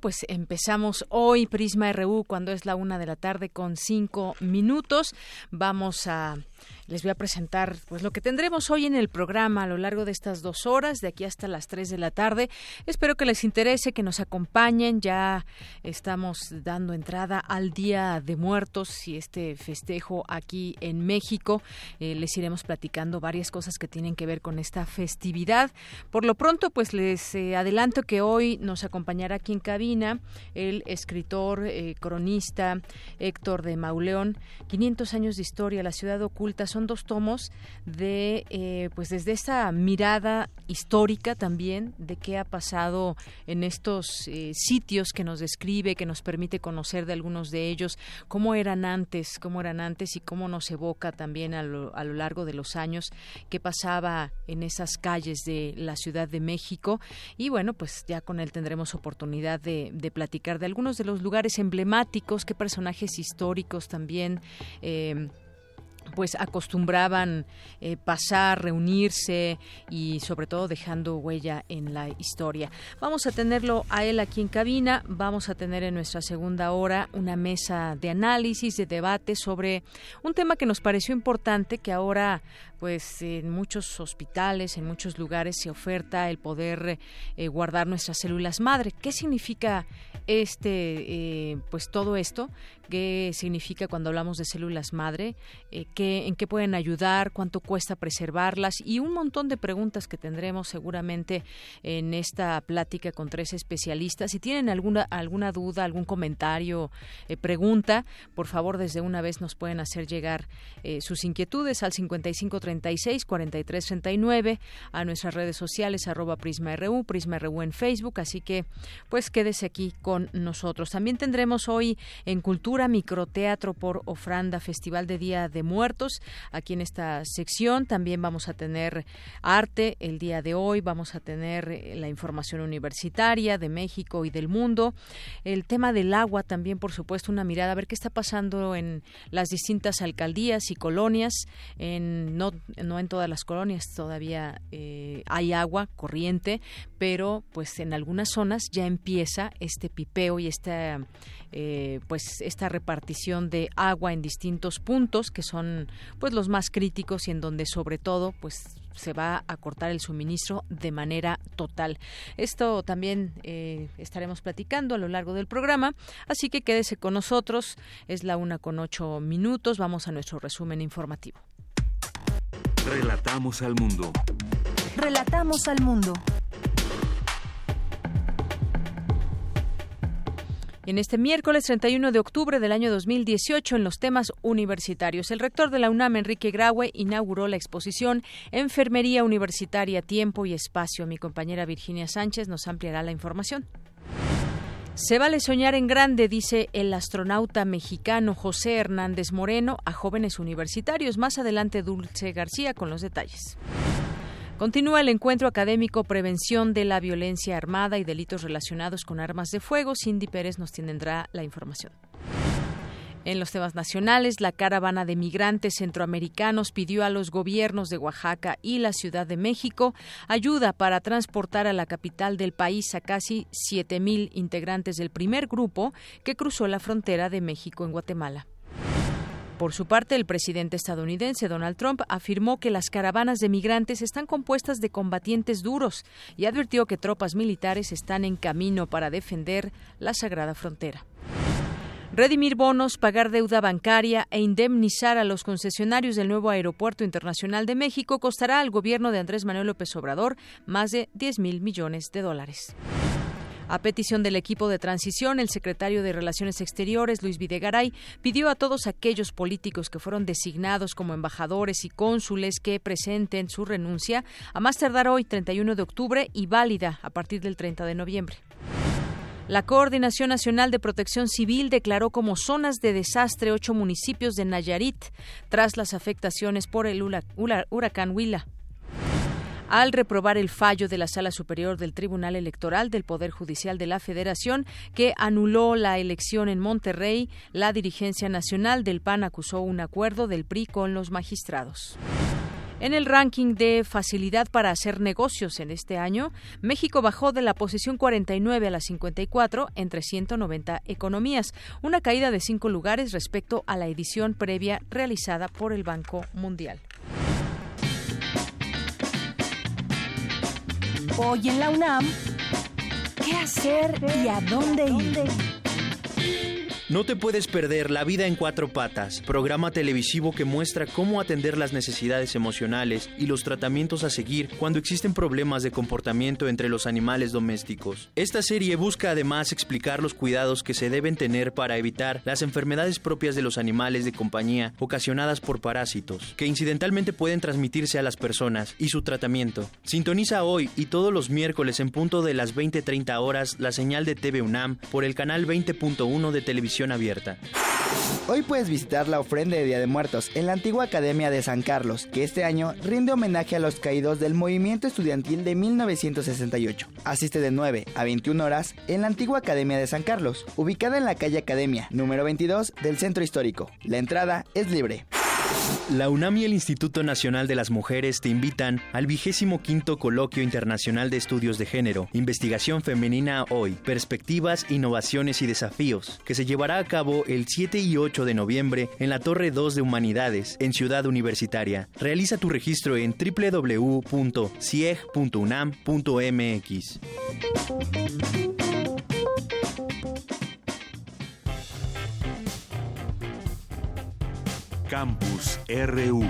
Pues empezamos hoy Prisma RU cuando es la una de la tarde con cinco minutos. Vamos a les voy a presentar pues lo que tendremos hoy en el programa a lo largo de estas dos horas, de aquí hasta las tres de la tarde. Espero que les interese, que nos acompañen. Ya estamos dando entrada al Día de Muertos y este festejo aquí en México. Eh, les iremos platicando varias cosas que tienen que ver con esta festividad. Por lo pronto, pues les eh, adelanto que hoy nos acompañará aquí en cabina el escritor, eh, cronista Héctor de Mauleón. 500 años de historia, la ciudad oculta son dos tomos de, eh, pues desde esta mirada histórica también de qué ha pasado en estos eh, sitios que nos describe, que nos permite conocer de algunos de ellos, cómo eran antes, cómo eran antes y cómo nos evoca también a lo, a lo largo de los años qué pasaba en esas calles de la Ciudad de México. Y bueno, pues ya con él tendremos oportunidad de, de platicar de algunos de los lugares emblemáticos, qué personajes históricos también. Eh, pues acostumbraban eh, pasar, reunirse y sobre todo dejando huella en la historia. Vamos a tenerlo a él aquí en cabina, vamos a tener en nuestra segunda hora una mesa de análisis, de debate sobre un tema que nos pareció importante, que ahora pues en muchos hospitales, en muchos lugares se oferta el poder eh, guardar nuestras células madre. ¿Qué significa este, eh, pues todo esto? ¿Qué significa cuando hablamos de células madre? Eh, ¿qué, ¿En qué pueden ayudar? ¿Cuánto cuesta preservarlas? Y un montón de preguntas que tendremos seguramente en esta plática con tres especialistas. Si tienen alguna, alguna duda, algún comentario, pregunta, por favor desde una vez nos pueden hacer llegar sus inquietudes al 55 36 43 39 a nuestras redes sociales arroba Prisma RU, Prisma RU en Facebook, así que pues quédese aquí con nosotros. También tendremos hoy en Cultura Microteatro por Ofranda, Festival de Día de Muertos, aquí en esta sección. También vamos a tener arte el día de hoy, vamos a tener eh, la información universitaria de México y del mundo, el tema del agua también, por supuesto, una mirada a ver qué está pasando en las distintas alcaldías y colonias, en no en todas las colonias todavía eh, hay agua corriente, pero pues en algunas zonas ya empieza este pipeo y esta eh, pues esta repartición de agua en distintos puntos que son pues los más críticos y en donde sobre todo pues se va a cortar el suministro de manera total. Esto también eh, estaremos platicando a lo largo del programa, así que quédese con nosotros. Es la una con ocho minutos. Vamos a nuestro resumen informativo. Relatamos al mundo. Relatamos al mundo. En este miércoles 31 de octubre del año 2018, en los temas universitarios, el rector de la UNAM, Enrique Graue, inauguró la exposición Enfermería Universitaria, Tiempo y Espacio. Mi compañera Virginia Sánchez nos ampliará la información. Se vale soñar en grande, dice el astronauta mexicano José Hernández Moreno a jóvenes universitarios. Más adelante Dulce García con los detalles. Continúa el encuentro académico Prevención de la Violencia Armada y Delitos Relacionados con Armas de Fuego. Cindy Pérez nos tendrá la información. En los temas nacionales, la caravana de migrantes centroamericanos pidió a los gobiernos de Oaxaca y la Ciudad de México ayuda para transportar a la capital del país a casi 7.000 integrantes del primer grupo que cruzó la frontera de México en Guatemala. Por su parte, el presidente estadounidense Donald Trump afirmó que las caravanas de migrantes están compuestas de combatientes duros y advirtió que tropas militares están en camino para defender la sagrada frontera. Redimir bonos, pagar deuda bancaria e indemnizar a los concesionarios del nuevo Aeropuerto Internacional de México costará al gobierno de Andrés Manuel López Obrador más de 10 mil millones de dólares. A petición del equipo de transición, el secretario de Relaciones Exteriores, Luis Videgaray, pidió a todos aquellos políticos que fueron designados como embajadores y cónsules que presenten su renuncia a más tardar hoy, 31 de octubre, y válida a partir del 30 de noviembre. La Coordinación Nacional de Protección Civil declaró como zonas de desastre ocho municipios de Nayarit tras las afectaciones por el huracán Huila al reprobar el fallo de la Sala Superior del Tribunal Electoral del Poder Judicial de la Federación que anuló la elección en Monterrey, la dirigencia nacional del PAN acusó un acuerdo del PRI con los magistrados. En el ranking de facilidad para hacer negocios en este año, México bajó de la posición 49 a la 54 entre 190 economías, una caída de cinco lugares respecto a la edición previa realizada por el Banco Mundial. Hoy en la UNAM, ¿qué hacer y a dónde ir? No te puedes perder La vida en cuatro patas, programa televisivo que muestra cómo atender las necesidades emocionales y los tratamientos a seguir cuando existen problemas de comportamiento entre los animales domésticos. Esta serie busca además explicar los cuidados que se deben tener para evitar las enfermedades propias de los animales de compañía ocasionadas por parásitos, que incidentalmente pueden transmitirse a las personas, y su tratamiento. Sintoniza hoy y todos los miércoles en punto de las 20:30 horas la señal de TV UNAM por el canal 20.1 de televisión abierta. Hoy puedes visitar la ofrenda de Día de Muertos en la antigua Academia de San Carlos, que este año rinde homenaje a los caídos del movimiento estudiantil de 1968. Asiste de 9 a 21 horas en la antigua Academia de San Carlos, ubicada en la calle Academia, número 22 del Centro Histórico. La entrada es libre. La UNAM y el Instituto Nacional de las Mujeres te invitan al vigésimo quinto Coloquio Internacional de Estudios de Género, Investigación Femenina Hoy, Perspectivas, Innovaciones y Desafíos, que se llevará a cabo el 7 y 8 de noviembre en la Torre 2 de Humanidades, en Ciudad Universitaria. Realiza tu registro en www.cieg.unam.mx. Campus RU.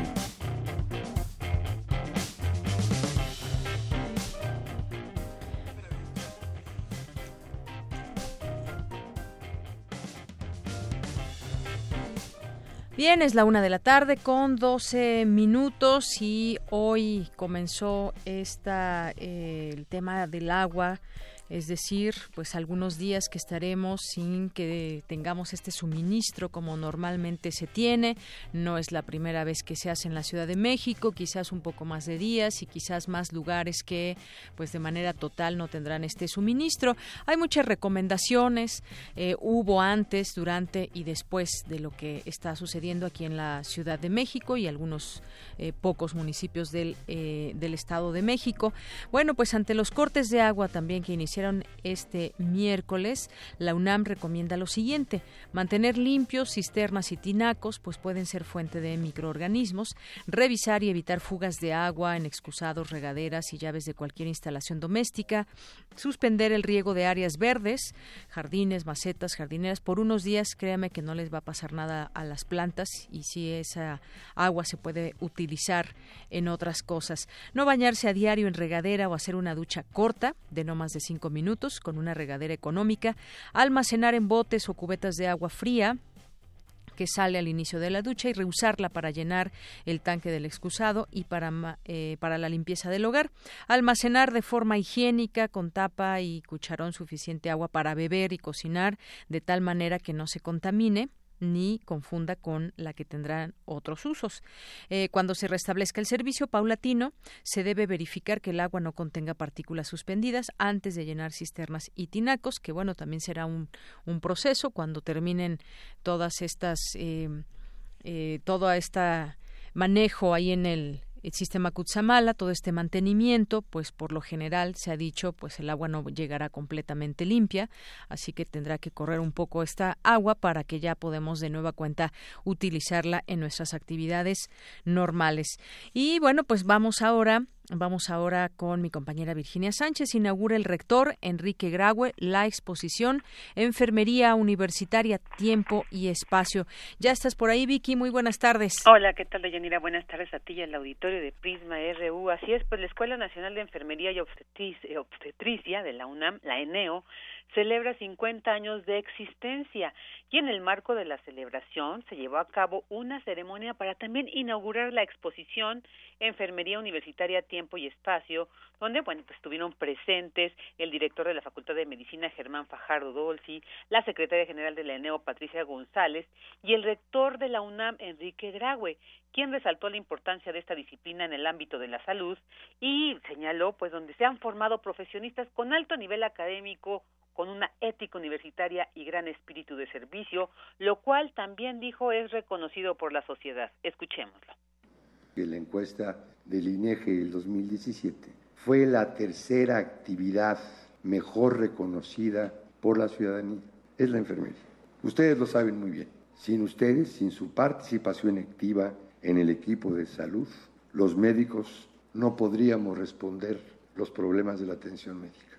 Bien, es la una de la tarde con 12 minutos y hoy comenzó esta, eh, el tema del agua es decir, pues algunos días que estaremos sin que tengamos este suministro como normalmente se tiene. No es la primera vez que se hace en la Ciudad de México, quizás un poco más de días y quizás más lugares que pues de manera total no tendrán este suministro. Hay muchas recomendaciones, eh, hubo antes, durante y después de lo que está sucediendo aquí en la Ciudad de México y algunos eh, pocos municipios del, eh, del Estado de México. Bueno, pues ante los cortes de agua también que iniciaron este miércoles, la UNAM recomienda lo siguiente, mantener limpios cisternas y tinacos, pues pueden ser fuente de microorganismos, revisar y evitar fugas de agua en excusados, regaderas y llaves de cualquier instalación doméstica, suspender el riego de áreas verdes, jardines, macetas, jardineras por unos días, créame que no les va a pasar nada a las plantas y si esa agua se puede utilizar en otras cosas. No bañarse a diario en regadera o hacer una ducha corta de no más de cinco minutos con una regadera económica, almacenar en botes o cubetas de agua fría que sale al inicio de la ducha y reusarla para llenar el tanque del excusado y para, eh, para la limpieza del hogar. Almacenar de forma higiénica con tapa y cucharón suficiente agua para beber y cocinar de tal manera que no se contamine ni confunda con la que tendrán otros usos. Eh, cuando se restablezca el servicio paulatino, se debe verificar que el agua no contenga partículas suspendidas antes de llenar cisternas y tinacos, que bueno, también será un, un proceso cuando terminen todas estas, eh, eh, todo este manejo ahí en el el sistema Kutsamala, todo este mantenimiento, pues por lo general se ha dicho, pues el agua no llegará completamente limpia, así que tendrá que correr un poco esta agua para que ya podamos de nueva cuenta utilizarla en nuestras actividades normales. Y bueno, pues vamos ahora Vamos ahora con mi compañera Virginia Sánchez. Inaugura el rector Enrique Graue la exposición Enfermería Universitaria, Tiempo y Espacio. Ya estás por ahí, Vicky. Muy buenas tardes. Hola, ¿qué tal, Deyanira? Buenas tardes a ti y al auditorio de Prisma RU. Así es, pues la Escuela Nacional de Enfermería y Obstetricia de la UNAM, la ENEO, celebra 50 años de existencia y en el marco de la celebración se llevó a cabo una ceremonia para también inaugurar la exposición Enfermería Universitaria Tiempo y Espacio, donde bueno, pues estuvieron presentes el director de la Facultad de Medicina Germán Fajardo Dolci, la secretaria general de la ENEO Patricia González y el rector de la UNAM Enrique Graue, quien resaltó la importancia de esta disciplina en el ámbito de la salud y señaló pues donde se han formado profesionistas con alto nivel académico con una ética universitaria y gran espíritu de servicio, lo cual también dijo es reconocido por la sociedad. Escuchémoslo. La encuesta del INEGE del 2017 fue la tercera actividad mejor reconocida por la ciudadanía. Es la enfermería. Ustedes lo saben muy bien. Sin ustedes, sin su participación activa en el equipo de salud, los médicos no podríamos responder los problemas de la atención médica.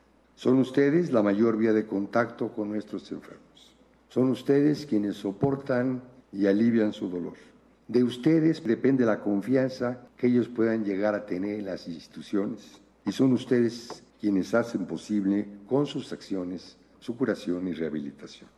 Son ustedes la mayor vía de contacto con nuestros enfermos. Son ustedes quienes soportan y alivian su dolor. De ustedes depende la confianza que ellos puedan llegar a tener en las instituciones y son ustedes quienes hacen posible con sus acciones su curación y rehabilitación.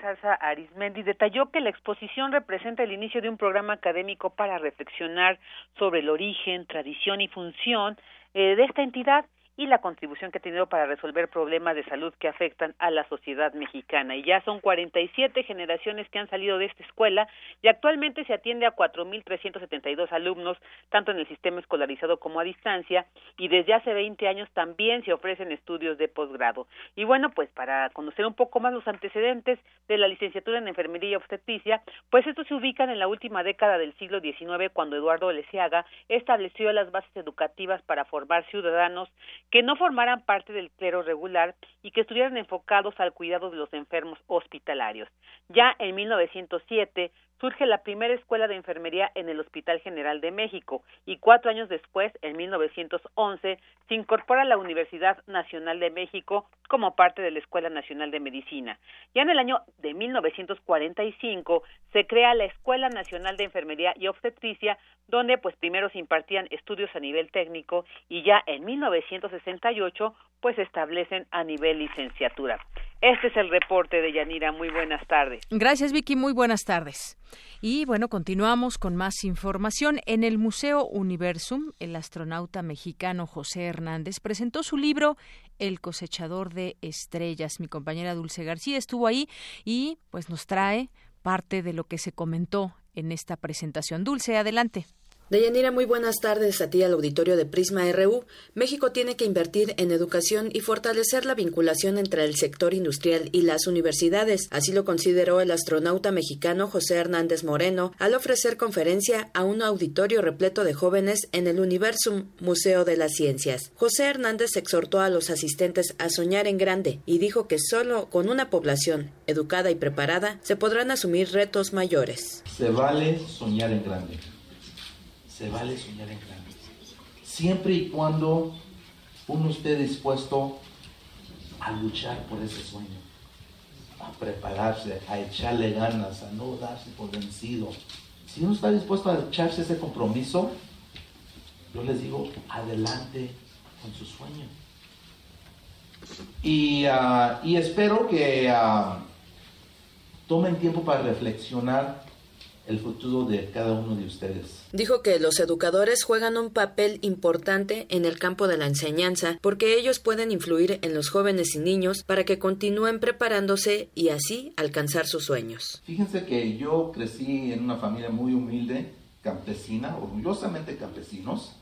Salsa Arismendi, detalló que la exposición representa el inicio de un programa académico para reflexionar sobre el origen, tradición y función eh, de esta entidad y la contribución que ha tenido para resolver problemas de salud que afectan a la sociedad mexicana. Y ya son 47 generaciones que han salido de esta escuela y actualmente se atiende a 4.372 alumnos, tanto en el sistema escolarizado como a distancia, y desde hace 20 años también se ofrecen estudios de posgrado. Y bueno, pues para conocer un poco más los antecedentes de la licenciatura en enfermería y obstetricia, pues estos se ubican en la última década del siglo XIX, cuando Eduardo Lesiaga estableció las bases educativas para formar ciudadanos que no formaran parte del clero regular y que estuvieran enfocados al cuidado de los enfermos hospitalarios. Ya en 1907 surge la primera escuela de enfermería en el Hospital General de México y cuatro años después, en 1911, se incorpora a la Universidad Nacional de México como parte de la Escuela Nacional de Medicina. Ya en el año de 1945 se crea la Escuela Nacional de Enfermería y Obstetricia, donde pues primero se impartían estudios a nivel técnico y ya en 1968 pues se establecen a nivel licenciatura. Este es el reporte de Yanira. Muy buenas tardes. Gracias, Vicky. Muy buenas tardes. Y bueno, continuamos con más información. En el Museo Universum, el astronauta mexicano José Hernández presentó su libro El cosechador de estrellas. Mi compañera Dulce García estuvo ahí y pues nos trae parte de lo que se comentó en esta presentación. Dulce, adelante. Deyanira, muy buenas tardes a ti al auditorio de Prisma RU. México tiene que invertir en educación y fortalecer la vinculación entre el sector industrial y las universidades. Así lo consideró el astronauta mexicano José Hernández Moreno al ofrecer conferencia a un auditorio repleto de jóvenes en el Universum Museo de las Ciencias. José Hernández exhortó a los asistentes a soñar en grande y dijo que solo con una población educada y preparada se podrán asumir retos mayores. Se vale soñar en grande se vale soñar en grande. Siempre y cuando uno esté dispuesto a luchar por ese sueño, a prepararse, a echarle ganas, a no darse por vencido. Si uno está dispuesto a echarse ese compromiso, yo les digo, adelante con su sueño. Y, ah, espero que ah, tomen tiempo para reflexionar el futuro de cada uno de ustedes. Dijo que los educadores juegan un papel importante en el campo de la enseñanza porque ellos pueden influir en los jóvenes y niños para que continúen preparándose y así alcanzar sus sueños. Fíjense que yo crecí en una familia muy humilde, campesina, orgullosamente campesinos,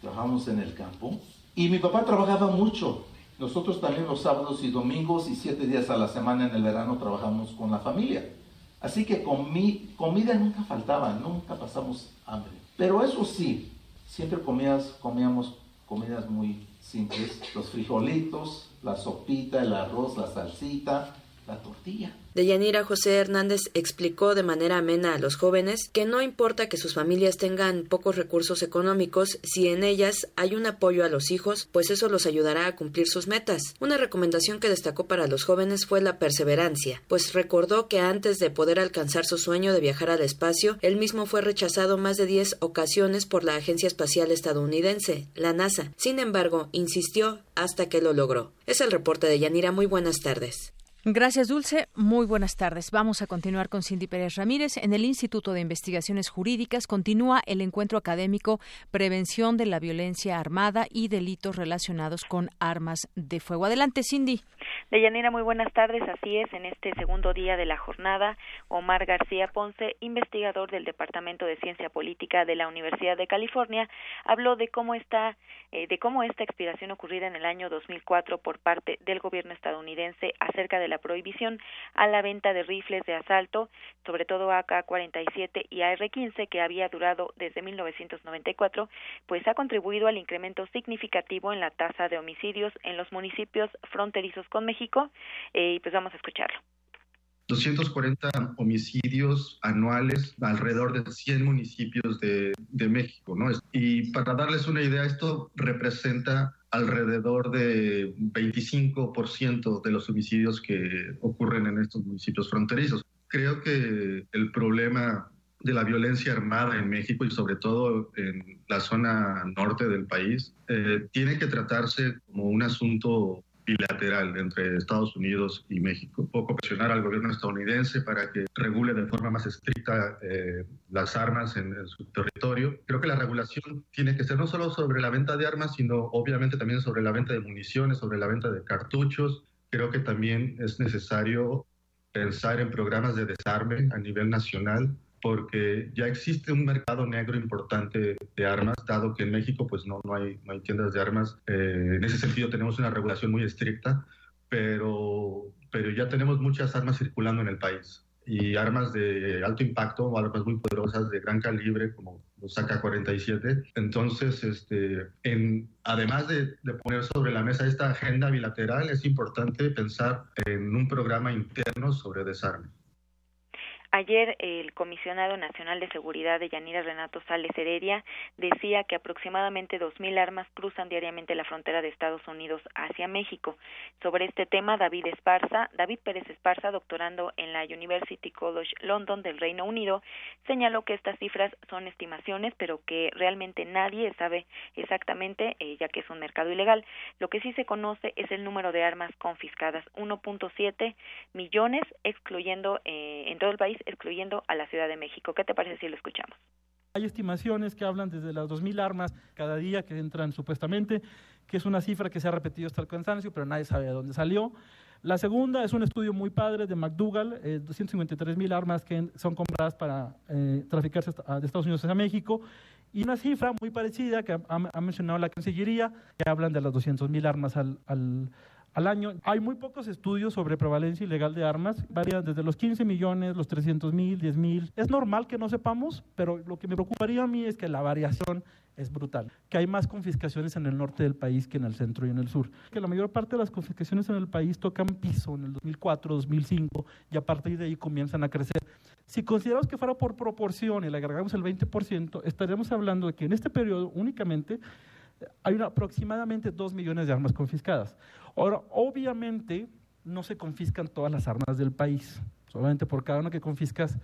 trabajamos en el campo y mi papá trabajaba mucho. Nosotros también los sábados y domingos y siete días a la semana en el verano trabajamos con la familia. Así que comida nunca faltaba, nunca pasamos hambre. Pero eso sí, siempre comías, comíamos comidas muy simples, los frijolitos, la sopita, el arroz, la salsita, la tortilla. Deyanira José Hernández explicó de manera amena a los jóvenes que no importa que sus familias tengan pocos recursos económicos, si en ellas hay un apoyo a los hijos, pues eso los ayudará a cumplir sus metas. Una recomendación que destacó para los jóvenes fue la perseverancia, pues recordó que antes de poder alcanzar su sueño de viajar al espacio, él mismo fue rechazado más de 10 ocasiones por la Agencia Espacial Estadounidense, la NASA. Sin embargo, insistió hasta que lo logró. Es el reporte de Yanira. Muy buenas tardes. Gracias, Dulce. Muy buenas tardes. Vamos a continuar con Cindy Pérez Ramírez. En el Instituto de Investigaciones Jurídicas continúa el encuentro académico Prevención de la Violencia Armada y Delitos Relacionados con Armas de Fuego. Adelante, Cindy. Deyanira, muy buenas tardes. Así es, en este segundo día de la jornada, Omar García Ponce, investigador del Departamento de Ciencia Política de la Universidad de California, habló de cómo está, eh, de cómo esta expiración ocurrida en el año 2004 por parte del gobierno estadounidense acerca de la prohibición a la venta de rifles de asalto, sobre todo AK-47 y AR-15, que había durado desde 1994, pues ha contribuido al incremento significativo en la tasa de homicidios en los municipios fronterizos con México. Eh, y pues vamos a escucharlo. 240 homicidios anuales alrededor de 100 municipios de, de, México, ¿no? Y para darles una idea, esto representa alrededor de 25% de los homicidios que ocurren en estos municipios fronterizos. Creo que el problema de la violencia armada en México y sobre todo en la zona norte del país eh, tiene que tratarse como un asunto bilateral entre Estados Unidos y México. Poco presionar al gobierno estadounidense para que regule de forma más estricta eh, las armas en, en, su territorio. Creo que la regulación tiene que ser no solo sobre la venta de armas, sino obviamente también sobre la venta de municiones, sobre la venta de cartuchos. Creo que también es necesario pensar en programas de desarme a nivel nacional porque ya existe un mercado negro importante de armas, dado que en México pues no, no, hay, no hay tiendas de armas. Eh, en ese sentido tenemos una regulación muy estricta, pero, pero ya tenemos muchas armas circulando en el país y armas de alto impacto o armas muy poderosas de gran calibre como los AK-47. Entonces, este, en, además de, de, poner sobre la mesa esta agenda bilateral, es importante pensar en un programa interno sobre desarme. Ayer el comisionado nacional de seguridad de Yanira Renato Sales Heredia decía que aproximadamente 2.000 armas cruzan diariamente la frontera de Estados Unidos hacia México. Sobre este tema, David Esparza, David Pérez Esparza, doctorando en la University College London del Reino Unido, señaló que estas cifras son estimaciones, pero que realmente nadie sabe exactamente, eh, ya que es un mercado ilegal. Lo que sí se conoce es el número de armas confiscadas, 1.7 millones, excluyendo eh, en todo el país excluyendo a la Ciudad de México. ¿Qué te parece si lo escuchamos? Hay estimaciones que hablan desde las 2.000 armas cada día que entran supuestamente, que es una cifra que se ha repetido hasta el cansancio, pero nadie sabe de dónde salió. La segunda es un estudio muy padre de McDougall, eh, 253.000 armas que son compradas para eh, traficarse de Estados Unidos hacia México, y una cifra muy parecida que ha, mencionado la Cancillería, que hablan de las 200.000 armas al al año. Hay muy pocos estudios sobre prevalencia ilegal de armas, varían desde los 15 millones, los 300 mil, 10 mil. Es normal que no sepamos, pero lo que me preocuparía a mí es que la variación es brutal, que hay más confiscaciones en el norte del país que en el centro y en el sur, que la mayor parte de las confiscaciones en el país tocan piso en el 2004, 2005 y a partir de ahí comienzan a crecer. Si consideramos que fuera por proporción y le agregamos el 20%, estaríamos hablando de que en este periodo únicamente hay una, aproximadamente 2 millones de armas confiscadas. Ahora, obviamente, no se confiscan todas las armas del país. Solamente por cada una que confiscas,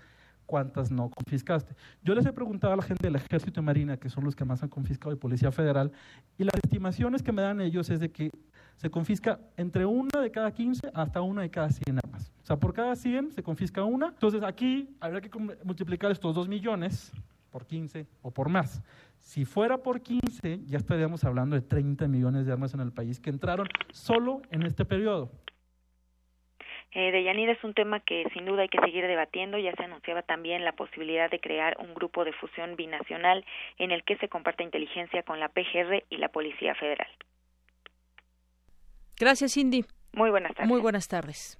cuántas no confiscaste. Yo les he preguntado a la gente del Ejército y Marina, que son los que más han confiscado, y Policía Federal, y las estimaciones que me dan ellos es de que se confisca entre una de cada 15 hasta una de cada 100 armas. O sea, por cada 100 se confisca una. Entonces aquí habría que multiplicar estos 2 millones por 15 o por más. Si fuera por 15, ya estaríamos hablando de 30 millones de armas en el país que entraron solo en este periodo. Eh, Deyanira es un tema que sin duda hay que seguir debatiendo. Ya se anunciaba también la posibilidad de crear un grupo de fusión binacional en el que se comparte inteligencia con la PGR y la Policía Federal. Gracias, Cindy. Muy buenas tardes. Muy buenas tardes.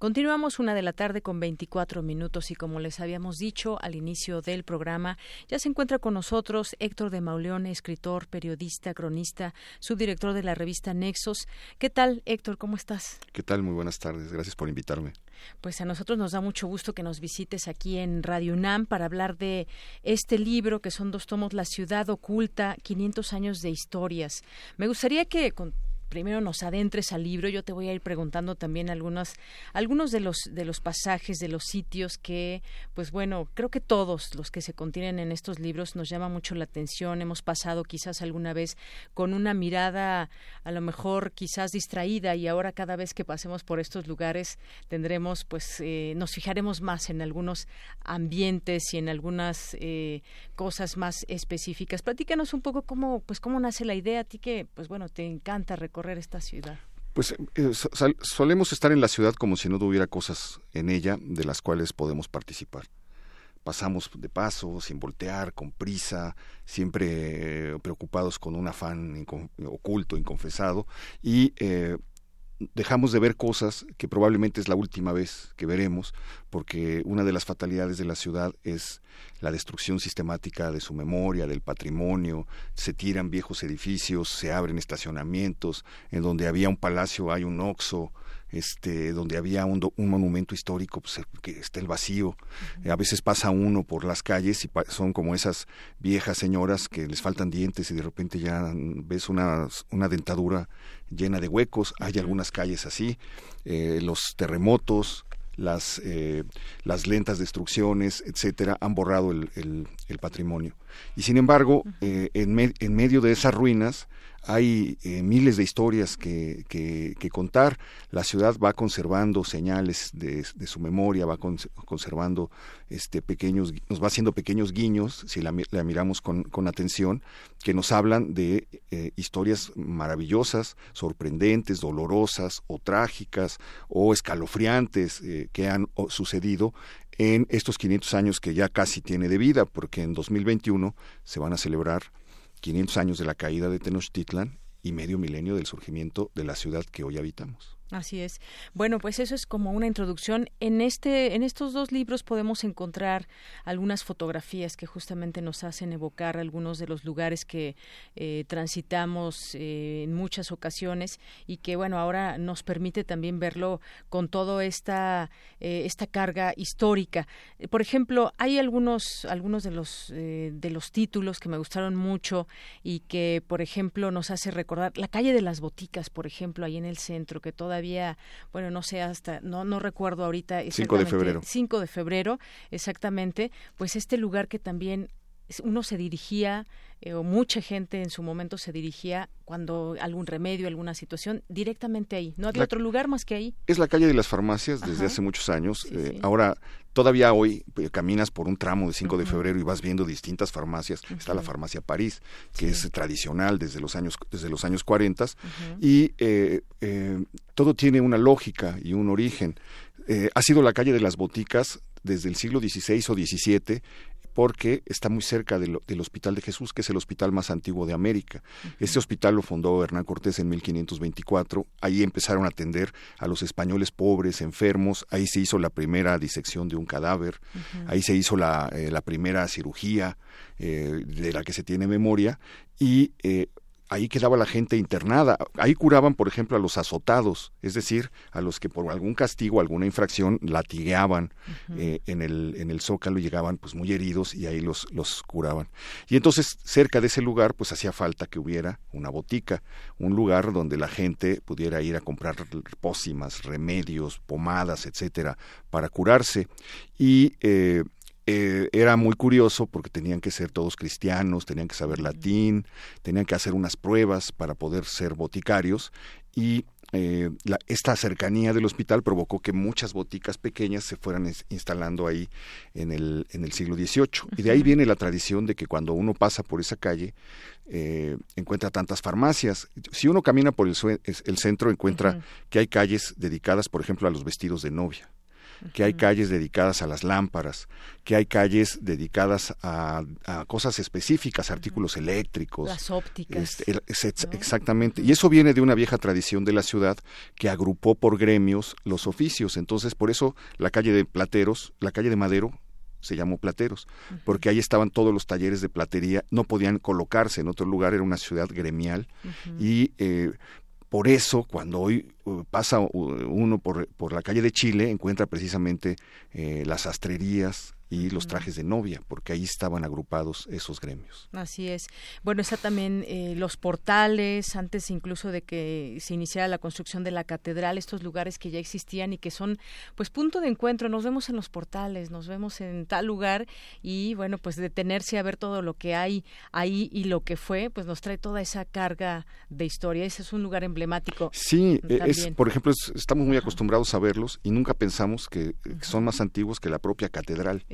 Continuamos una de la tarde con 24 minutos y como les habíamos dicho al inicio del programa, ya se encuentra con nosotros Héctor de Mauleón, escritor, periodista, cronista, subdirector de la revista Nexos. ¿Qué tal, Héctor? ¿Cómo estás? ¿Qué tal? Muy buenas tardes. Gracias por invitarme. Pues a nosotros nos da mucho gusto que nos visites aquí en Radio UNAM para hablar de este libro que son dos tomos, La ciudad oculta, 500 años de historias. Me gustaría que primero nos adentres al libro, yo te voy a ir preguntando también algunos, algunos de los de los pasajes, de los sitios que, pues bueno, creo que todos los que se contienen en estos libros nos llama mucho la atención. Hemos pasado quizás alguna vez con una mirada a lo mejor quizás distraída y ahora cada vez que pasemos por estos lugares tendremos, pues, eh, nos fijaremos más en algunos ambientes y en algunas eh, cosas más específicas. Platícanos un poco cómo, pues, cómo nace la idea a ti que, pues bueno, te encanta esta ciudad? Pues eh, solemos estar en la ciudad como si no hubiera cosas en ella de las cuales podemos participar. Pasamos de paso, sin voltear, con prisa, siempre eh, preocupados con un afán oculto, inconfesado, y eh, dejamos de ver cosas que probablemente es la última vez que veremos, porque una de las fatalidades de la ciudad es la destrucción sistemática de su memoria, del patrimonio, se tiran viejos edificios, se abren estacionamientos, en donde había un palacio hay un oxo, este, donde había un, un monumento histórico, pues, que está el vacío. A veces pasa uno por las calles y son como esas viejas señoras que les faltan dientes y de repente ya ves una, una dentadura llena de huecos. Hay algunas calles así. Eh, los terremotos, las, eh, las lentas destrucciones, etcétera, han borrado el, el, patrimonio. Y sin embargo, eh, en, en medio de esas ruinas, hay eh, miles de historias que, contar. La ciudad va conservando señales de, su memoria, va conservando este pequeños, nos va haciendo pequeños guiños, si la, miramos con, con, atención, que nos hablan de eh, historias maravillosas, sorprendentes, dolorosas o trágicas o escalofriantes eh, que han sucedido en estos 500 años que ya casi tiene de vida, porque en 2021 se van a celebrar 500 años de la caída de Tenochtitlan y medio milenio del surgimiento de la ciudad que hoy habitamos. Así es. Bueno, pues eso es como una introducción. En este, en estos dos libros podemos encontrar algunas fotografías que justamente nos hacen evocar algunos de los lugares que eh, transitamos eh, en muchas ocasiones y que bueno ahora nos permite también verlo con toda esta eh, esta carga histórica. Por ejemplo, hay algunos algunos de los de los títulos que me gustaron mucho y que por ejemplo nos hace recordar la calle de las boticas, por ejemplo, ahí en el centro que toda bueno, no sé, hasta, no, no recuerdo ahorita. 5 de febrero. 5 de febrero, exactamente, pues este lugar que también uno se dirigía eh, o mucha gente en su momento se dirigía cuando algún remedio, alguna situación, directamente ahí. No había otro lugar más que ahí. Es la calle de las farmacias desde hace muchos años. Eh, ahora, todavía hoy eh, caminas por un tramo de 5 de febrero y vas viendo distintas farmacias. Está la farmacia París, que es tradicional desde los años, desde los años 40 y todo tiene una lógica y un origen. ha sido la calle de las boticas desde el siglo XVI o XVII porque está muy cerca del, Hospital de Jesús, que es el hospital más antiguo de América. Este hospital lo fundó Hernán Cortés en 1524. Ahí empezaron a atender a los españoles pobres, enfermos. Ahí se hizo la primera disección de un cadáver. Ahí se hizo la, eh, primera cirugía eh, de la que se tiene memoria. Y eh, ahí quedaba la gente internada. Ahí curaban, por ejemplo, a los azotados, es decir, a los que por algún castigo, alguna infracción, latigueaban eh, en, el, en el zócalo y llegaban pues muy heridos y ahí los, los curaban. Y entonces, cerca de ese lugar, pues hacía falta que hubiera una botica, un lugar donde la gente pudiera ir a comprar pócimas, remedios, pomadas, etcétera, para curarse. Y eh, eh, era muy curioso porque tenían que ser todos cristianos, tenían que saber latín, tenían que hacer unas pruebas para poder ser boticarios y eh, esta cercanía del hospital provocó que muchas boticas pequeñas se fueran instalando ahí en el, en el siglo XVIII. Y de ahí viene la tradición de que cuando uno pasa por esa calle eh, encuentra tantas farmacias. Si uno camina por el, el centro encuentra que hay calles dedicadas, por ejemplo, a los vestidos de novia que hay calles dedicadas a las lámparas, que hay calles dedicadas a, cosas específicas, artículos eléctricos. Las ópticas. Este, exactamente. Y eso viene de una vieja tradición de la ciudad que agrupó por gremios los oficios. Entonces, por eso la calle de Plateros, la calle de Madero, se llamó Plateros, porque ahí estaban todos los talleres de platería, no podían colocarse en otro lugar, era una ciudad gremial y eh, por eso, cuando hoy uh, pasa uno por, por, la calle de Chile, encuentra precisamente eh, las astrerías, y los trajes de novia, porque ahí estaban agrupados esos gremios. Así es. Bueno, está también eh, los portales, antes incluso de que se iniciara la construcción de la catedral, estos lugares que ya existían y que son pues punto de encuentro. Nos vemos en los portales, nos vemos en tal lugar y bueno, pues detenerse a ver todo lo que hay ahí y lo que fue, pues nos trae toda esa carga de historia. Ese es un lugar emblemático. Sí, e, es, por ejemplo, estamos muy acostumbrados a verlos y nunca pensamos que, son más antiguos que la propia catedral.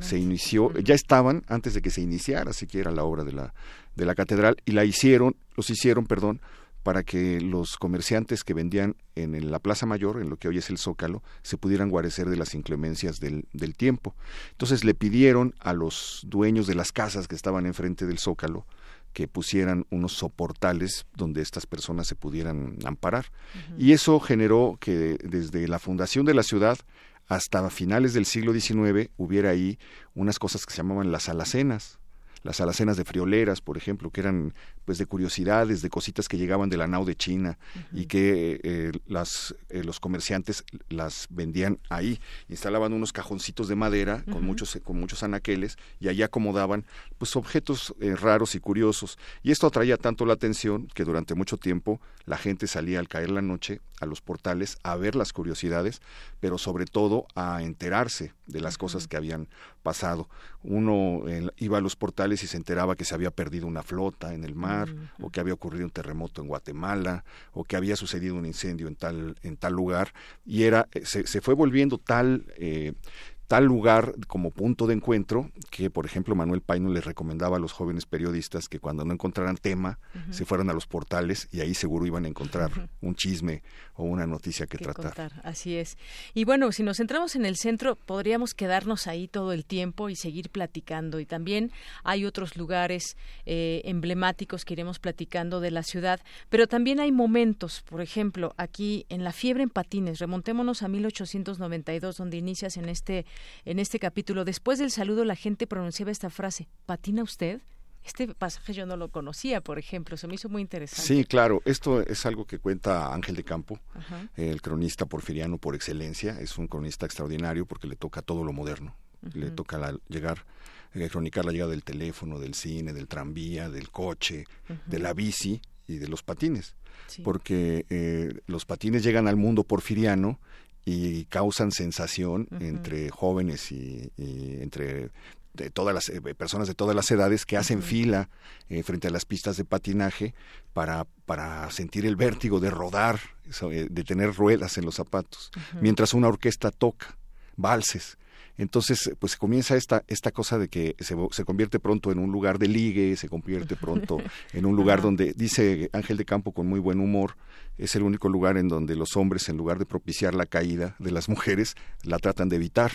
Se inició, ya estaban antes de que se iniciara siquiera la obra de la, de la catedral y la hicieron, los hicieron, perdón, para que los comerciantes que vendían en la Plaza Mayor, en lo que hoy es el Zócalo, se pudieran guarecer de las inclemencias del, del tiempo. Entonces le pidieron a los dueños de las casas que estaban enfrente del Zócalo que pusieran unos soportales donde estas personas se pudieran amparar. Y eso generó que desde la fundación de la ciudad hasta finales del siglo XIX hubiera ahí unas cosas que se llamaban las alacenas, las alacenas de frioleras, por ejemplo, que eran pues de curiosidades, de cositas que llegaban de la nao de China y que eh, las, eh, los comerciantes las vendían ahí. Instalaban unos cajoncitos de madera con, muchos, con muchos anaqueles y ahí acomodaban pues objetos eh, raros y curiosos. Y esto atraía tanto la atención que durante mucho tiempo la gente salía al caer la noche a los portales a ver las curiosidades, pero sobre todo a enterarse de las cosas que habían pasado. Uno iba a los portales y se enteraba que se había perdido una flota en el mar, o que había ocurrido un terremoto en Guatemala, o que había sucedido un incendio en tal, en tal lugar, y era, eh, se, se fue volviendo tal, eh, tal lugar como punto de encuentro que, por ejemplo, Manuel Paino le recomendaba a los jóvenes periodistas que cuando no encontraran tema se fueran a los portales y ahí seguro iban a encontrar un chisme o una noticia que, tratar. Así es. Y bueno, si nos centramos en el centro, podríamos quedarnos ahí todo el tiempo y seguir platicando. Y también hay otros lugares eh, emblemáticos que iremos platicando de la ciudad, pero también hay momentos, por ejemplo, aquí en la fiebre en patines, remontémonos a 1892, donde inicias en este en este capítulo. Después del saludo la gente pronunciaba esta frase, ¿patina usted? Este pasaje yo no lo conocía, por ejemplo, se me hizo muy interesante. Sí, claro, esto es algo que cuenta Ángel de Campo, el cronista porfiriano por excelencia, es un cronista extraordinario porque le toca todo lo moderno, le toca llegar, eh, cronicar la llegada del teléfono, del cine, del tranvía, del coche, de la bici y de los patines, porque eh, los patines llegan al mundo porfiriano y causan sensación entre jóvenes y, entre de todas las eh, personas de todas las edades que hacen fila eh, frente a las pistas de patinaje para, para sentir el vértigo de rodar, eh, de tener ruedas en los zapatos, mientras una orquesta toca valses. Entonces, pues comienza esta, esta cosa de que se, se, convierte pronto en un lugar de ligue, se convierte pronto en un lugar donde, dice Ángel de Campo con muy buen humor, es el único lugar en donde los hombres, en lugar de propiciar la caída de las mujeres, la tratan de evitar,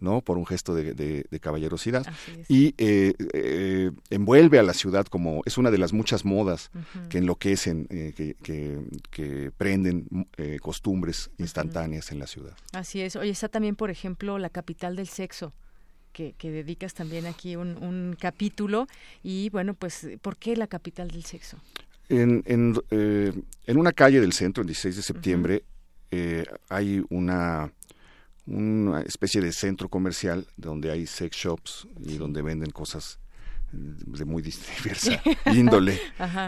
¿no? Por un gesto de, caballerosidad. Y eh, eh, envuelve a la ciudad como, es una de las muchas modas que enloquecen, eh, que, que, prenden costumbres instantáneas en la ciudad. Así es. Oye, está también, por ejemplo, la capital del sexo. Que, dedicas también aquí un, un, capítulo. Y bueno, pues, ¿por qué la capital del sexo? En, en, eh, en una calle del centro, el 16 de septiembre, eh, hay una, una especie de centro comercial donde hay sex shops y donde venden cosas de muy diversa índole.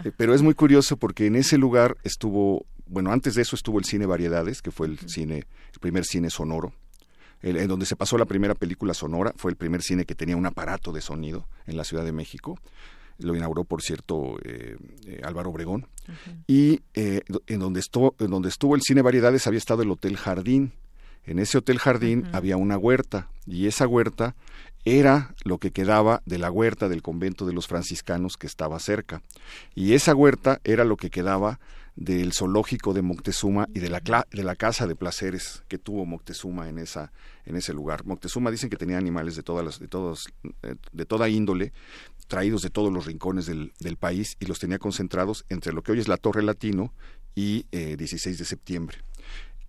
Eh, pero es muy curioso porque en ese lugar estuvo, bueno, antes de eso estuvo el cine Variedades, que fue el cine, el primer cine sonoro. en donde se pasó la primera película sonora, fue el primer cine que tenía un aparato de sonido en la Ciudad de México lo inauguró, por cierto, eh, eh, Álvaro Obregón, y eh, en, donde estuvo, en donde estuvo el cine Variedades había estado el Hotel Jardín. En ese Hotel Jardín había una huerta, y esa huerta era lo que quedaba de la huerta del convento de los franciscanos que estaba cerca. Y esa huerta era lo que quedaba del zoológico de Moctezuma y de la, de la casa de placeres que tuvo Moctezuma en esa en ese lugar. Moctezuma dicen que tenía animales de todas las, de todos eh, de toda índole traídos de todos los rincones del, del, país y los tenía concentrados entre lo que hoy es la Torre Latino y 16 eh, de septiembre.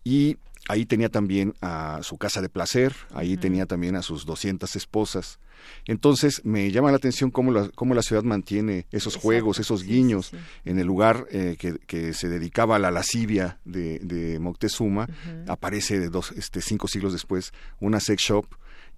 Y ahí tenía también a su casa de placer, ahí tenía también a sus 200 esposas. Entonces me llama la atención cómo la, cómo la ciudad mantiene esos juegos, esos guiños en el lugar eh, que, se dedicaba a la lascivia de, Moctezuma. Aparece de dos, este, cinco siglos después una sex shop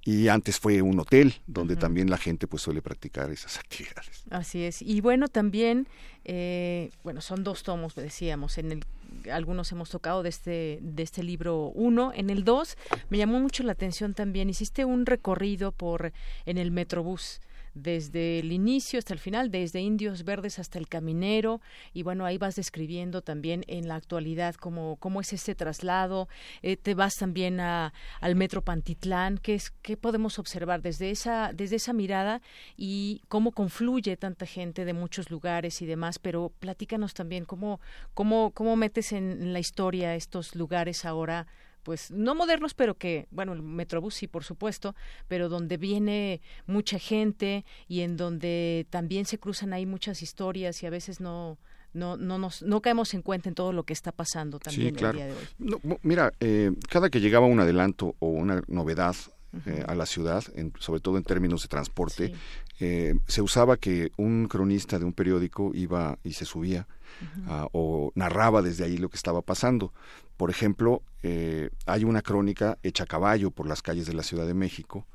y antes fue un hotel donde también la gente pues suele practicar esas actividades. Así es. Y bueno, también, eh, bueno, son dos tomos, decíamos, en el algunos hemos tocado de este de este libro uno. En el dos me llamó mucho la atención también hiciste un recorrido por en el metrobús desde el inicio hasta el final, desde Indios Verdes hasta el Caminero, y bueno, ahí vas describiendo también en la actualidad cómo, cómo es ese traslado, eh, te vas también a, al Metro Pantitlán, ¿qué, es, qué podemos observar desde esa, desde esa mirada y cómo confluye tanta gente de muchos lugares y demás, pero platícanos también cómo, cómo, cómo metes en la historia estos lugares ahora pues no modernos, pero que, bueno, el Metrobús sí, por supuesto, pero donde viene mucha gente y en donde también se cruzan ahí muchas historias y a veces no no no nos no caemos en cuenta en todo lo que está pasando también el día de hoy. mira, eh, cada que llegaba un adelanto o una novedad eh, a la ciudad, sobre todo en términos de transporte, eh, se usaba que un cronista de un periódico iba y se subía o narraba desde ahí lo que estaba pasando. Por ejemplo, eh, hay una crónica hecha a caballo por las calles de la Ciudad de México.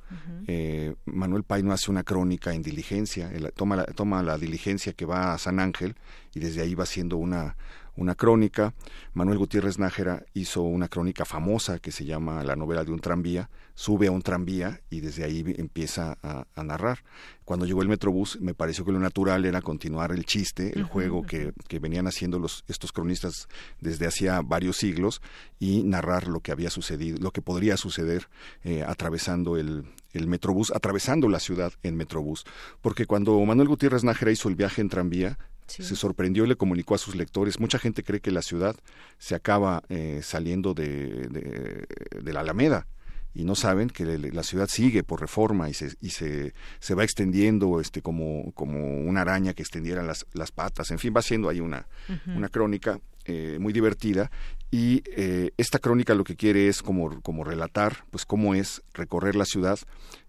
Eh, Manuel Paino hace una crónica en diligencia, toma, la, toma la diligencia que va a San Ángel y desde ahí va haciendo una, una crónica. Manuel Gutiérrez Nájera hizo una crónica famosa que se llama La novela de un tranvía. Sube a un tranvía y desde ahí empieza a, narrar. Cuando llegó el Metrobús, me pareció que lo natural era continuar el chiste, el juego que, que, venían haciendo los, estos cronistas desde hacía varios siglos y narrar lo que había sucedido, lo que podría suceder eh, atravesando el, el Metrobús, atravesando la ciudad en Metrobús. Porque cuando Manuel Gutiérrez Nájera hizo el viaje en tranvía, se sorprendió y le comunicó a sus lectores. Mucha gente cree que la ciudad se acaba eh, saliendo de, de, la Alameda y no saben que la ciudad sigue por reforma y se, y se, se va extendiendo este como, como una araña que extendiera las, las patas. En fin, va siendo ahí una, una crónica eh, muy divertida y eh, esta crónica lo que quiere es como, como relatar pues cómo es recorrer la ciudad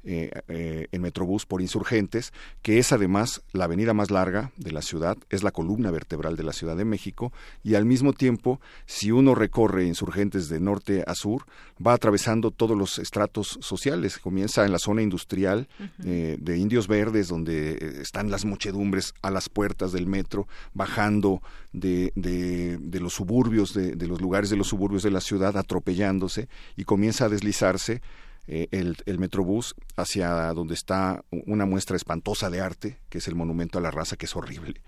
eh, eh, en Metrobús por insurgentes, que es además la avenida más larga de la ciudad, es la columna vertebral de la Ciudad de México, y al mismo tiempo, si uno recorre insurgentes de norte a sur, va atravesando todos los estratos sociales. Comienza en la zona industrial eh, de Indios Verdes, donde están las muchedumbres a las puertas del metro, bajando de, de, los suburbios, de, de los lugares de los suburbios de la ciudad, atropellándose, y comienza a deslizarse eh, el, el, Metrobús hacia donde está una muestra espantosa de arte, que es el Monumento a la Raza, que es horrible.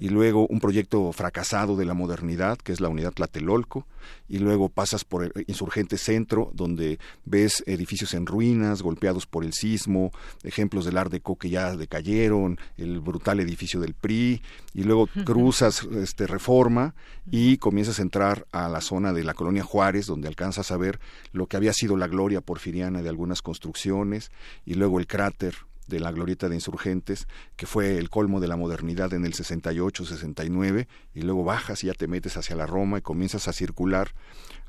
Y luego un proyecto fracasado de la modernidad, que es la Unidad Tlatelolco. Y luego pasas por el Insurgente Centro, donde ves edificios en ruinas, golpeados por el sismo, ejemplos del Art Deco que ya decayeron, el brutal edificio del PRI. Y luego cruzas este, Reforma y comienzas a entrar a la zona de la colonia Juárez, donde alcanzas a ver lo que había sido la gloria porfiriana de algunas construcciones y luego el cráter de la glorieta de insurgentes, que fue el colmo de la modernidad en el 68, 69, y luego bajas y ya te metes hacia la Roma y comienzas a circular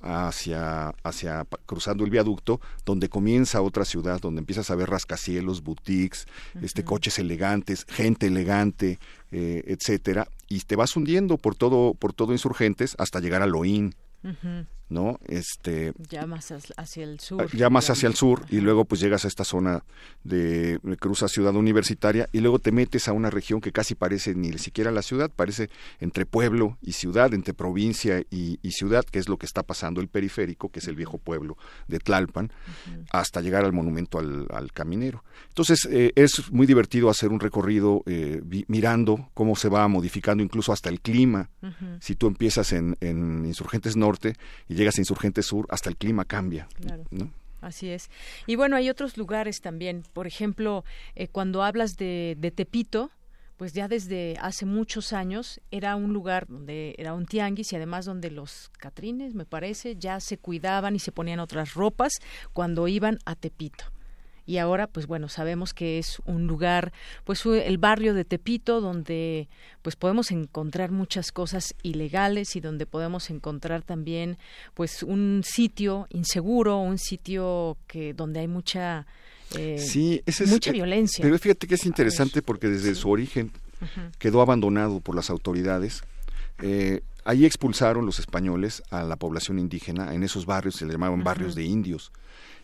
hacia, hacia cruzando el viaducto, donde comienza otra ciudad, donde empiezas a ver rascacielos, boutiques, este coches elegantes, gente elegante, eh, etcétera, y te vas hundiendo por todo, por todo insurgentes hasta llegar a Loín, ¿no? Este ya más hacia el sur. Ya más hacia el sur y luego pues llegas a esta zona de cruza ciudad universitaria y luego te metes a una región que casi parece ni siquiera la ciudad, parece entre pueblo y ciudad, entre provincia y, ciudad, que es lo que está pasando el periférico, que es el viejo pueblo de Tlalpan, hasta llegar al monumento al, caminero. Entonces eh, es muy divertido hacer un recorrido eh, mirando cómo se va modificando incluso hasta el clima. Si tú empiezas en, en Insurgentes Norte y llegas a Insurgente Sur, hasta el clima cambia. Así es. Y bueno, hay otros lugares también. Por ejemplo, eh, cuando hablas de, de Tepito, pues ya desde hace muchos años era un lugar donde era un tianguis y además donde los catrines, me parece, ya se cuidaban y se ponían otras ropas cuando iban a Tepito y ahora pues bueno sabemos que es un lugar pues el barrio de Tepito donde pues podemos encontrar muchas cosas ilegales y donde podemos encontrar también pues un sitio inseguro un sitio que donde hay mucha eh, sí, mucha eh, violencia. pero fíjate que es interesante porque desde su origen quedó abandonado por las autoridades. Eh, ahí expulsaron los españoles a la población indígena en esos barrios se le llamaban barrios de indios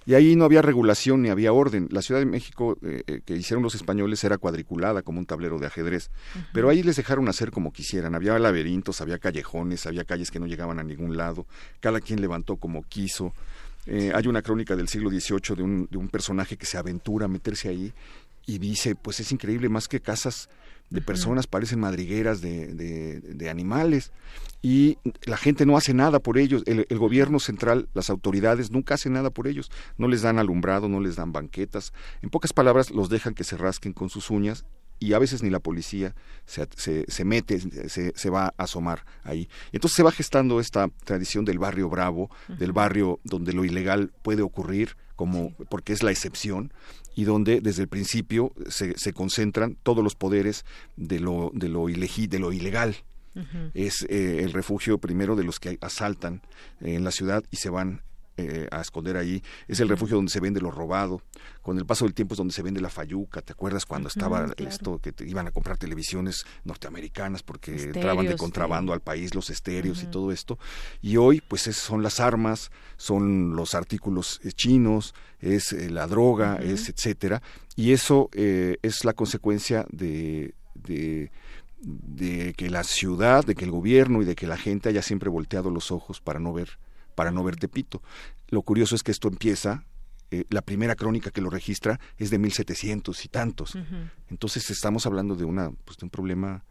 y ahí no había regulación ni había orden. La Ciudad de México eh, eh, que hicieron los españoles era cuadriculada como un tablero de ajedrez, pero ahí les dejaron hacer como quisieran. Había laberintos, había callejones, había calles que no llegaban a ningún lado, cada quien levantó como quiso. Eh, hay una crónica del siglo XVIII de un, de un personaje que se aventura a meterse ahí y dice, pues es increíble, más que casas de personas, parecen madrigueras de, de, animales y la gente no hace nada por ellos, el, gobierno central, las autoridades nunca hacen nada por ellos, no les dan alumbrado, no les dan banquetas, en pocas palabras los dejan que se rasquen con sus uñas y a veces ni la policía se, se, mete, se, se, va a asomar ahí. Entonces se va gestando esta tradición del barrio bravo, del barrio donde lo ilegal puede ocurrir, como porque es la excepción, y donde desde el principio se, se concentran todos los poderes de lo, de lo, de lo ilegal. Es eh, el refugio primero de los que asaltan en la ciudad y se van eh, a esconder ahí. Es el refugio donde se vende lo robado. Con el paso del tiempo es donde se vende la fayuca. ¿Te acuerdas cuando estaba esto que te iban a comprar televisiones norteamericanas porque entraban de contrabando al país los estéreos y todo esto? Y hoy pues son las armas, son los artículos eh, chinos, es eh, la droga, es etcétera. Y eso es la consecuencia de, de de que la ciudad, de que el gobierno y de que la gente haya siempre volteado los ojos para no ver para no ver Tepito. Lo curioso es que esto empieza eh, la primera crónica que lo registra es de 1700 y tantos. Entonces estamos hablando de una pues, de un problema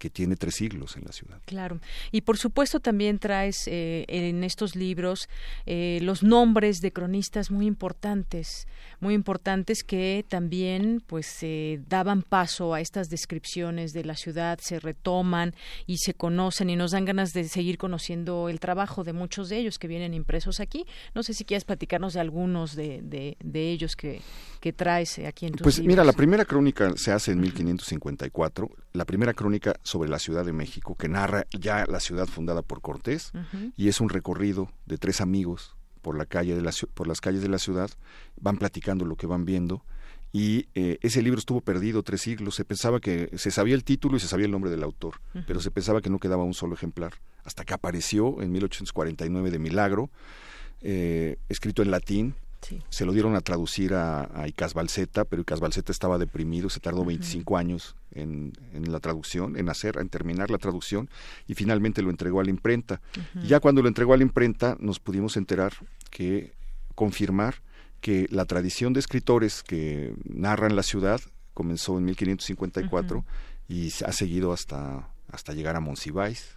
que tiene tres siglos en la ciudad. Claro. Y por supuesto también traes eh, en estos libros eh, los nombres de cronistas muy importantes, muy importantes que también pues daban paso a estas descripciones de la ciudad, se retoman y se conocen y nos dan ganas de seguir conociendo el trabajo de muchos de ellos que vienen impresos aquí. No sé si quieres platicarnos de algunos de, de, ellos que, que traes aquí en tus Pues mira, la primera crónica se hace en 1554, la primera crónica sobre la Ciudad de México, que narra ya la ciudad fundada por Cortés, y es un recorrido de tres amigos por la calle de la, por las calles de la ciudad, van platicando lo que van viendo, y eh, ese libro estuvo perdido tres siglos. Se pensaba que se sabía el título y se sabía el nombre del autor, pero se pensaba que no quedaba un solo ejemplar, hasta que apareció en 1849 de milagro, eh, escrito en latín, se lo dieron a traducir a, a Icas Balseta, pero Icas Balseta estaba deprimido, se tardó 25 años en, en, la traducción, en hacer, en terminar la traducción, y finalmente lo entregó a la imprenta. Y ya cuando lo entregó a la imprenta nos pudimos enterar que, confirmar que la tradición de escritores que narran la ciudad comenzó en 1554 y ha seguido hasta, hasta llegar a Monsiváis,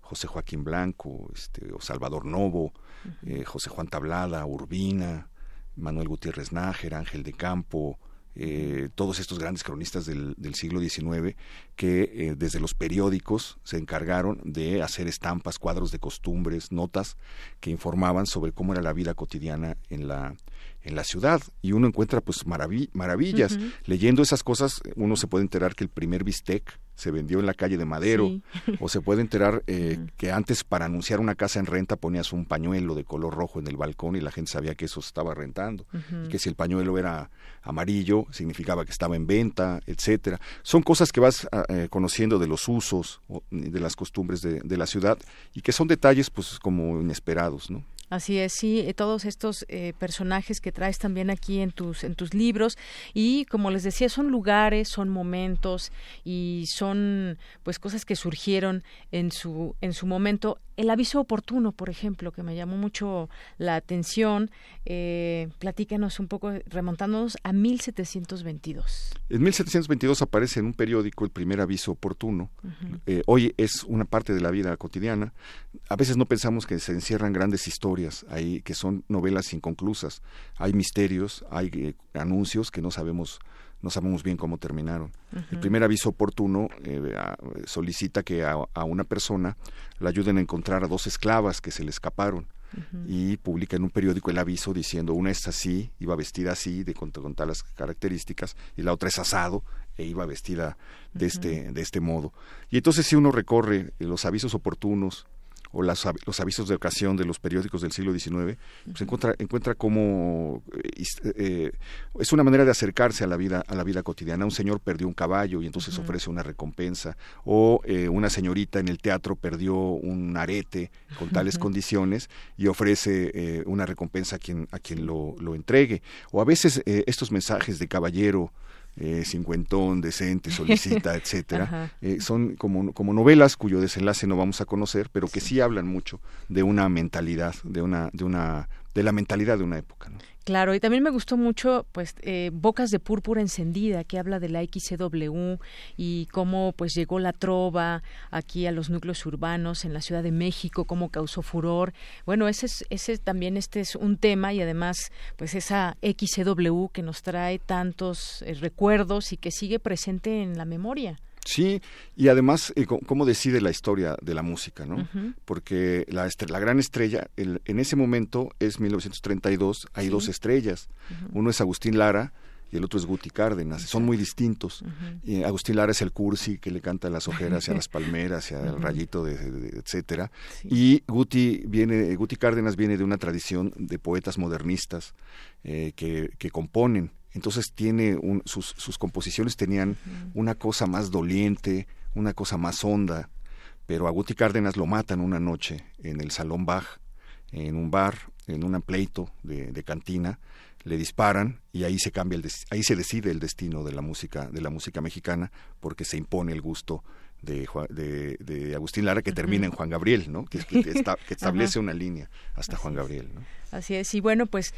José Joaquín Blanco, este, o Salvador Novo, eh, José Juan Tablada, Urbina, Manuel Gutiérrez Nájera, Ángel de Campo, eh, todos estos grandes cronistas del, siglo XIX que eh, desde los periódicos se encargaron de hacer estampas, cuadros de costumbres, notas que informaban sobre cómo era la vida cotidiana en la, en la ciudad y uno encuentra pues maravillas. Leyendo esas cosas uno se puede enterar que el primer bistec se vendió en la calle de Madero, o se puede enterar eh, que antes para anunciar una casa en renta ponías un pañuelo de color rojo en el balcón y la gente sabía que eso se estaba rentando, y que si el pañuelo era amarillo significaba que estaba en venta, etcétera. Son cosas que vas ah, eh, conociendo de los usos, de las costumbres de, de la ciudad y que son detalles pues como inesperados, ¿no? Así es, sí, eh, todos estos eh, personajes que traes también aquí en tus en tus libros y como les decía son lugares, son momentos y son pues cosas que surgieron en su en su momento el aviso oportuno, por ejemplo, que me llamó mucho la atención, eh, platícanos un poco, remontándonos a 1722. En 1722 aparece en un periódico el primer aviso oportuno. Eh, hoy es una parte de la vida cotidiana. A veces no pensamos que se encierran grandes historias historias, hay que son novelas inconclusas, hay misterios, hay eh, anuncios que no sabemos no sabemos bien cómo terminaron. El primer aviso oportuno eh, solicita que a, una persona le ayuden a encontrar a dos esclavas que se le escaparon y publica en un periódico el aviso diciendo una es así, iba vestida así, de con, con tales características, y la otra es asado e iba vestida de, este, de este modo. Y entonces si uno recorre los avisos oportunos, o las, los avisos de ocasión de los periódicos del siglo XIX, pues encuentra, encuentra cómo eh, eh, es una manera de acercarse a la vida, a la vida cotidiana. Un señor perdió un caballo y entonces ofrece una recompensa, o eh, una señorita en el teatro perdió un arete con tales condiciones y ofrece una recompensa a quien, a quien lo, lo entregue. O a veces estos mensajes de caballero eh, cincuentón, decente, solicita, etcétera, eh, son como, como novelas cuyo desenlace no vamos a conocer, pero que sí hablan mucho de una mentalidad, de una, de una, de la mentalidad de una época. ¿no? Claro, y también me gustó mucho, pues, eh, Bocas de Púrpura Encendida, que habla de la XCW y cómo, pues, llegó la trova aquí a los núcleos urbanos en la Ciudad de México, cómo causó furor. Bueno, ese, es, ese también este es un tema y además, pues, esa XCW que nos trae tantos eh, recuerdos y que sigue presente en la memoria. Sí, y además, eh, ¿cómo decide la historia de la música? ¿no? Porque la, la gran estrella, en ese momento es 1932, hay dos estrellas. Uno es Agustín Lara y el otro es Guti Cárdenas. Son muy distintos. y Agustín Lara es el cursi que le canta las ojeras y a las palmeras y al rayito, de, etcétera. Y Guti, viene, Guti Cárdenas viene de una tradición de poetas modernistas eh, que, que componen entonces tiene sus, sus, composiciones tenían una cosa más doliente, una cosa más honda, pero a Guti Cárdenas lo matan una noche en el Salón Bach, en un bar, en un pleito de, de cantina, le disparan y ahí se cambia el ahí se decide el destino de la música de la música mexicana porque se impone el gusto de, de, de Agustín Lara que termina en Juan Gabriel, ¿no? Que, que, que establece una línea hasta Juan Gabriel, ¿no? Así es. Y bueno, pues,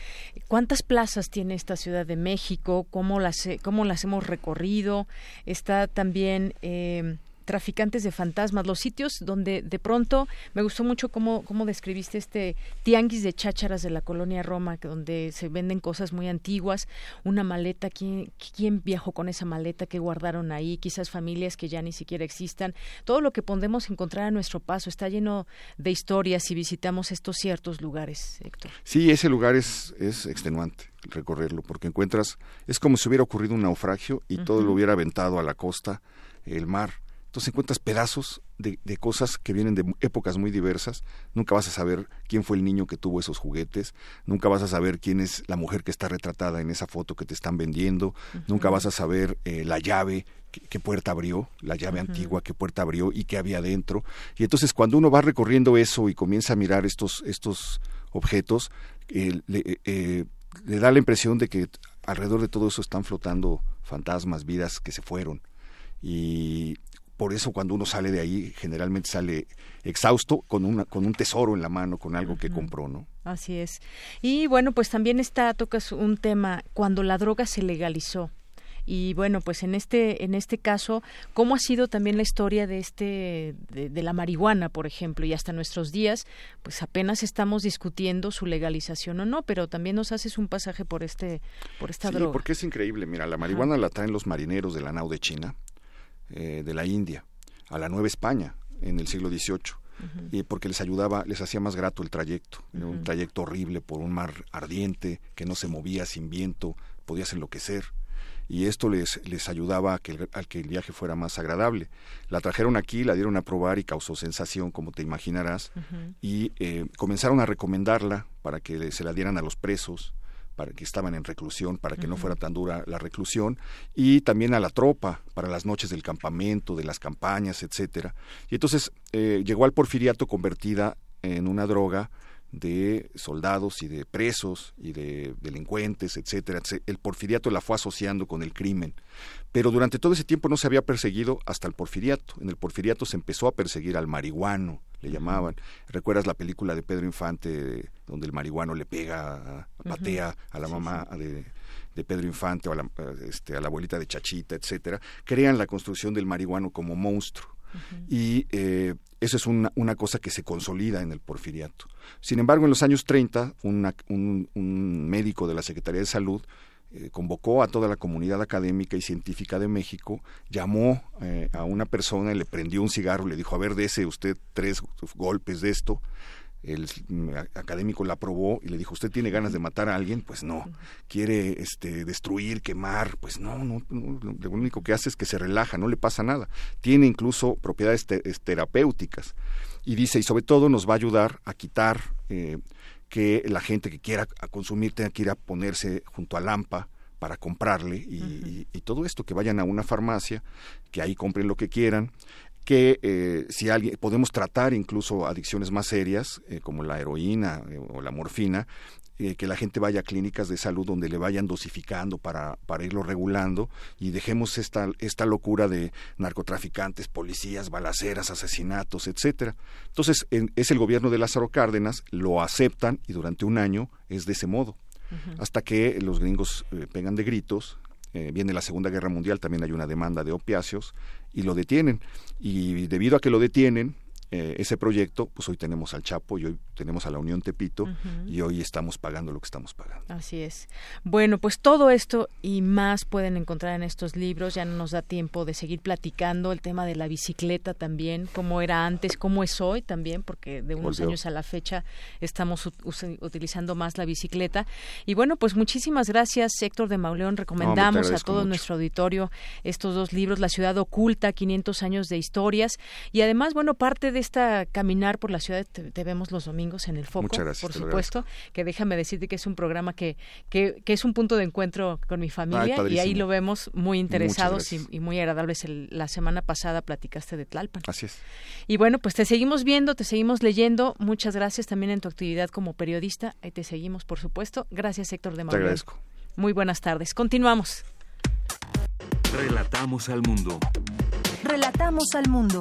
¿cuántas plazas tiene esta Ciudad de México? ¿Cómo las, cómo las hemos recorrido? Está también... Eh, traficantes de fantasmas, los sitios donde de pronto me gustó mucho cómo, cómo describiste este tianguis de chácharas de la colonia Roma, donde se venden cosas muy antiguas, una maleta, ¿quién, quién viajó con esa maleta que guardaron ahí? Quizás familias que ya ni siquiera existan. Todo lo que podemos encontrar a nuestro paso está lleno de historias si visitamos estos ciertos lugares, Héctor. Sí, ese lugar es, es extenuante recorrerlo, porque encuentras, es como si hubiera ocurrido un naufragio y todo lo hubiera aventado a la costa, el mar entonces encuentras pedazos de, cosas que vienen de épocas muy diversas. Nunca vas a saber quién fue el niño que tuvo esos juguetes. Nunca vas a saber quién es la mujer que está retratada en esa foto que te están vendiendo. Nunca vas a saber eh, la llave, qué, puerta abrió, la llave antigua, qué puerta abrió y qué había dentro. Y entonces cuando uno va recorriendo eso y comienza a mirar estos, estos objetos, eh, le, le da la impresión de que alrededor de todo eso están flotando fantasmas, vidas que se fueron. Y por eso cuando uno sale de ahí generalmente sale exhausto con una con un tesoro en la mano con algo que compró no así es. Y bueno pues también está tocas un tema cuando la droga se legalizó. Y bueno pues en este en este caso cómo ha sido también la historia de este de, la marihuana por ejemplo y hasta nuestros días pues apenas estamos discutiendo su legalización o no pero también nos haces un pasaje por este por esta sí, droga. porque es increíble. Mira la marihuana la traen los marineros de la nao de China eh, de la India a la Nueva España en el siglo XVIII. y porque les ayudaba, les hacía más grato el trayecto, un trayecto horrible por un mar ardiente que no se movía sin viento, podías enloquecer y esto les, les ayudaba a que, a que el viaje fuera más agradable. La trajeron aquí, la dieron a probar y causó sensación, como te imaginarás, y eh, comenzaron a recomendarla para que se la dieran a los presos, para que estaban en reclusión, para que no fuera tan dura la reclusión, y también a la tropa, para las noches del campamento, de las campañas, etcétera. Y entonces eh, llegó al porfiriato convertida en una droga de soldados y de presos y de delincuentes, etcétera. El porfiriato la fue asociando con el crimen. Pero durante todo ese tiempo no se había perseguido hasta el porfiriato. En el porfiriato se empezó a perseguir al marihuano, le llamaban. ¿Recuerdas la película de Pedro Infante donde el marihuano le pega, patea a la mamá de, Pedro Infante o a la, este, a la abuelita de Chachita, etcétera? Crean la construcción del marihuano como monstruo. Y eh, eso es una, una, cosa que se consolida en el porfiriato. Sin embargo, en los años 30, un, médico de la Secretaría de Salud eh, convocó a toda la comunidad académica y científica de México, llamó eh, a una persona, le prendió un cigarro, le dijo, a ver, dese usted tres golpes de esto, el académico la aprobó y le dijo, ¿usted tiene ganas de matar a alguien? Pues no. ¿Quiere este, destruir, quemar? Pues no, no, lo único que hace es que se relaja, no le pasa nada. Tiene incluso propiedades terapéuticas. Y dice, y sobre todo nos va a ayudar a quitar eh, que la gente que quiera consumir tenga que ir a ponerse junto a Lampa para comprarle y, y, todo esto, que vayan a una farmacia, que ahí compren lo que quieran, que eh, si alguien podemos tratar incluso adicciones más serias eh, como la heroína eh, o la morfina que la gente vaya a clínicas de salud donde le vayan dosificando para, para irlo regulando y dejemos esta, esta locura de narcotraficantes, policías, balaceras, asesinatos, etcétera. Entonces, es el gobierno de Lázaro Cárdenas, lo aceptan y durante un año es de ese modo. Hasta que los gringos pegan de gritos, viene la Segunda Guerra Mundial, también hay una demanda de opiáceos, y lo detienen. Y debido a que lo detienen, eh, ese proyecto, pues hoy tenemos al Chapo y hoy tenemos a la Unión Tepito y hoy estamos pagando lo que estamos pagando. Así es. Bueno, pues todo esto y más pueden encontrar en estos libros. Ya no nos da tiempo de seguir platicando el tema de la bicicleta también, cómo era antes, cómo es hoy también, porque de unos años a la fecha estamos utilizando más la bicicleta. Y bueno, pues muchísimas gracias, Héctor de Mauleón. Recomendamos a todo nuestro auditorio estos dos libros, La ciudad oculta, 500 años de historias. Y además, bueno, parte de esta caminar por la ciudad te, vemos los domingos en el foco, por supuesto, que déjame decirte que es un programa que, que, es un punto de encuentro con mi familia y ahí lo vemos muy interesados y, muy agradables. la semana pasada platicaste de Tlalpan. Así es. Y bueno, pues te seguimos viendo, te seguimos leyendo. Muchas gracias también en tu actividad como periodista. Ahí te seguimos, por supuesto. Gracias, Héctor de Manuel. Te agradezco. Muy buenas tardes. Continuamos. Relatamos al mundo. Relatamos al mundo.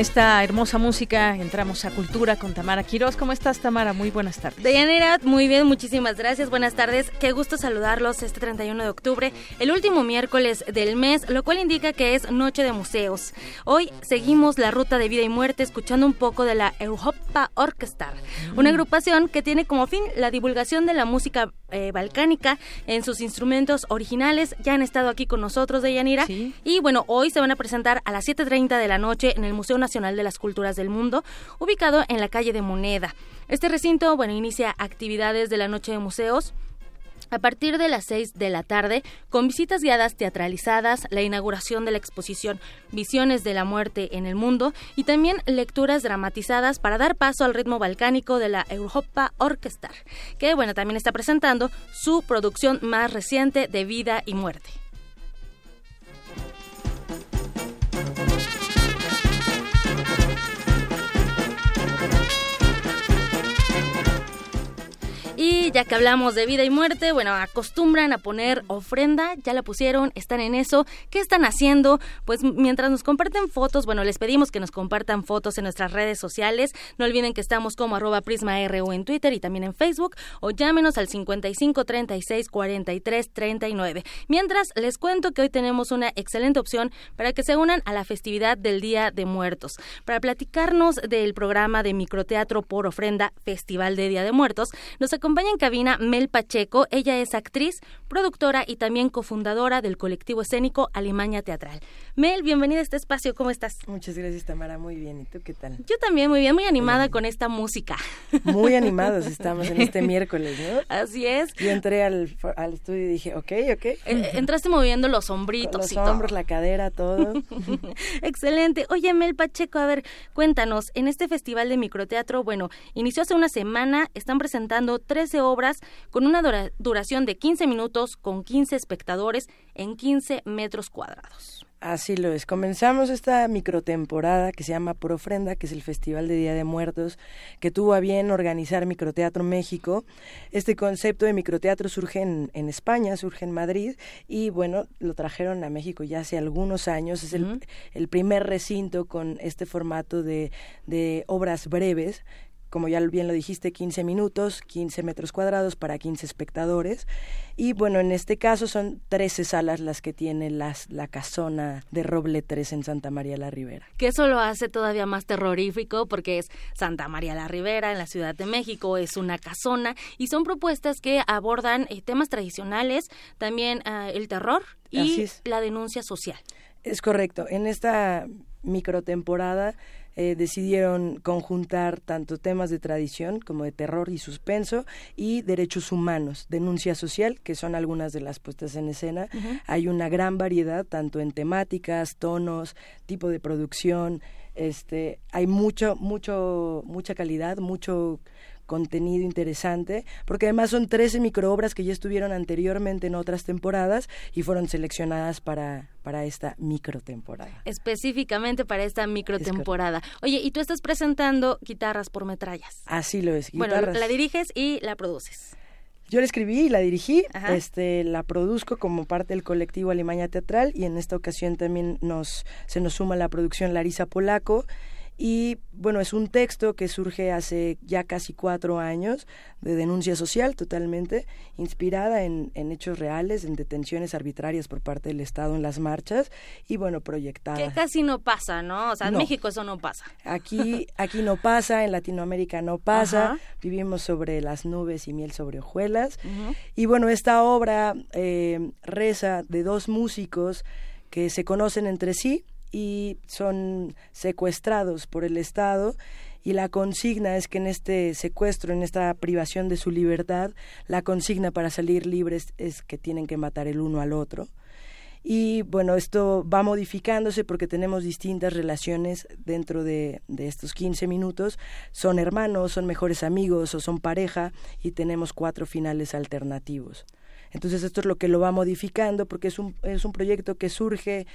Esta hermosa música entramos a Cultura con Tamara Quiroz. ¿Cómo estás, Tamara? Muy buenas tardes. Deyanira, muy bien, muchísimas gracias. Buenas tardes. Qué gusto saludarlos este 31 de octubre, el último miércoles del mes, lo cual indica que es Noche de Museos. Hoy seguimos la ruta de vida y muerte escuchando un poco de la Europa Orchestra, una mm. agrupación que tiene como fin la divulgación de la música eh, balcánica en sus instrumentos originales. Ya han estado aquí con nosotros, Deyanira. Y bueno, hoy se van a presentar a las 7.30 de la noche en el Museo Nacional de las Culturas del Mundo, ubicado en la calle de Moneda. Este recinto, bueno, inicia actividades de la Noche de Museos a partir de las 6 de la tarde, con visitas guiadas teatralizadas, la inauguración de la exposición Visiones de la Muerte en el Mundo y también lecturas dramatizadas para dar paso al ritmo balcánico de la Europa Orchestra, que bueno, también está presentando su producción más reciente de Vida y Muerte. Y ya que hablamos de vida y muerte, bueno, acostumbran a poner ofrenda, ya la pusieron, están en eso. ¿Qué están haciendo? Pues mientras nos comparten fotos, bueno, les pedimos que nos compartan fotos en nuestras redes sociales. No olviden que estamos como arroba prisma.ru en Twitter y también en Facebook o llámenos al 55 36 43 39. Mientras, les cuento que hoy tenemos una excelente opción para que se unan a la festividad del Día de Muertos. Para platicarnos del programa de microteatro por ofrenda Festival de Día de Muertos, nos acompaña en cabina Mel Pacheco. Ella es actriz, productora y también cofundadora del colectivo escénico Alimaña Teatral. Mel, bienvenida a este espacio. ¿Cómo estás? Muchas gracias, Tamara. Muy bien. ¿Y tú qué tal? Yo también muy bien, muy animada con esta música. Muy animados estamos en este miércoles, ¿no? Así es. Yo entré al, al estudio y dije, ok, ok. Eh, entraste moviendo los hombritos los hombros, la cadera, todo. Excelente. Oye, Mel Pacheco, a ver, cuéntanos, en este festival de microteatro, bueno, inició hace una semana, están presentando 13 obras con una duración de 15 minutos con 15 espectadores en 15 metros cuadrados. Así lo es. Comenzamos esta microtemporada que se llama Profrenda, que es el Festival de Día de Muertos, que tuvo a bien organizar Microteatro México. Este concepto de microteatro surge en, España, surge en Madrid, y bueno, lo trajeron a México ya hace algunos años. Es el, el primer recinto con este formato de, de obras breves como ya bien lo dijiste, 15 minutos, 15 metros cuadrados para 15 espectadores. Y bueno, en este caso son 13 salas las que tiene las, la casona de Roble 3 en Santa María la Ribera. Que eso lo hace todavía más terrorífico porque es Santa María la Ribera en la Ciudad de México, es una casona y son propuestas que abordan eh, temas tradicionales, también ah, el terror y la denuncia social. Es correcto. En esta microtemporada eh, decidieron conjuntar tanto temas de tradición como de terror y suspenso y derechos humanos, denuncia social, que son algunas de las puestas en escena. Hay una gran variedad, tanto en temáticas, tonos, tipo de producción, este, hay mucho, mucho, mucha calidad, mucho contenido interesante, porque además son 13 microobras que ya estuvieron anteriormente en otras temporadas y fueron seleccionadas para, para esta microtemporada. Específicamente para esta microtemporada. Oye, y tú estás presentando guitarras por metrallas. Así lo es. Guitarras. Bueno, la diriges y la produces. Yo la escribí y la dirigí, este, la produzco como parte del colectivo Alemania Teatral y en esta ocasión también nos, se nos suma la producción Larisa Polaco y bueno, es un texto que surge hace ya casi cuatro años de denuncia social totalmente, inspirada en, hechos reales, en detenciones arbitrarias por parte del Estado en las marchas y bueno, proyectada. Que casi no pasa, ¿no? O sea, en México eso no pasa. Aquí, aquí no pasa, en Latinoamérica no pasa, vivimos sobre las nubes y miel sobre hojuelas. Y bueno, esta obra eh, reza de dos músicos que se conocen entre sí, y son secuestrados por el Estado y la consigna es que en este secuestro, en esta privación de su libertad, la consigna para salir libres es que tienen que matar el uno al otro. Y bueno, esto va modificándose porque tenemos distintas relaciones dentro de, de, estos 15 minutos. Son hermanos, son mejores amigos o son pareja y tenemos cuatro finales alternativos. Entonces esto es lo que lo va modificando porque es un, es un proyecto que surge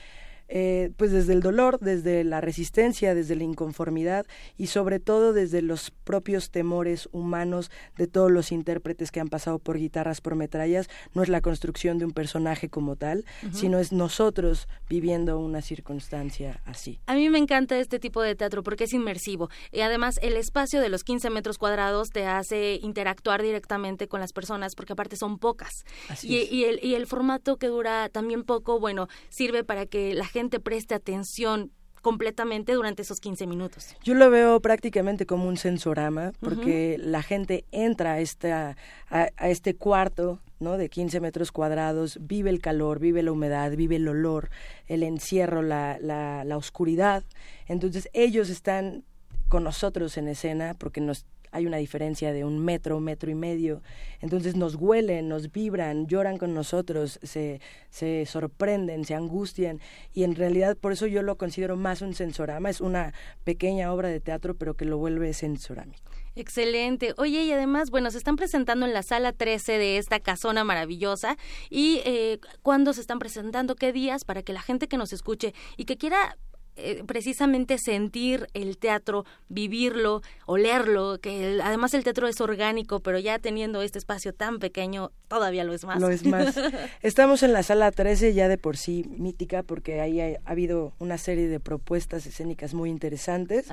eh, pues desde el dolor, desde la resistencia, desde la inconformidad y sobre todo desde los propios temores humanos de todos los intérpretes que han pasado por guitarras por metrallas. No es la construcción de un personaje como tal, sino es nosotros viviendo una circunstancia así. A mí me encanta este tipo de teatro porque es inmersivo y además el espacio de los 15 metros cuadrados te hace interactuar directamente con las personas porque aparte son pocas. y, y, el, y el formato que dura también poco, bueno, sirve para que la gente preste atención completamente durante esos 15 minutos. Yo lo veo prácticamente como un sensorama, porque la gente entra a, esta, a, este cuarto ¿no? de 15 metros cuadrados, vive el calor, vive la humedad, vive el olor, el encierro, la, la, la oscuridad. Entonces ellos están con nosotros en escena porque nos hay una diferencia de un metro, metro y medio. Entonces nos huelen, nos vibran, lloran con nosotros, se, se sorprenden, se angustian. Y en realidad por eso yo lo considero más un sensorama. Es una pequeña obra de teatro, pero que lo vuelve sensorámico. Excelente. Oye, y además, bueno, se están presentando en la sala 13 de esta casona maravillosa. ¿Y eh, cuándo se están presentando? ¿Qué días? Para que la gente que nos escuche y que quiera eh, precisamente sentir el teatro, vivirlo, olerlo, que además el teatro es orgánico, pero ya teniendo este espacio tan pequeño, todavía lo es más. Lo es más. Estamos en la sala 13 ya de por sí mítica porque ahí ha, habido una serie de propuestas escénicas muy interesantes.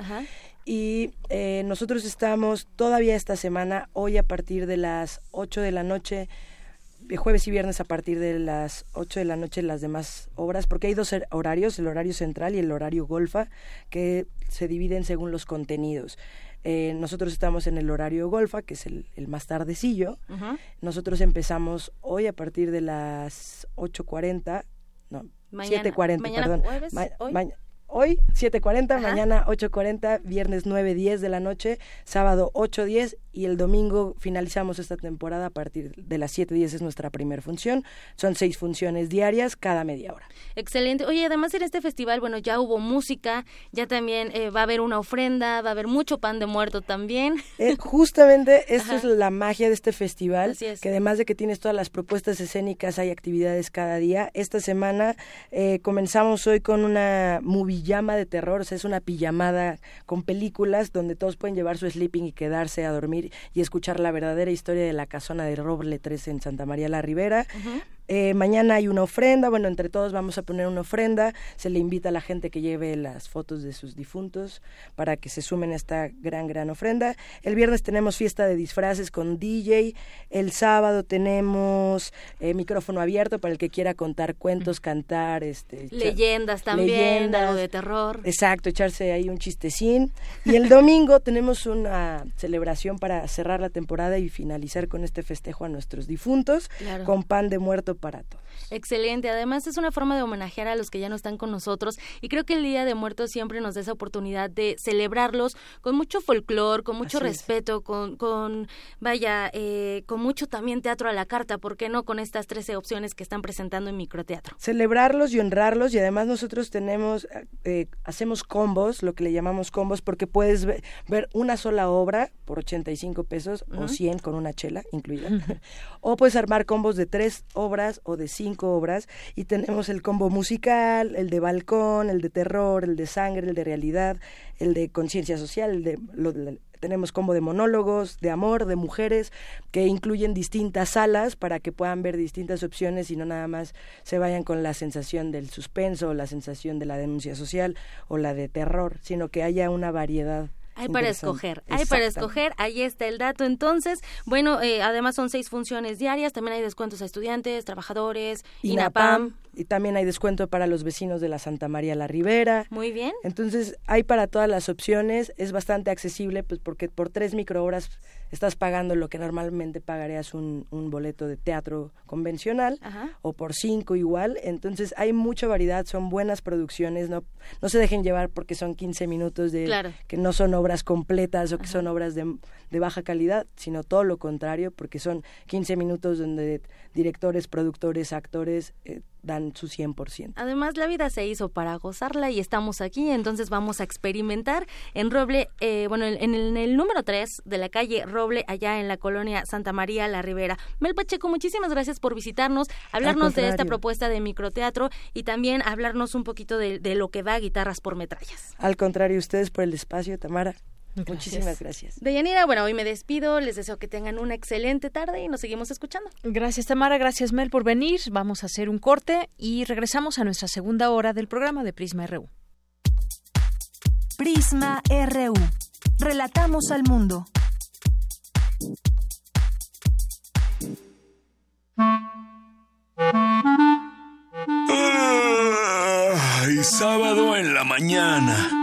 Y eh, nosotros estamos todavía esta semana, hoy a partir de las 8 de la noche, jueves y viernes a partir de las 8 de la noche las demás obras, porque hay dos horarios, el horario central y el horario golfa, que se dividen según los contenidos. Eh, nosotros estamos en el horario golfa, que es el, más tardecillo. Nosotros empezamos hoy a partir de las 8.40, no, 7.40, perdón. Jueves, hoy hoy 7.40, mañana 8.40, viernes 9.10 de la noche, sábado 8.10 y el domingo finalizamos esta temporada a partir de las 7.10 es nuestra primera función. Son seis funciones diarias cada media hora. Excelente. Oye, además en este festival, bueno, ya hubo música, ya también eh, va a haber una ofrenda, va a haber mucho pan de muerto también. Eh, justamente esto es la magia de este festival, que además de que tienes todas las propuestas escénicas, hay actividades cada día. Esta semana eh, comenzamos hoy con una movillama de terror, o sea, es una pijamada con películas donde todos pueden llevar su sleeping y quedarse a dormir y escuchar la verdadera historia de la casona de Roble 3 en Santa María la Ribera. Eh, mañana hay una ofrenda, bueno, entre todos vamos a poner una ofrenda, se le invita a la gente que lleve las fotos de sus difuntos para que se sumen a esta gran, gran ofrenda. El viernes tenemos fiesta de disfraces con DJ, el sábado tenemos eh, micrófono abierto para el que quiera contar cuentos, cantar, este, leyendas también, algo de terror. Exacto, echarse ahí un chistecín. Y el domingo tenemos una celebración para cerrar la temporada y finalizar con este festejo a nuestros difuntos, con pan de muerto para todos. Excelente. Además es una forma de homenajear a los que ya no están con nosotros y creo que el Día de Muertos siempre nos da esa oportunidad de celebrarlos con mucho folclor, con mucho respeto, con, con, vaya, eh, con mucho también teatro a la carta, ¿por qué no con estas 13 opciones que están presentando en microteatro? Celebrarlos y honrarlos y además nosotros tenemos, eh, hacemos combos, lo que le llamamos combos, porque puedes ver una sola obra por 85 pesos o 100 con una chela incluida, o puedes armar combos de tres obras o de cinco obras y tenemos el combo musical, el de balcón, el de terror, el de sangre, el de realidad, el de conciencia social, el de, lo, tenemos combo de monólogos, de amor, de mujeres, que incluyen distintas salas para que puedan ver distintas opciones y no nada más se vayan con la sensación del suspenso, la sensación de la denuncia social o la de terror, sino que haya una variedad hay para escoger, hay para escoger, ahí está el dato. Entonces, bueno, eh, además son seis funciones diarias, también hay descuentos a estudiantes, trabajadores, INAPAM. Y también hay descuento para los vecinos de la Santa María la Ribera. Muy bien. Entonces, hay para todas las opciones, es bastante accesible, pues porque por tres microhoras estás pagando lo que normalmente pagarías un, un boleto de teatro convencional o por cinco igual. Entonces hay mucha variedad, son buenas producciones, no, no se dejen llevar porque son 15 minutos de que no son obras completas o que son obras de, de, baja calidad, sino todo lo contrario porque son 15 minutos donde directores, productores, actores... Eh, dan su 100%. Además, la vida se hizo para gozarla y estamos aquí, entonces vamos a experimentar en Roble, eh, bueno, en el, número 3 de la calle Roble, allá en la colonia Santa María La Ribera. Mel Pacheco, muchísimas gracias por visitarnos, hablarnos de esta propuesta de microteatro y también hablarnos un poquito de, de lo que va a Guitarras por Metrallas. Al contrario, ustedes por el espacio, Tamara. Muchísimas gracias. Deyanira, bueno, hoy me despido, les deseo que tengan una excelente tarde y nos seguimos escuchando. Gracias Tamara, gracias Mel por venir. Vamos a hacer un corte y regresamos a nuestra segunda hora del programa de Prisma RU. Prisma RU. Relatamos al mundo. Ay, sábado en la mañana.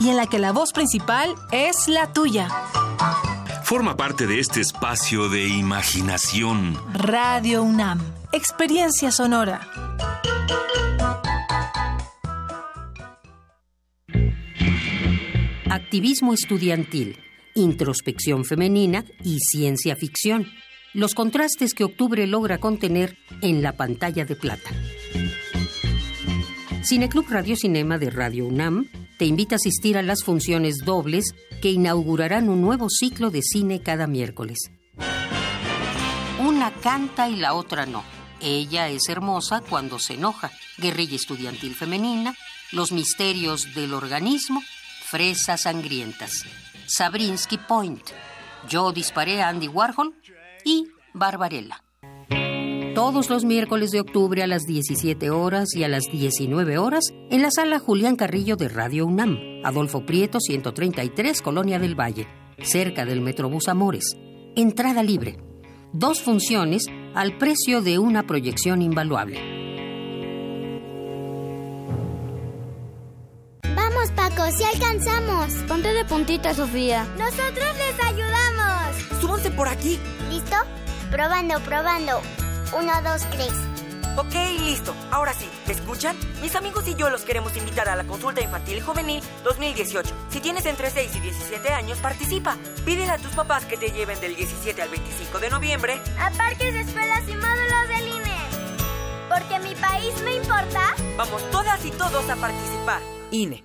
y en la que la voz principal es la tuya. Forma parte de este espacio de imaginación. Radio UNAM, experiencia sonora. activismo estudiantil, introspección femenina y ciencia ficción. Los contrastes que octubre logra contener en la pantalla de plata. Cineclub Radio Cinema de Radio UNAM te invita a asistir a las funciones dobles que inaugurarán un nuevo ciclo de cine cada miércoles. Una canta y la otra no. Ella es hermosa cuando se enoja. Guerrilla estudiantil femenina, los misterios del organismo, fresas sangrientas. Sabrinsky Point. Yo disparé a Andy Warhol y Barbarella. Todos los miércoles de octubre a las 17 horas y a las 19 horas en la sala Julián Carrillo de Radio UNAM, Adolfo Prieto 133, Colonia del Valle, cerca del Metrobús Amores. Entrada libre. Dos funciones al precio de una proyección invaluable. Vamos, Paco, si alcanzamos. Ponte de puntita, Sofía. Nosotros les ayudamos. Súbanse por aquí. ¿Listo? Probando, probando. Uno, dos, tres. Ok, listo. Ahora sí, ¿me escuchan? Mis amigos y yo los queremos invitar a la consulta infantil y juvenil 2018. Si tienes entre 6 y 17 años, participa. Pídele a tus papás que te lleven del 17 al 25 de noviembre a parques, escuelas y módulos del INE. Porque mi país me importa. Vamos todas y todos a participar. INE.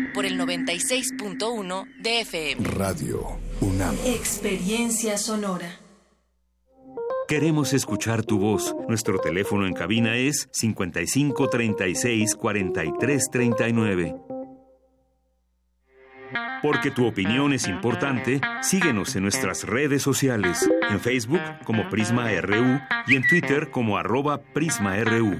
por el 96.1 de FM. Radio UNAM. Experiencia sonora. Queremos escuchar tu voz. Nuestro teléfono en cabina es 55 36 43 39. Porque tu opinión es importante, síguenos en nuestras redes sociales, en Facebook como Prisma RU y en Twitter como arroba PrismaRU.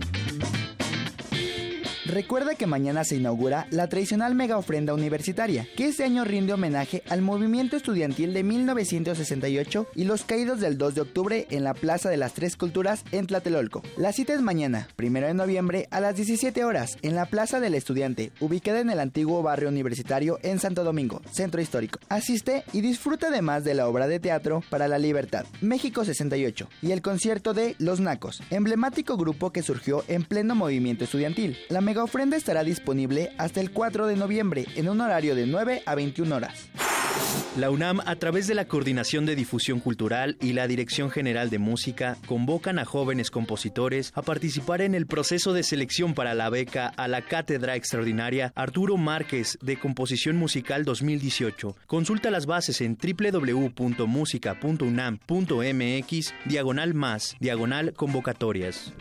Recuerda que mañana se inaugura la tradicional mega ofrenda universitaria, que este año rinde homenaje al movimiento estudiantil de 1968 y los caídos del 2 de octubre en la Plaza de las Tres Culturas en Tlatelolco. La cita es mañana, 1 de noviembre, a las 17 horas, en la Plaza del Estudiante, ubicada en el antiguo barrio universitario en Santo Domingo, centro histórico. Asiste y disfruta además de la obra de teatro para la libertad, México 68, y el concierto de Los Nacos, emblemático grupo que surgió en pleno movimiento estudiantil. La mega ofrenda estará disponible hasta el 4 de noviembre en un horario de 9 a 21 horas. La UNAM, a través de la Coordinación de Difusión Cultural y la Dirección General de Música, convocan a jóvenes compositores a participar en el proceso de selección para la beca a la Cátedra Extraordinaria Arturo Márquez de Composición Musical 2018. Consulta las bases en www.musica.unam.mx, diagonal más, diagonal convocatorias.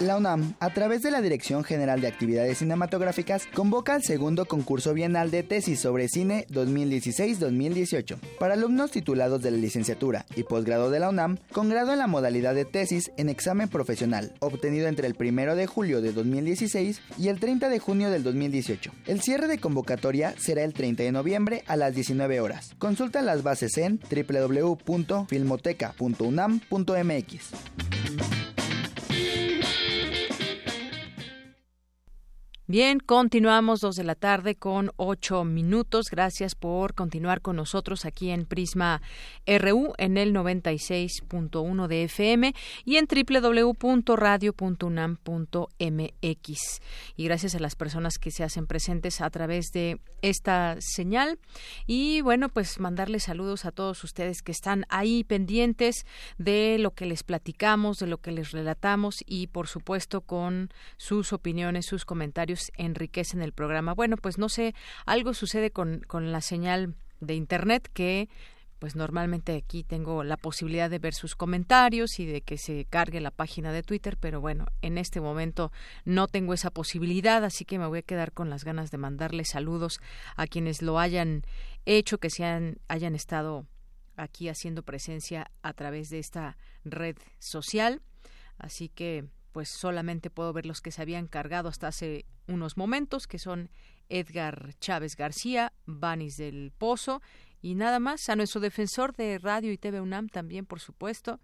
La UNAM, a través de la Dirección General de Actividades Cinematográficas, convoca al segundo concurso bienal de tesis sobre cine 2016-2018 para alumnos titulados de la licenciatura y posgrado de la UNAM con grado en la modalidad de tesis en examen profesional, obtenido entre el 1 de julio de 2016 y el 30 de junio del 2018. El cierre de convocatoria será el 30 de noviembre a las 19 horas. Consulta las bases en www.filmoteca.unam.mx. Bien, continuamos dos de la tarde con ocho minutos. Gracias por continuar con nosotros aquí en Prisma RU en el 96.1 de FM y en www.radio.unam.mx. Y gracias a las personas que se hacen presentes a través de esta señal. Y bueno, pues mandarles saludos a todos ustedes que están ahí pendientes de lo que les platicamos, de lo que les relatamos y por supuesto con sus opiniones, sus comentarios enriquecen el programa. Bueno, pues no sé, algo sucede con, con la señal de Internet que pues normalmente aquí tengo la posibilidad de ver sus comentarios y de que se cargue la página de Twitter, pero bueno, en este momento no tengo esa posibilidad, así que me voy a quedar con las ganas de mandarles saludos a quienes lo hayan hecho, que se hayan estado aquí haciendo presencia a través de esta red social. Así que pues solamente puedo ver los que se habían cargado hasta hace unos momentos, que son Edgar Chávez García, Vanis del Pozo y nada más. A nuestro defensor de Radio y TV UNAM también, por supuesto,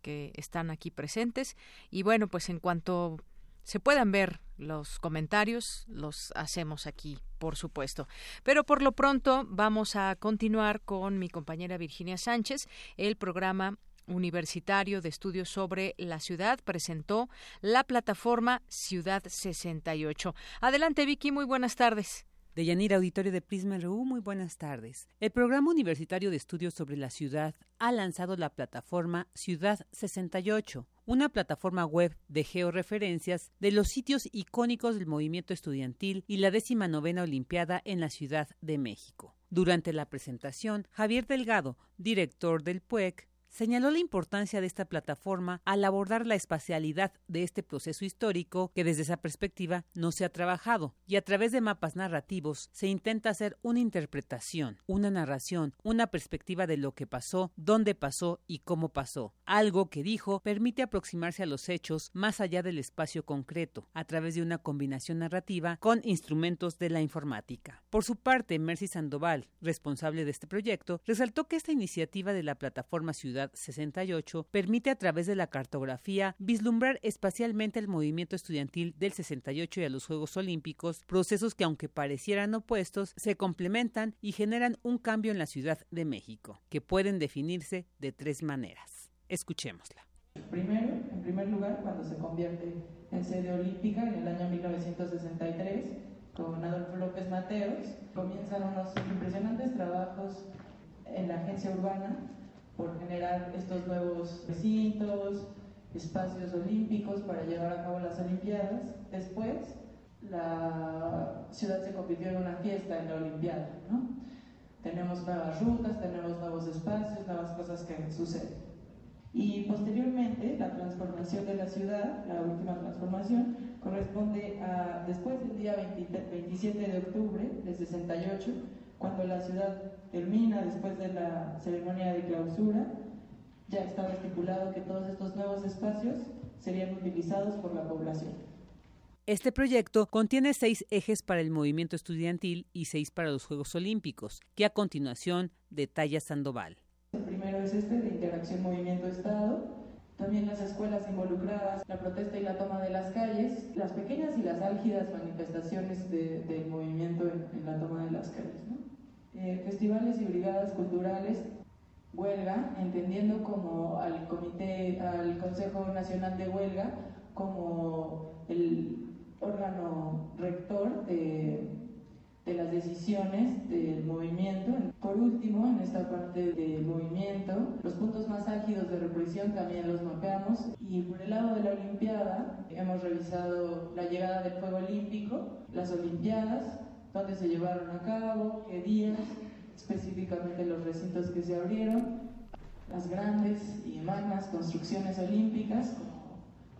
que están aquí presentes. Y bueno, pues en cuanto se puedan ver los comentarios, los hacemos aquí, por supuesto. Pero por lo pronto vamos a continuar con mi compañera Virginia Sánchez, el programa Universitario de Estudios sobre la Ciudad presentó la plataforma Ciudad 68. Adelante, Vicky, muy buenas tardes. De Yanira Auditorio de Prisma RU, muy buenas tardes. El Programa Universitario de Estudios sobre la Ciudad ha lanzado la plataforma Ciudad 68, una plataforma web de georreferencias de los sitios icónicos del movimiento estudiantil y la décima novena Olimpiada en la Ciudad de México. Durante la presentación, Javier Delgado, director del PUEC, señaló la importancia de esta plataforma al abordar la espacialidad de este proceso histórico que desde esa perspectiva no se ha trabajado y a través de mapas narrativos se intenta hacer una interpretación, una narración, una perspectiva de lo que pasó, dónde pasó y cómo pasó. Algo que dijo permite aproximarse a los hechos más allá del espacio concreto a través de una combinación narrativa con instrumentos de la informática. Por su parte, Mercy Sandoval, responsable de este proyecto, resaltó que esta iniciativa de la plataforma Ciudad 68 permite a través de la cartografía vislumbrar espacialmente el movimiento estudiantil del 68 y a los Juegos Olímpicos, procesos que aunque parecieran opuestos, se complementan y generan un cambio en la Ciudad de México, que pueden definirse de tres maneras. Escuchémosla. Primero, en primer lugar, cuando se convierte en sede olímpica en el año 1963, con Adolfo López Mateos, comienzan unos impresionantes trabajos en la agencia urbana por generar estos nuevos recintos, espacios olímpicos para llevar a cabo las Olimpiadas. Después, la ciudad se convirtió en una fiesta en la Olimpiada. ¿no? Tenemos nuevas rutas, tenemos nuevos espacios, nuevas cosas que suceden. Y posteriormente, la transformación de la ciudad, la última transformación, corresponde a después del día 27 de octubre del 68, cuando la ciudad termina después de la ceremonia de clausura, ya estaba estipulado que todos estos nuevos espacios serían utilizados por la población. Este proyecto contiene seis ejes para el movimiento estudiantil y seis para los Juegos Olímpicos, que a continuación detalla Sandoval. El primero es este de interacción movimiento-estado, también las escuelas involucradas, la protesta y la toma de las calles, las pequeñas y las álgidas manifestaciones del movimiento en, en, la toma de las calles. ¿no? Eh, festivales y brigadas culturales, huelga, entendiendo como al comité, al Consejo Nacional de Huelga como el órgano rector de, de las decisiones del movimiento. Por último, en esta parte del movimiento, los puntos más álgidos de represión también los mapeamos y por el lado de la Olimpiada hemos revisado la llegada del Juego Olímpico, las Olimpiadas, dónde se llevaron a cabo, qué días, específicamente los recintos que se abrieron, las grandes y magnas construcciones olímpicas,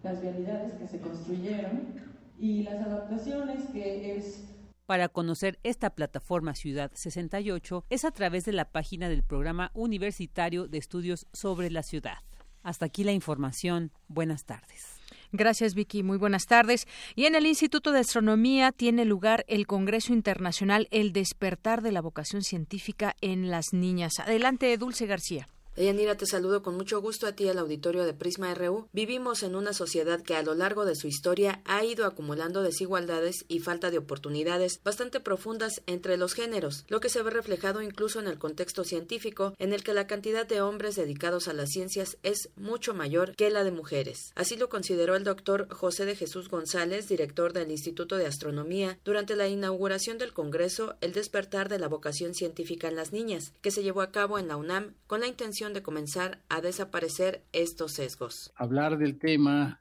las vialidades que se construyeron y las adaptaciones que es para conocer esta plataforma Ciudad 68 es a través de la página del Programa Universitario de Estudios sobre la Ciudad. Hasta aquí la información. Buenas tardes. Gracias, Vicky. Muy buenas tardes. Y en el Instituto de Astronomía tiene lugar el Congreso Internacional El despertar de la vocación científica en las niñas. Adelante, Dulce García. Deyanira, te saludo con mucho gusto a ti al auditorio de Prisma RU. Vivimos en una sociedad que a lo largo de su historia ha ido acumulando desigualdades y falta de oportunidades bastante profundas entre los géneros, lo que se ve reflejado incluso en el contexto científico, en el que la cantidad de hombres dedicados a las ciencias es mucho mayor que la de mujeres. Así lo consideró el doctor José de Jesús González, director del Instituto de Astronomía, durante la inauguración del Congreso El despertar de la vocación científica en las niñas, que se llevó a cabo en la UNAM con la intención de comenzar a desaparecer estos sesgos. Hablar del tema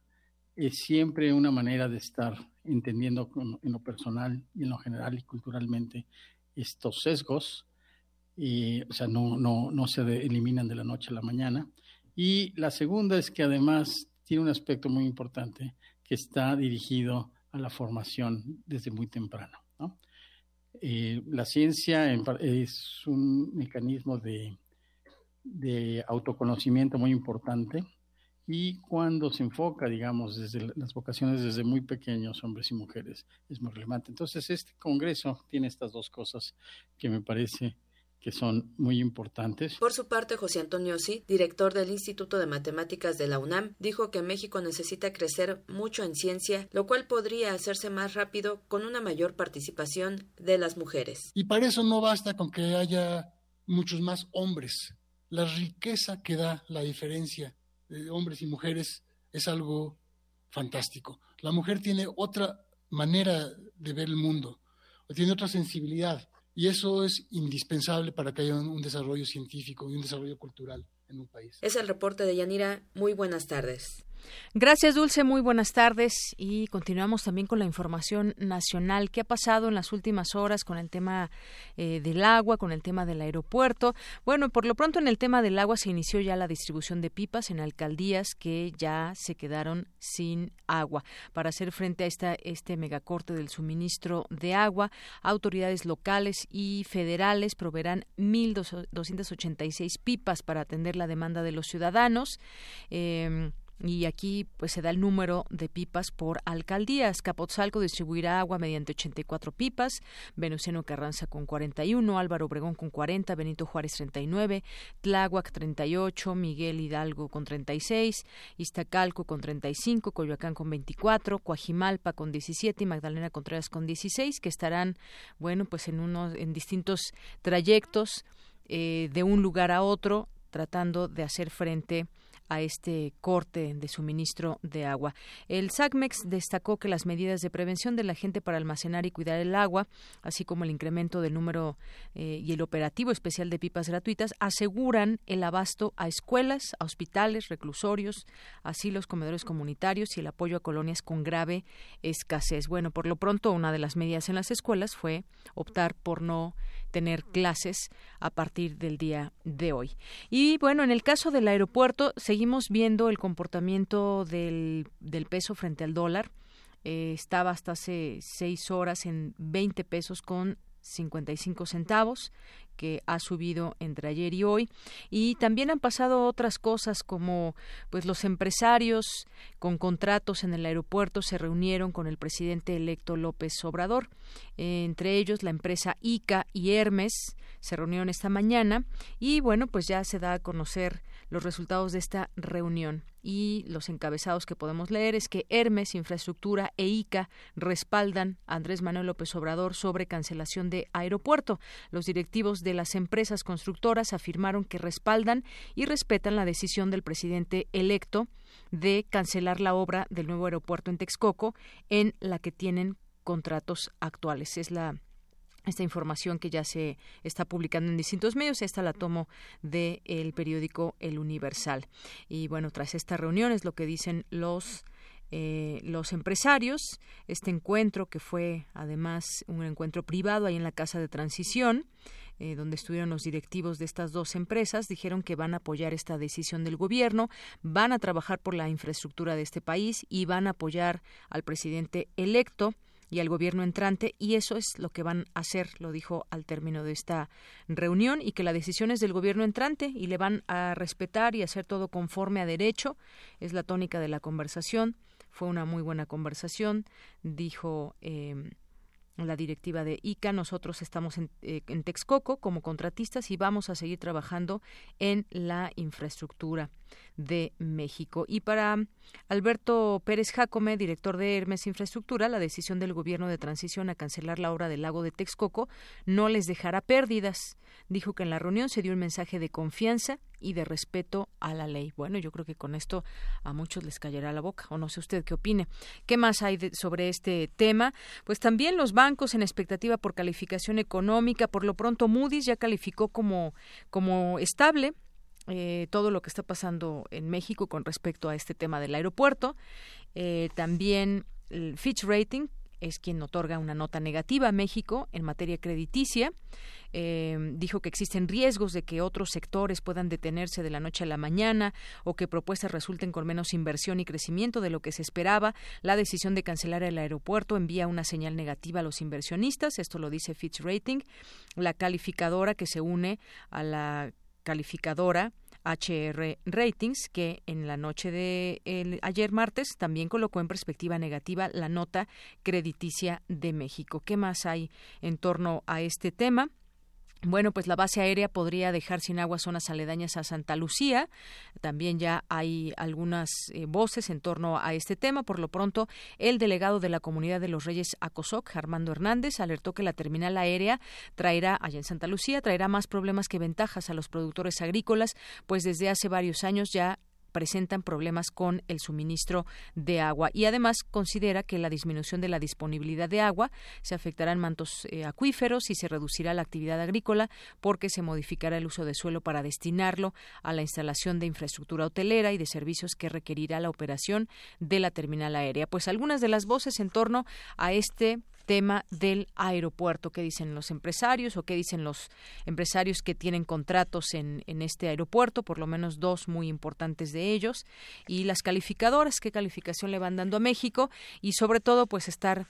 es siempre una manera de estar entendiendo en lo personal y en lo general y culturalmente estos sesgos, y, o sea, no, no, no se eliminan de la noche a la mañana. Y la segunda es que además tiene un aspecto muy importante que está dirigido a la formación desde muy temprano. Eh, la ciencia es un mecanismo de, de, autoconocimiento muy importante y cuando se enfoca, digamos, desde las vocaciones desde muy pequeños, hombres y mujeres, es muy relevante. Entonces, este Congreso tiene estas dos cosas que me parece que son muy importantes. Por su parte, José Antonio Sí, director del Instituto de Matemáticas de la UNAM, dijo que México necesita crecer mucho en ciencia, lo cual podría hacerse más rápido con una mayor participación de las mujeres. Y para eso no basta con que haya muchos más hombres. La riqueza que da la diferencia de hombres y mujeres es algo fantástico. La mujer tiene otra manera de ver el mundo, tiene otra sensibilidad y eso es indispensable para que haya un, desarrollo científico y un desarrollo cultural en un país. Es el reporte de Yanira. Muy buenas tardes. Gracias, Dulce. Muy buenas tardes. Y continuamos también con la información nacional. ¿Qué ha pasado en las últimas horas con el tema eh, del agua, con el tema del aeropuerto? Bueno, por lo pronto en el tema del agua se inició ya la distribución de pipas en alcaldías que ya se quedaron sin agua. Para hacer frente a esta, este megacorte del suministro de agua, autoridades locales y federales proveerán 1.286 pipas para atender la demanda de los ciudadanos. Eh, y aquí pues se da el número de pipas por alcaldías. Capotzalco distribuirá agua mediante 84 pipas, Venustiano Carranza con 41, Álvaro Obregón con 40, Benito Juárez 39, Tláhuac 38, Miguel Hidalgo con 36, Iztacalco con 35, Coyoacán con 24, Coajimalpa con 17 y Magdalena Contreras con 16, que estarán, bueno, pues en unos en distintos trayectos eh, de un lugar a otro tratando de hacer frente este corte de suministro de agua. El SACMEX destacó que las medidas de prevención de la gente para almacenar y cuidar el agua, así como el incremento del número eh, y el operativo especial de pipas gratuitas, aseguran el abasto a escuelas, a hospitales, reclusorios, asilos, comedores comunitarios y el apoyo a colonias con grave escasez. Bueno, por lo pronto, una de las medidas en las escuelas fue optar por no tener clases a partir del día de hoy. Y bueno, en el caso del aeropuerto, seguimos viendo el comportamiento del, del peso frente al dólar. Eh, estaba hasta hace seis horas en 20 pesos con 55 centavos que ha subido entre ayer y hoy. Y también han pasado otras cosas como pues los empresarios con contratos en el aeropuerto se reunieron con el presidente electo López Obrador. Entre ellos la empresa ICA y Hermes se reunieron esta mañana. Y bueno pues ya se da a conocer los resultados de esta reunión y los encabezados que podemos leer es que Hermes, Infraestructura e ICA respaldan a Andrés Manuel López Obrador sobre cancelación de aeropuerto. Los directivos de las empresas constructoras afirmaron que respaldan y respetan la decisión del presidente electo de cancelar la obra del nuevo aeropuerto en Texcoco en la que tienen contratos actuales. Es la esta información que ya se está publicando en distintos medios. Esta la tomo del el periódico El Universal. Y bueno, tras esta reunión es lo que dicen los eh, los empresarios. Este encuentro, que fue además un encuentro privado ahí en la Casa de Transición, eh, donde estuvieron los directivos de estas dos empresas, dijeron que van a apoyar esta decisión del gobierno, van a trabajar por la infraestructura de este país y van a apoyar al presidente electo y al gobierno entrante y eso es lo que van a hacer, lo dijo al término de esta reunión y que la decisión es del gobierno entrante y le van a respetar y hacer todo conforme a derecho. Es la tónica de la conversación. Fue una muy buena conversación, dijo. Eh, la directiva de ICA. Nosotros estamos en, eh, Texcoco como contratistas y vamos a seguir trabajando en la infraestructura de México. Y para Alberto Pérez Jacome, director de Hermes Infraestructura, la decisión del gobierno de transición a cancelar la obra del lago de Texcoco no les dejará pérdidas. Dijo que en la reunión se dio un mensaje de confianza y de respeto a la ley. Bueno, yo creo que con esto a muchos les callará la boca, o no sé usted qué opine. ¿Qué más hay sobre este tema? Pues también los bancos en expectativa por calificación económica. Por lo pronto, Moody's ya calificó como, como estable eh, todo lo que está pasando en México con respecto a este tema del aeropuerto. Eh, también el Fitch Rating es quien otorga una nota negativa a México en materia crediticia. Eh, dijo que existen riesgos de que otros sectores puedan detenerse de la noche a la mañana o que propuestas resulten con menos inversión y crecimiento de lo que se esperaba. La decisión de cancelar el aeropuerto envía una señal negativa a los inversionistas. Esto lo dice Fitch Rating, la calificadora que se une a la calificadora HR Ratings, que en la noche de ayer martes también colocó en perspectiva negativa la nota crediticia de México. ¿Qué más hay en torno a este tema? Bueno, pues la base aérea podría dejar sin agua zonas aledañas a Santa Lucía. También ya hay algunas eh, voces en torno a este tema. Por lo pronto, el delegado de la Comunidad de los Reyes ACOSOC, Armando Hernández, alertó que la terminal aérea traerá, allá en Santa Lucía, traerá más problemas que ventajas a los productores agrícolas, pues desde hace varios años ya presentan problemas con el suministro de agua y además considera que la disminución de la disponibilidad de agua se afectará en mantos eh, acuíferos y se reducirá la actividad agrícola porque se modificará el uso de suelo para destinarlo a la instalación de infraestructura hotelera y de servicios que requerirá la operación de la terminal aérea. Pues algunas de las voces en torno a este tema del aeropuerto. ¿Qué dicen los empresarios o qué dicen los empresarios que tienen contratos en, en este aeropuerto? Por lo menos dos muy importantes de ellos. Y las calificadoras, qué calificación le van dando a México y sobre todo pues estar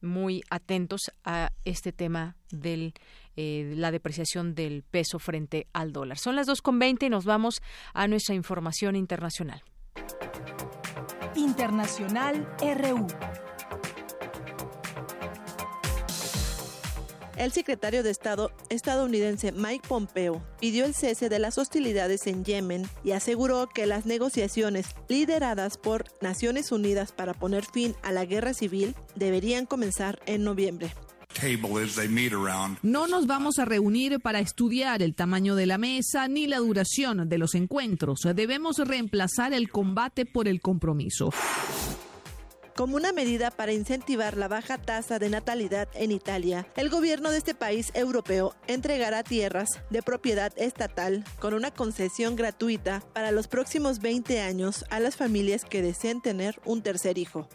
muy atentos a este tema de eh, la depreciación del peso frente al dólar. Son las 2.20 y nos vamos a nuestra información internacional. Internacional RU. El secretario de Estado estadounidense Mike Pompeo pidió el cese de las hostilidades en Yemen y aseguró que las negociaciones lideradas por Naciones Unidas para poner fin a la guerra civil deberían comenzar en noviembre. No nos vamos a reunir para estudiar el tamaño de la mesa ni la duración de los encuentros. Debemos reemplazar el combate por el compromiso. Como una medida para incentivar la baja tasa de natalidad en Italia, el gobierno de este país europeo entregará tierras de propiedad estatal con una concesión gratuita para los próximos 20 años a las familias que deseen tener un tercer hijo.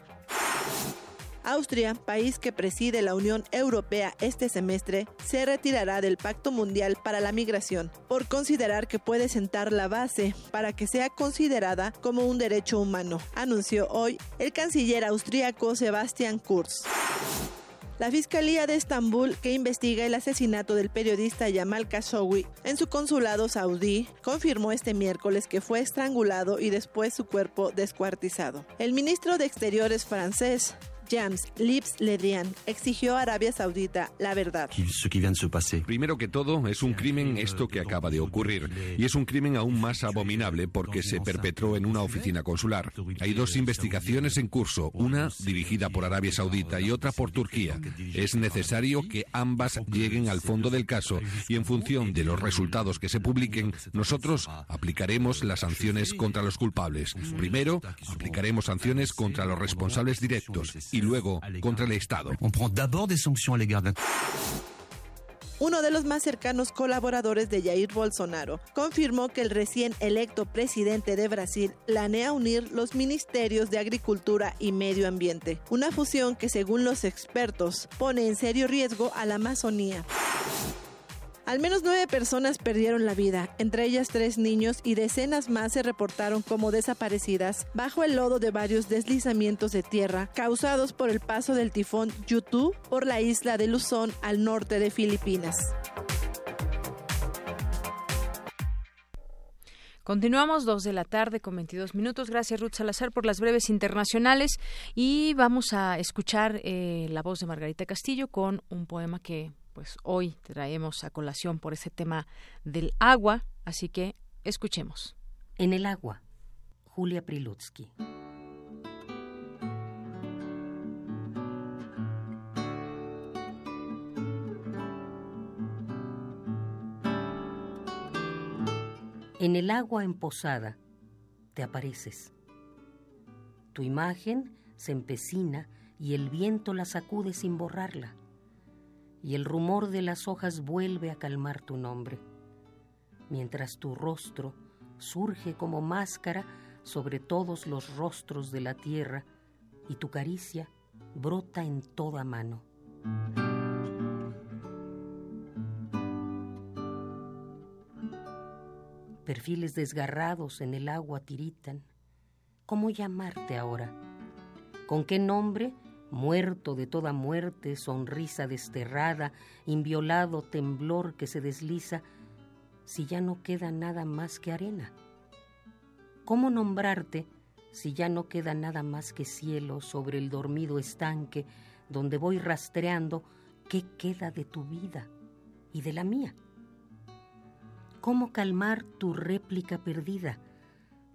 Austria, país que preside la Unión Europea este semestre, se retirará del Pacto Mundial para la Migración por considerar que puede sentar la base para que sea considerada como un derecho humano, anunció hoy el canciller austríaco Sebastian Kurz. La Fiscalía de Estambul, que investiga el asesinato del periodista Yamal Khashoggi en su consulado saudí, confirmó este miércoles que fue estrangulado y después su cuerpo descuartizado. El ministro de Exteriores francés, James Lips Ledrian exigió a Arabia Saudita la verdad. Primero que todo, es un crimen esto que acaba de ocurrir. Y es un crimen aún más abominable porque se perpetró en una oficina consular. Hay dos investigaciones en curso, una dirigida por Arabia Saudita y otra por Turquía. Es necesario que ambas lleguen al fondo del caso y en función de los resultados que se publiquen, nosotros aplicaremos las sanciones contra los culpables. Primero, aplicaremos sanciones contra los responsables directos y luego contra el Estado. Uno de los más cercanos colaboradores de Jair Bolsonaro confirmó que el recién electo presidente de Brasil planea unir los ministerios de Agricultura y Medio Ambiente, una fusión que según los expertos pone en serio riesgo a la Amazonía. Al menos nueve personas perdieron la vida, entre ellas tres niños y decenas más se reportaron como desaparecidas bajo el lodo de varios deslizamientos de tierra causados por el paso del tifón Yutu por la isla de Luzón al norte de Filipinas. Continuamos dos de la tarde con 22 minutos. Gracias Ruth Salazar por las breves internacionales y vamos a escuchar eh, la voz de Margarita Castillo con un poema que pues hoy traemos a colación por ese tema del agua, así que escuchemos. En el agua, Julia Prilutsky. En el agua emposada te apareces. Tu imagen se empecina y el viento la sacude sin borrarla. Y el rumor de las hojas vuelve a calmar tu nombre, mientras tu rostro surge como máscara sobre todos los rostros de la tierra y tu caricia brota en toda mano. Perfiles desgarrados en el agua tiritan. ¿Cómo llamarte ahora? ¿Con qué nombre? Muerto de toda muerte, sonrisa desterrada, inviolado temblor que se desliza, si ya no queda nada más que arena. ¿Cómo nombrarte si ya no queda nada más que cielo sobre el dormido estanque donde voy rastreando qué queda de tu vida y de la mía? cómo calmar tu réplica perdida,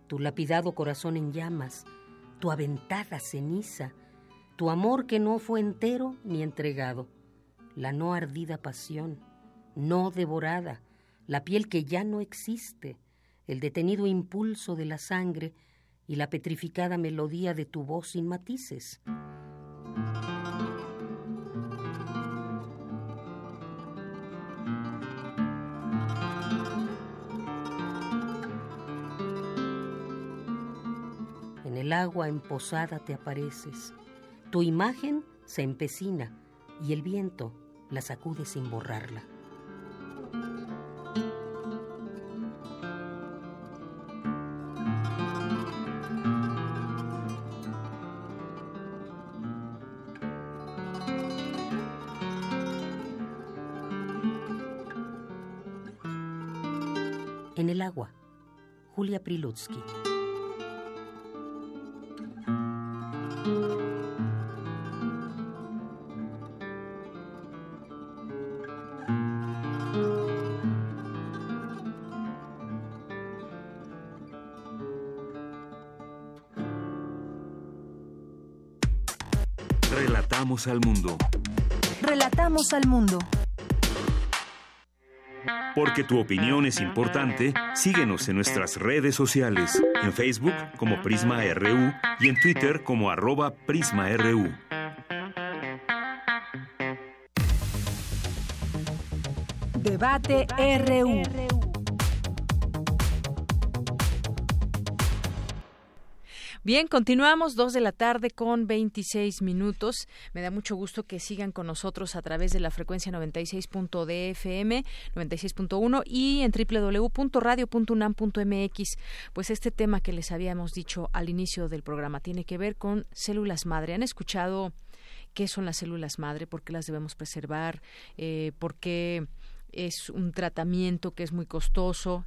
tu lapidado corazón en llamas, tu aventada ceniza, tu amor que no fue entero ni entregado, la no ardida pasión, no devorada, la piel que ya no existe, el detenido impulso de la sangre y la petrificada melodía de tu voz sin matices. agua emposada te apareces. Tu imagen se empecina y el viento la sacude sin borrarla. En el agua, Julia Prilutsky. Relatamos al mundo. Relatamos al mundo. Porque tu opinión es importante, síguenos en nuestras redes sociales, en Facebook como Prisma RU y en Twitter como arroba PrismaRU. Debate RU. Bien, continuamos dos de la tarde con 26 minutos. Me da mucho gusto que sigan con nosotros a través de la frecuencia 96.dfm, 96.1 y en www.radio.unam.mx. Pues este tema que les habíamos dicho al inicio del programa tiene que ver con células madre. ¿Han escuchado qué son las células madre? ¿Por qué las debemos preservar? Eh, ¿Por qué es un tratamiento que es muy costoso?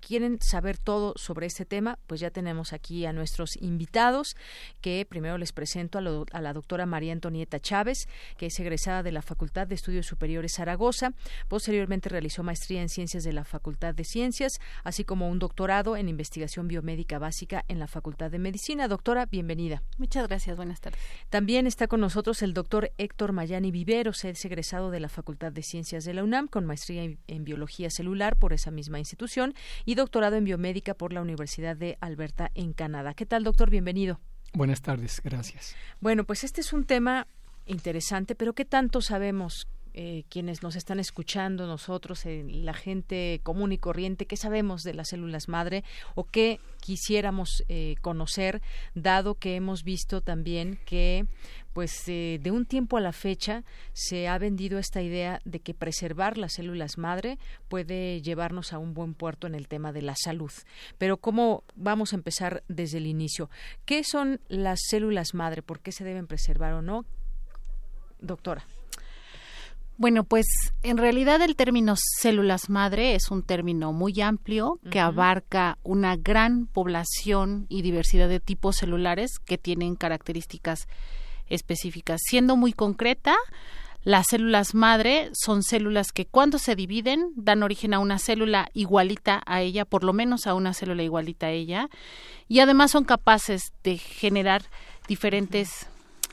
Quieren saber todo sobre este tema, pues ya tenemos aquí a nuestros invitados, que primero les presento a, la doctora María Antonieta Chávez, que es egresada de la Facultad de Estudios Superiores Zaragoza. Posteriormente realizó maestría en Ciencias de la Facultad de Ciencias, así como un doctorado en Investigación Biomédica Básica en la Facultad de Medicina. Doctora, bienvenida. Muchas gracias, buenas tardes. También está con nosotros el doctor Héctor Mayani Viveros, es egresado de la Facultad de Ciencias de la UNAM, con maestría en Biología Celular por esa misma institución y doctorado en biomédica por la Universidad de Alberta en Canadá. ¿Qué tal, doctor? Bienvenido. Buenas tardes, gracias. Bueno, pues este es un tema interesante, pero ¿qué tanto sabemos eh, quienes nos están escuchando, nosotros, eh, la gente común y corriente, qué sabemos de las células madre o qué quisiéramos eh, conocer, dado que hemos visto también que pues de un tiempo a la fecha se ha vendido esta idea de que preservar las células madre puede llevarnos a un buen puerto en el tema de la salud. Pero cómo vamos a empezar desde el inicio. ¿Qué son las células madre? ¿Por qué se deben preservar o no? Doctora. Bueno, pues en realidad el término células madre es un término muy amplio que abarca una gran población y diversidad de tipos celulares que tienen características específicas. Siendo muy concreta, las células madre son células que cuando se dividen dan origen a una célula igualita a ella, por lo menos a una célula igualita a ella, y además son capaces de generar diferentes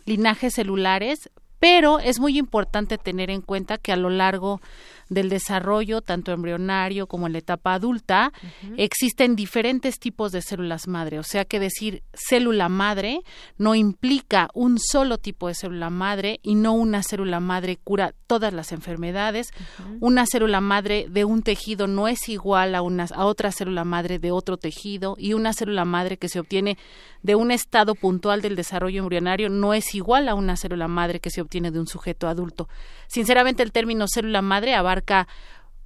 linajes celulares pero es muy importante tener en cuenta que a lo largo del desarrollo, tanto embrionario como en la etapa adulta, existen diferentes tipos de células madre. O sea que decir célula madre no implica un solo tipo de célula madre y no una célula madre cura todas las enfermedades. Una célula madre de un tejido no es igual a, una, a otra célula madre de otro tejido y una célula madre que se obtiene de un estado puntual del desarrollo embrionario no es igual a una célula madre que se obtiene de un sujeto adulto. Sinceramente, el término célula madre abarca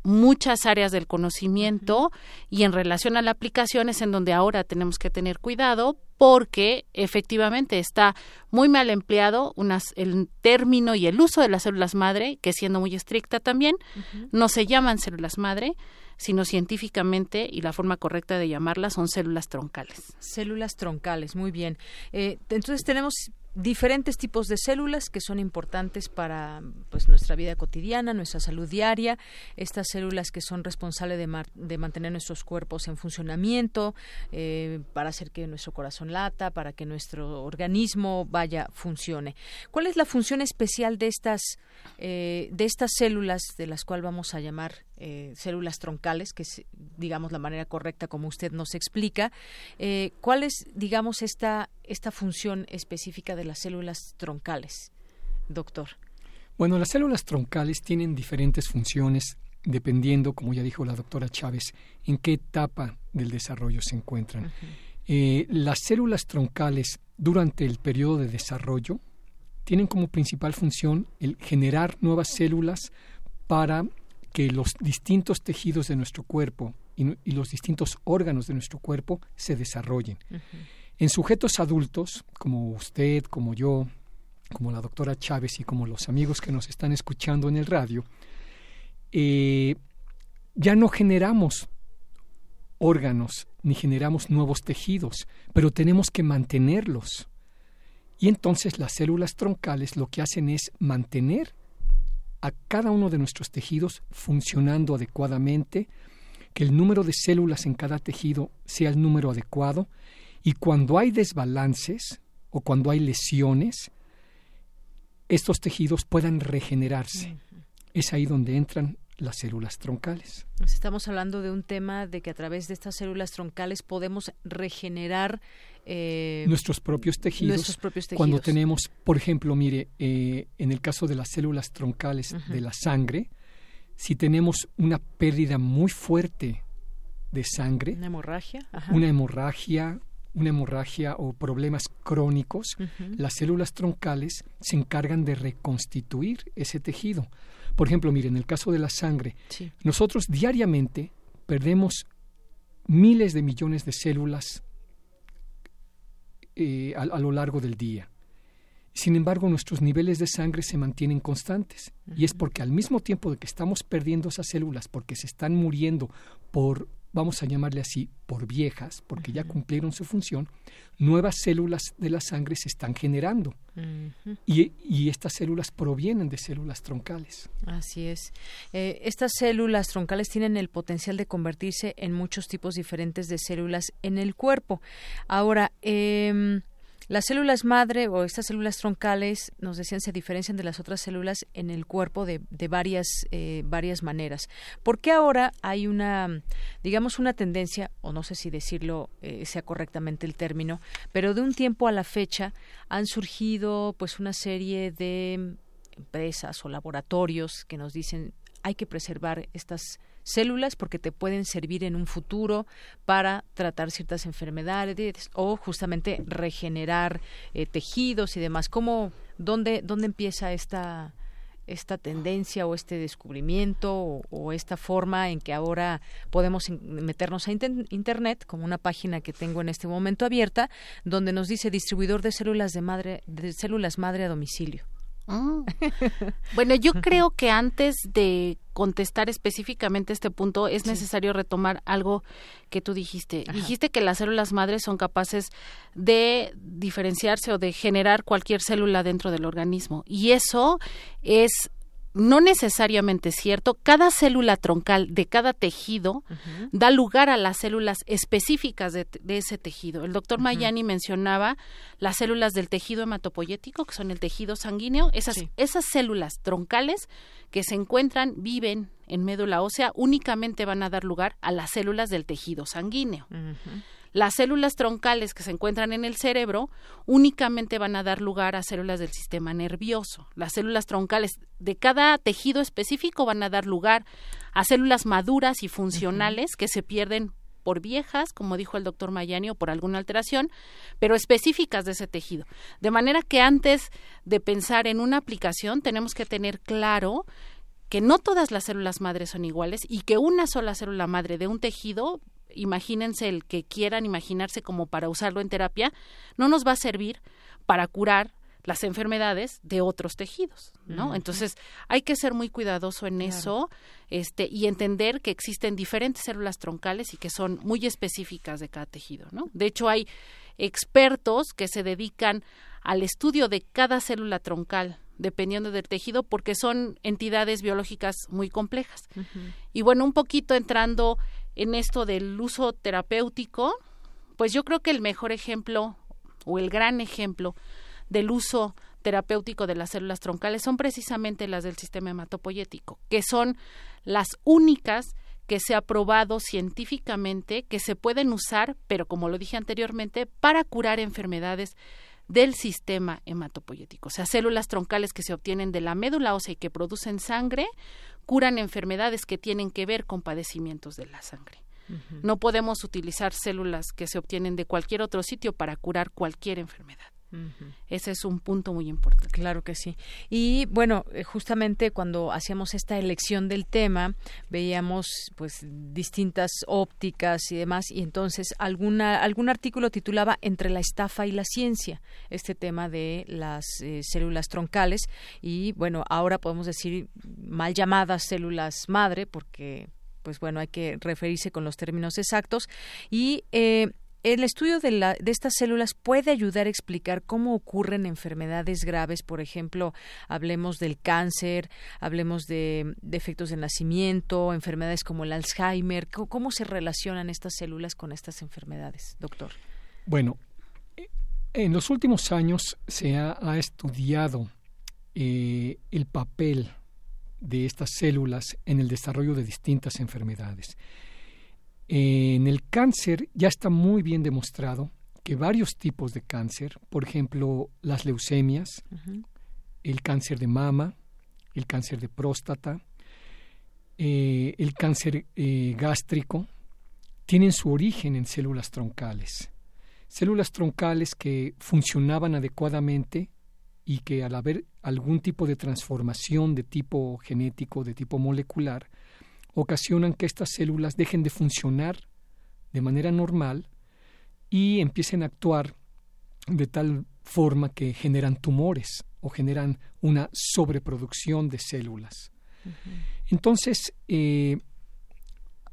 muchas áreas del conocimiento y en relación a la aplicación es en donde ahora tenemos que tener cuidado porque efectivamente está muy mal empleado el término y el uso de las células madre, que siendo muy estricta también, no se llaman células madre, sino científicamente y la forma correcta de llamarlas son células troncales. Células troncales, muy bien. Eh, entonces tenemos diferentes tipos de células que son importantes para pues nuestra vida cotidiana, nuestra salud diaria, estas células que son responsables de, de mantener nuestros cuerpos en funcionamiento, eh, para hacer que nuestro corazón lata, para que nuestro organismo vaya funcione. ¿Cuál es la función especial de estas eh, de estas células de las cuales vamos a llamar eh, células troncales, que es digamos la manera correcta como usted nos explica? ¿Cuál es digamos esta esta función específica de las células troncales, doctor? Bueno, las células troncales tienen diferentes funciones dependiendo, como ya dijo la doctora Chávez, en qué etapa del desarrollo se encuentran. Eh, las células troncales durante el periodo de desarrollo tienen como principal función el generar nuevas células para que los distintos tejidos de nuestro cuerpo y, los distintos órganos de nuestro cuerpo se desarrollen. En sujetos adultos, como usted, como yo, como la doctora Chávez y como los amigos que nos están escuchando en el radio, eh, ya no generamos órganos ni generamos nuevos tejidos, pero tenemos que mantenerlos. Y entonces las células troncales lo que hacen es mantener a cada uno de nuestros tejidos funcionando adecuadamente, que el número de células en cada tejido sea el número adecuado y cuando hay desbalances o cuando hay lesiones, estos tejidos puedan regenerarse. Es ahí donde entran las células troncales. Estamos hablando de un tema de que a través de estas células troncales podemos regenerar eh, nuestros, propios tejidos, Cuando tenemos, por ejemplo, mire, eh, en el caso de las células troncales de la sangre, si tenemos una pérdida muy fuerte de sangre, una hemorragia, una hemorragia, una hemorragia o problemas crónicos, las células troncales se encargan de reconstituir ese tejido. Por ejemplo, miren, en el caso de la sangre, nosotros diariamente perdemos miles de millones de células eh, a, lo largo del día. Sin embargo, nuestros niveles de sangre se mantienen constantes. Y es porque al mismo tiempo de que estamos perdiendo esas células, porque se están muriendo por vamos a llamarle así, por viejas, porque ya cumplieron su función, nuevas células de la sangre se están generando. y, y, estas células provienen de células troncales. Así es. Eh, estas células troncales tienen el potencial de convertirse en muchos tipos diferentes de células en el cuerpo. Ahora, eh, las células madre o estas células troncales, nos decían, se diferencian de las otras células en el cuerpo de, varias, eh, varias maneras. ¿Por qué ahora hay una, digamos, una tendencia, o no sé si decirlo eh, sea correctamente el término, pero de un tiempo a la fecha han surgido pues una serie de empresas o laboratorios que nos dicen hay que preservar estas células porque te pueden servir en un futuro para tratar ciertas enfermedades o justamente regenerar eh, tejidos y demás. ¿Cómo, dónde, dónde empieza esta, esta tendencia o este descubrimiento o, esta forma en que ahora podemos meternos a internet como una página que tengo en este momento abierta donde nos dice distribuidor de células de madre de células madre a domicilio Ah. Bueno, yo creo que antes de contestar específicamente este punto es necesario retomar algo que tú dijiste. Dijiste que las células madres son capaces de diferenciarse o de generar cualquier célula dentro del organismo y eso es no necesariamente cierto. Cada célula troncal de cada tejido da lugar a las células específicas de, ese tejido. El doctor Mayani mencionaba las células del tejido hematopoyético, que son el tejido sanguíneo. Esas, esas células troncales que se encuentran, viven en médula ósea, únicamente van a dar lugar a las células del tejido sanguíneo. Las células troncales que se encuentran en el cerebro únicamente van a dar lugar a células del sistema nervioso. Las células troncales de cada tejido específico van a dar lugar a células maduras y funcionales que se pierden por viejas, como dijo el doctor Mayani, o por alguna alteración, pero específicas de ese tejido. De manera que antes de pensar en una aplicación tenemos que tener claro que no todas las células madres son iguales y que una sola célula madre de un tejido imagínense el que quieran imaginarse como para usarlo en terapia, no nos va a servir para curar las enfermedades de otros tejidos, ¿no? Entonces, hay que ser muy cuidadoso en eso, este y entender que existen diferentes células troncales y que son muy específicas de cada tejido, ¿no? De hecho, hay expertos que se dedican al estudio de cada célula troncal dependiendo del tejido porque son entidades biológicas muy complejas. Y bueno, un poquito entrando en esto del uso terapéutico, pues yo creo que el mejor ejemplo o el gran ejemplo del uso terapéutico de las células troncales son precisamente las del sistema hematopoyético, que son las únicas que se ha probado científicamente que se pueden usar, pero como lo dije anteriormente, para curar enfermedades del sistema hematopoyético, o sea, células troncales que se obtienen de la médula ósea y que producen sangre curan enfermedades que tienen que ver con padecimientos de la sangre. No podemos utilizar células que se obtienen de cualquier otro sitio para curar cualquier enfermedad. Ese es un punto muy importante. Claro que sí. Y bueno, eh, justamente cuando hacíamos esta elección del tema, veíamos pues distintas ópticas y demás, y entonces alguna, algún artículo titulaba Entre la estafa y la ciencia, este tema de las eh, células troncales, y bueno, ahora podemos decir mal llamadas células madre, porque pues bueno, hay que referirse con los términos exactos, y eh, el estudio de, la, de, estas células puede ayudar a explicar cómo ocurren enfermedades graves, por ejemplo, hablemos del cáncer, hablemos de defectos de nacimiento, enfermedades como el Alzheimer. ¿Cómo, se relacionan estas células con estas enfermedades, doctor? Bueno, en los últimos años se ha, estudiado eh, el papel de estas células en el desarrollo de distintas enfermedades. En el cáncer ya está muy bien demostrado que varios tipos de cáncer, por ejemplo, las leucemias, el cáncer de mama, el cáncer de próstata, eh, el cáncer eh, gástrico, tienen su origen en células troncales. Células troncales que funcionaban adecuadamente y que al haber algún tipo de transformación de tipo genético, de tipo molecular, ocasionan que estas células dejen de funcionar de manera normal y empiecen a actuar de tal forma que generan tumores o generan una sobreproducción de células. Entonces, eh,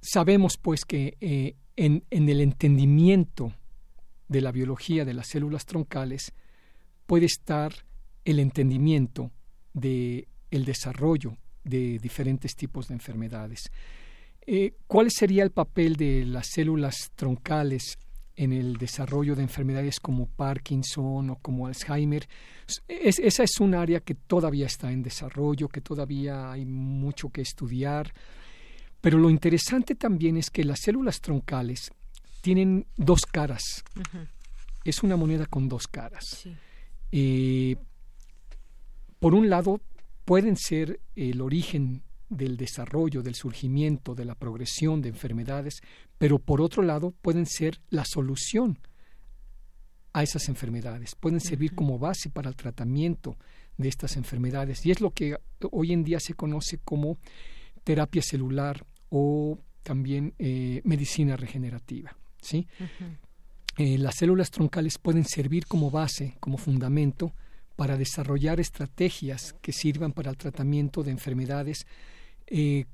sabemos pues que eh, en, en, el entendimiento de la biología de las células troncales puede estar el entendimiento de el desarrollo de diferentes tipos de enfermedades. Eh, ¿Cuál sería el papel de las células troncales en el desarrollo de enfermedades como Parkinson o como Alzheimer? esa es un área que todavía está en desarrollo, que todavía hay mucho que estudiar. Pero lo interesante también es que las células troncales tienen dos caras. Es una moneda con dos caras. Eh, por un lado, pueden ser el origen del desarrollo, del surgimiento, de la progresión de enfermedades, pero por otro lado pueden ser la solución a esas enfermedades, pueden servir como base para el tratamiento de estas enfermedades y es lo que hoy en día se conoce como terapia celular o también eh, medicina regenerativa. ¿sí? Eh, las células troncales pueden servir como base, como fundamento para desarrollar estrategias que sirvan para el tratamiento de enfermedades eh,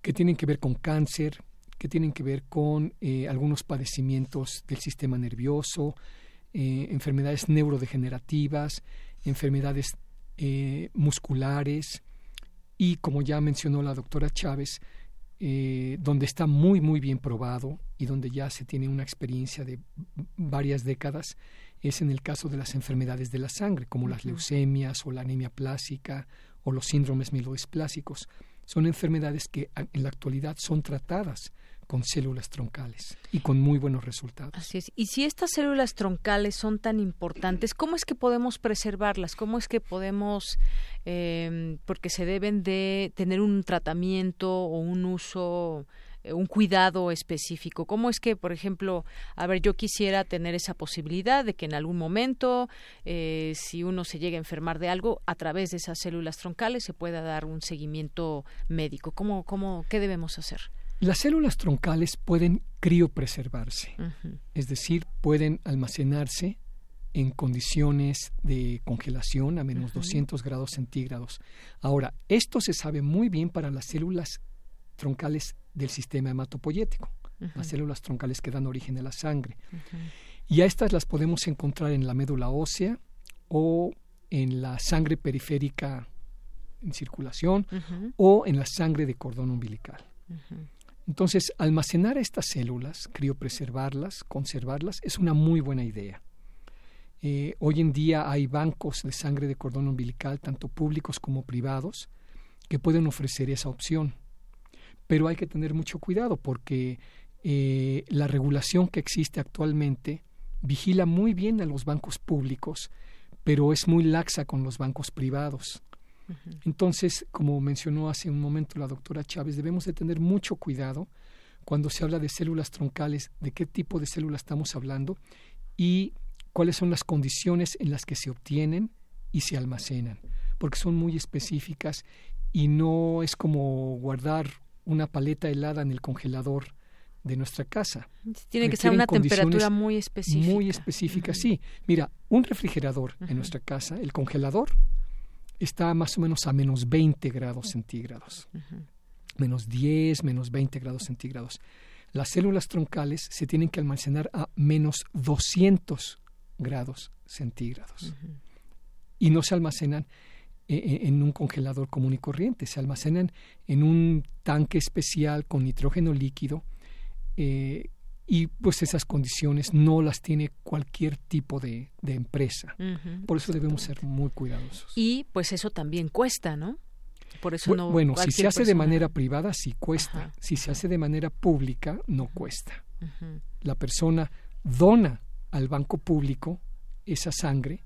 que tienen que ver con cáncer, que tienen que ver con eh, algunos padecimientos del sistema nervioso, eh, enfermedades neurodegenerativas, enfermedades musculares y, como ya mencionó la doctora Chávez, donde está muy, muy bien probado y donde ya se tiene una experiencia de varias décadas, es en el caso de las enfermedades de la sangre, como las leucemias o la anemia plástica o los síndromes mielodisplásicos. Son enfermedades que en la actualidad son tratadas con células troncales y con muy buenos resultados. Así es. Y si estas células troncales son tan importantes, ¿cómo es que podemos preservarlas? ¿Cómo es que podemos, eh, porque se deben de tener un tratamiento o un uso un cuidado específico? ¿Cómo es que, por ejemplo, a ver, yo quisiera tener esa posibilidad de que en algún momento, eh, si uno se llega a enfermar de algo, a través de esas células troncales se pueda dar un seguimiento médico? ¿Cómo, cómo, ¿Qué debemos hacer? Las células troncales pueden criopreservarse, es decir, pueden almacenarse en condiciones de congelación a menos 200 grados centígrados. Ahora, esto se sabe muy bien para las células troncales del sistema hematopoyético, las células troncales que dan origen a la sangre. Y a estas las podemos encontrar en la médula ósea o en la sangre periférica en circulación o en la sangre de cordón umbilical. Entonces, almacenar estas células, criopreservarlas, conservarlas, es una muy buena idea. Eh, hoy en día hay bancos de sangre de cordón umbilical, tanto públicos como privados, que pueden ofrecer esa opción pero hay que tener mucho cuidado porque eh, la regulación que existe actualmente vigila muy bien a los bancos públicos, pero es muy laxa con los bancos privados. Entonces, como mencionó hace un momento la doctora Chávez, debemos de tener mucho cuidado cuando se habla de células troncales, de qué tipo de células estamos hablando y cuáles son las condiciones en las que se obtienen y se almacenan, porque son muy específicas y no es como guardar una paleta helada en el congelador de nuestra casa. Tiene que ser una temperatura muy específica. Muy específica, sí. Mira, un refrigerador en nuestra casa, el congelador, está más o menos a menos 20 grados centígrados. Menos 10, menos 20 grados centígrados. Las células troncales se tienen que almacenar a menos 200 grados centígrados. Y no se almacenan en un congelador común y corriente, se almacenan en un tanque especial con nitrógeno líquido eh, y pues esas condiciones no las tiene cualquier tipo de, empresa. Por eso debemos ser muy cuidadosos. Y pues eso también cuesta, ¿no? Por eso no bueno, si se hace de manera privada, sí cuesta. Si se hace de manera pública, no cuesta. La persona dona al banco público esa sangre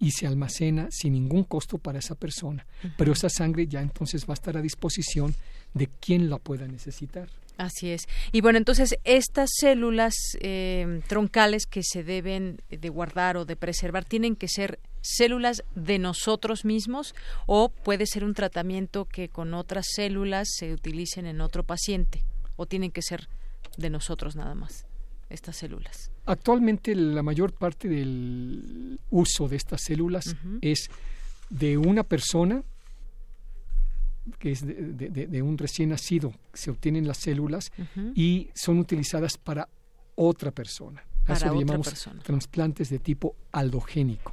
y se almacena sin ningún costo para esa persona. Pero esa sangre ya entonces va a estar a disposición de quien la pueda necesitar. Así es. Y bueno, entonces estas células eh, troncales que se deben de guardar o de preservar tienen que ser células de nosotros mismos o puede ser un tratamiento que con otras células se utilicen en otro paciente o tienen que ser de nosotros nada más estas células? Actualmente la mayor parte del uso de estas células es de una persona que es de, un recién nacido, se obtienen las células y son utilizadas para otra persona. Para Eso llamamos persona. trasplantes de tipo aldogénico.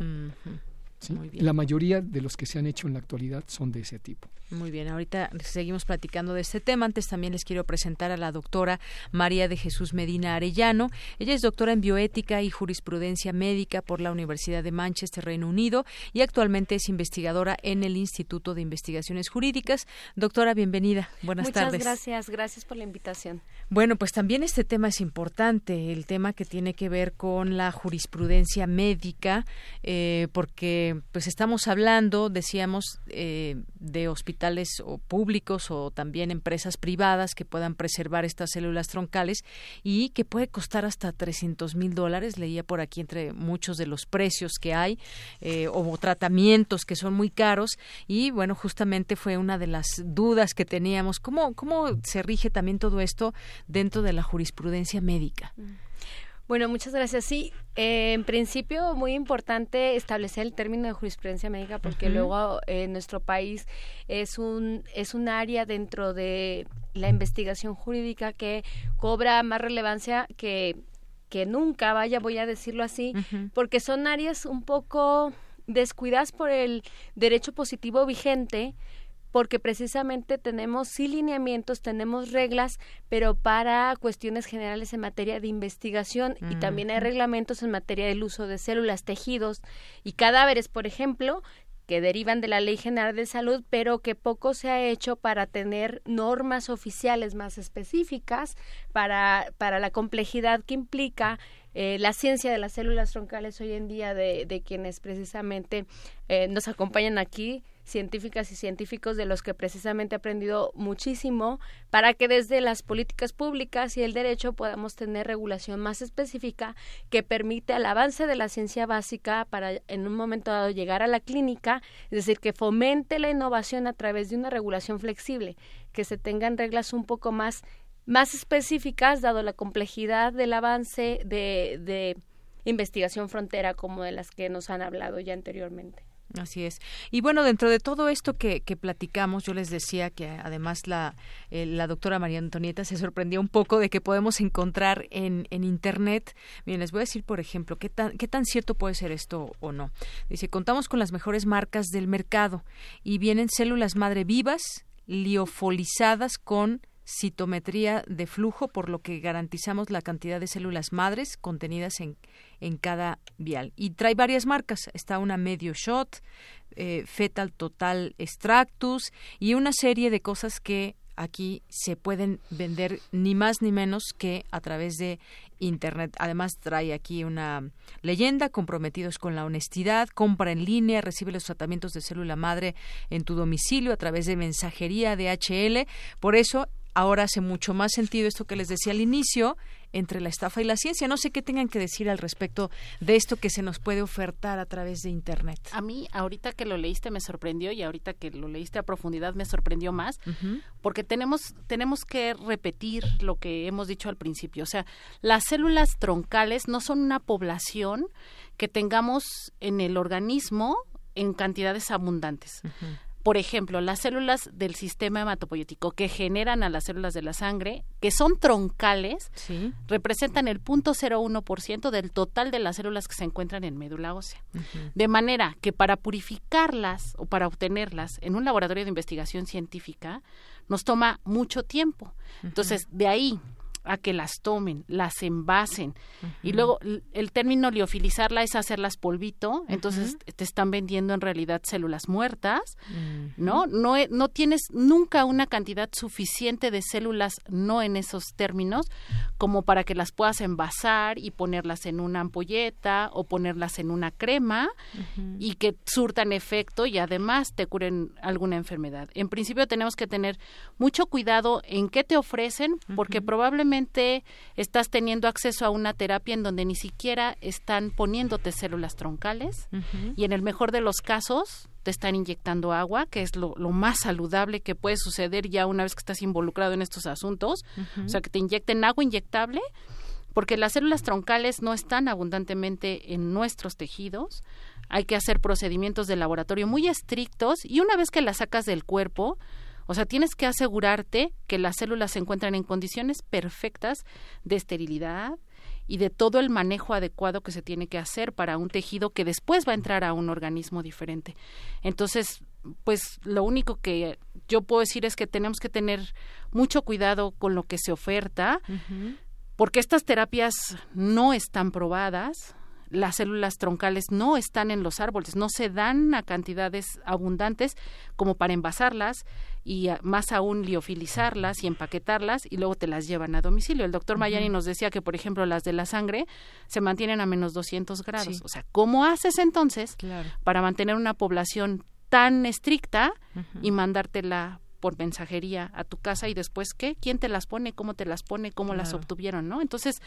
La mayoría de los que se han hecho en la actualidad son de ese tipo. Muy bien, ahorita seguimos platicando de este tema. Antes también les quiero presentar a la doctora María de Jesús Medina Arellano. Ella es doctora en bioética y jurisprudencia médica por la Universidad de Manchester, Reino Unido, y actualmente es investigadora en el Instituto de Investigaciones Jurídicas. Doctora, bienvenida. Buenas tardes. Muchas gracias, gracias por la invitación. Bueno, pues también este tema es importante, el tema que tiene que ver con la jurisprudencia médica, eh, porque pues estamos hablando, decíamos, eh, de hospitales o públicos o también empresas privadas que puedan preservar estas células troncales y que puede costar hasta 300 mil dólares, leía por aquí entre muchos de los precios que hay, eh, o tratamientos que son muy caros. Y bueno, justamente fue una de las dudas que teníamos, ¿cómo, cómo se rige también todo esto dentro de la jurisprudencia médica? Bueno, muchas gracias. Sí, eh, en principio muy importante establecer el término de jurisprudencia médica porque luego en nuestro país es un es un área dentro de la investigación jurídica que cobra más relevancia que que nunca, vaya, voy a decirlo así, porque son áreas un poco descuidadas por el derecho positivo vigente, porque precisamente tenemos sí lineamientos, tenemos reglas, pero para cuestiones generales en materia de investigación y también hay reglamentos en materia del uso de células, tejidos y cadáveres, por ejemplo, que derivan de la Ley General de Salud, pero que poco se ha hecho para tener normas oficiales más específicas para, para la complejidad que implica eh, la ciencia de las células troncales hoy en día de, de quienes precisamente eh, nos acompañan aquí científicas y científicos de los que precisamente he aprendido muchísimo para que desde las políticas públicas y el derecho podamos tener regulación más específica que permite el avance de la ciencia básica para en un momento dado llegar a la clínica, es decir, que fomente la innovación a través de una regulación flexible, que se tengan reglas un poco más más específicas dado la complejidad del avance de, de investigación frontera como de las que nos han hablado ya anteriormente. Así es. Y bueno, dentro de todo esto que, que platicamos, yo les decía que además la, eh, la doctora María Antonieta se sorprendió un poco de que podemos encontrar en, en Internet. Bien, les voy a decir, por ejemplo, qué tan, qué tan cierto puede ser esto o no. Dice, contamos con las mejores marcas del mercado y vienen células madre vivas, liofolizadas con citometría de flujo, por lo que garantizamos la cantidad de células madres contenidas en, en cada vial. Y trae varias marcas. Está una medio shot, eh, fetal total extractus y una serie de cosas que aquí se pueden vender ni más ni menos que a través de Internet. Además trae aquí una leyenda, comprometidos con la honestidad, compra en línea, recibe los tratamientos de célula madre en tu domicilio a través de mensajería DHL. Por eso ahora hace mucho más sentido esto que les decía al inicio entre la estafa y la ciencia. No sé qué tengan que decir al respecto de esto que se nos puede ofertar a través de Internet. A mí, ahorita que lo leíste me sorprendió y ahorita que lo leíste a profundidad me sorprendió más, porque tenemos, tenemos que repetir lo que hemos dicho al principio. O sea, las células troncales no son una población que tengamos en el organismo en cantidades abundantes. Por ejemplo, las células del sistema hematopoyético que generan a las células de la sangre, que son troncales, representan el 0.01% del total de las células que se encuentran en médula ósea. De manera que para purificarlas o para obtenerlas en un laboratorio de investigación científica nos toma mucho tiempo. Entonces, de ahí a que las tomen, las envasen. Y luego el término liofilizarla es hacerlas polvito, entonces te están vendiendo en realidad células muertas, ¿no? No, no tienes nunca una cantidad suficiente de células, no en esos términos, como para que las puedas envasar y ponerlas en una ampolleta o ponerlas en una crema y que surtan efecto y además te curen alguna enfermedad. En principio tenemos que tener mucho cuidado en qué te ofrecen, porque probablemente estás teniendo acceso a una terapia en donde ni siquiera están poniéndote células troncales y en el mejor de los casos te están inyectando agua, que es lo, más saludable que puede suceder ya una vez que estás involucrado en estos asuntos. O sea, que te inyecten agua inyectable, porque las células troncales no están abundantemente en nuestros tejidos. Hay que hacer procedimientos de laboratorio muy estrictos y una vez que las sacas del cuerpo, o sea, tienes que asegurarte que las células se encuentran en condiciones perfectas de esterilidad y de todo el manejo adecuado que se tiene que hacer para un tejido que después va a entrar a un organismo diferente. Entonces, pues lo único que yo puedo decir es que tenemos que tener mucho cuidado con lo que se oferta, porque estas terapias no están probadas, las células troncales no están en los árboles, no se dan a cantidades abundantes como para envasarlas y más aún liofilizarlas y empaquetarlas y luego te las llevan a domicilio. El doctor Mayani nos decía que, por ejemplo, las de la sangre se mantienen a menos 200 grados. O sea, ¿cómo haces entonces para mantener una población tan estricta y mandártela por mensajería a tu casa y después qué, quién te las pone, cómo te las pone, cómo las obtuvieron, ¿no? Entonces,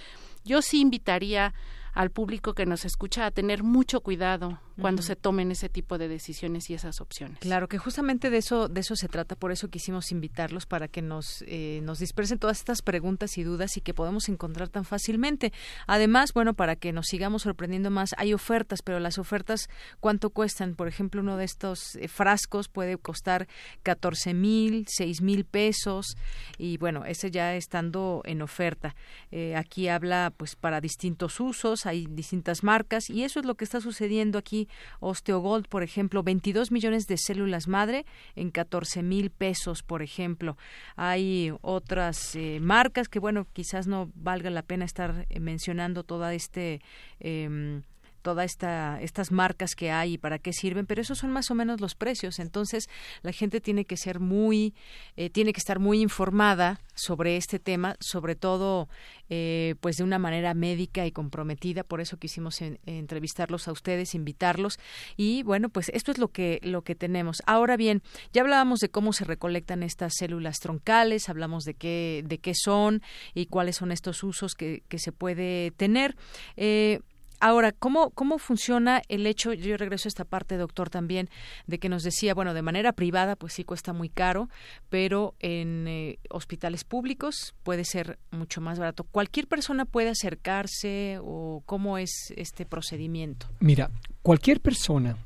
yo sí invitaría al público que nos escucha a tener mucho cuidado cuando se tomen ese tipo de decisiones y esas opciones. Claro que justamente de eso de eso se trata, por eso quisimos invitarlos para que nos eh, nos dispersen todas estas preguntas y dudas y que podamos encontrar tan fácilmente. Además, bueno, para que nos sigamos sorprendiendo más, hay ofertas, pero las ofertas ¿cuánto cuestan? Por ejemplo, uno de estos eh, frascos puede costar 14 mil, 6 mil pesos y bueno, ese ya estando en oferta. Eh, aquí habla pues para distintos usos, hay distintas marcas y eso es lo que está sucediendo aquí Osteogold, por ejemplo, 22 millones de células madre en 14 mil pesos, por ejemplo. Hay otras eh, marcas que, bueno, quizás no valga la pena estar eh, mencionando toda este. Eh, todas esta, estas marcas que hay y para qué sirven, pero esos son más o menos los precios. Entonces, la gente tiene que ser muy, eh, tiene que estar muy informada sobre este tema, sobre todo, eh, pues de una manera médica y comprometida. Por eso quisimos entrevistarlos a ustedes, invitarlos. Y bueno, pues esto es lo que, lo que tenemos. Ahora bien, ya hablábamos de cómo se recolectan estas células troncales, hablamos de qué, de qué son y cuáles son estos usos que, que se puede tener. Eh, Ahora, ¿cómo, ¿cómo funciona el hecho? Yo regreso a esta parte, doctor, también, de que nos decía, bueno, de manera privada, pues sí cuesta muy caro, pero en eh, hospitales públicos puede ser mucho más barato. ¿Cualquier persona puede acercarse o cómo es este procedimiento? Mira, cualquier persona,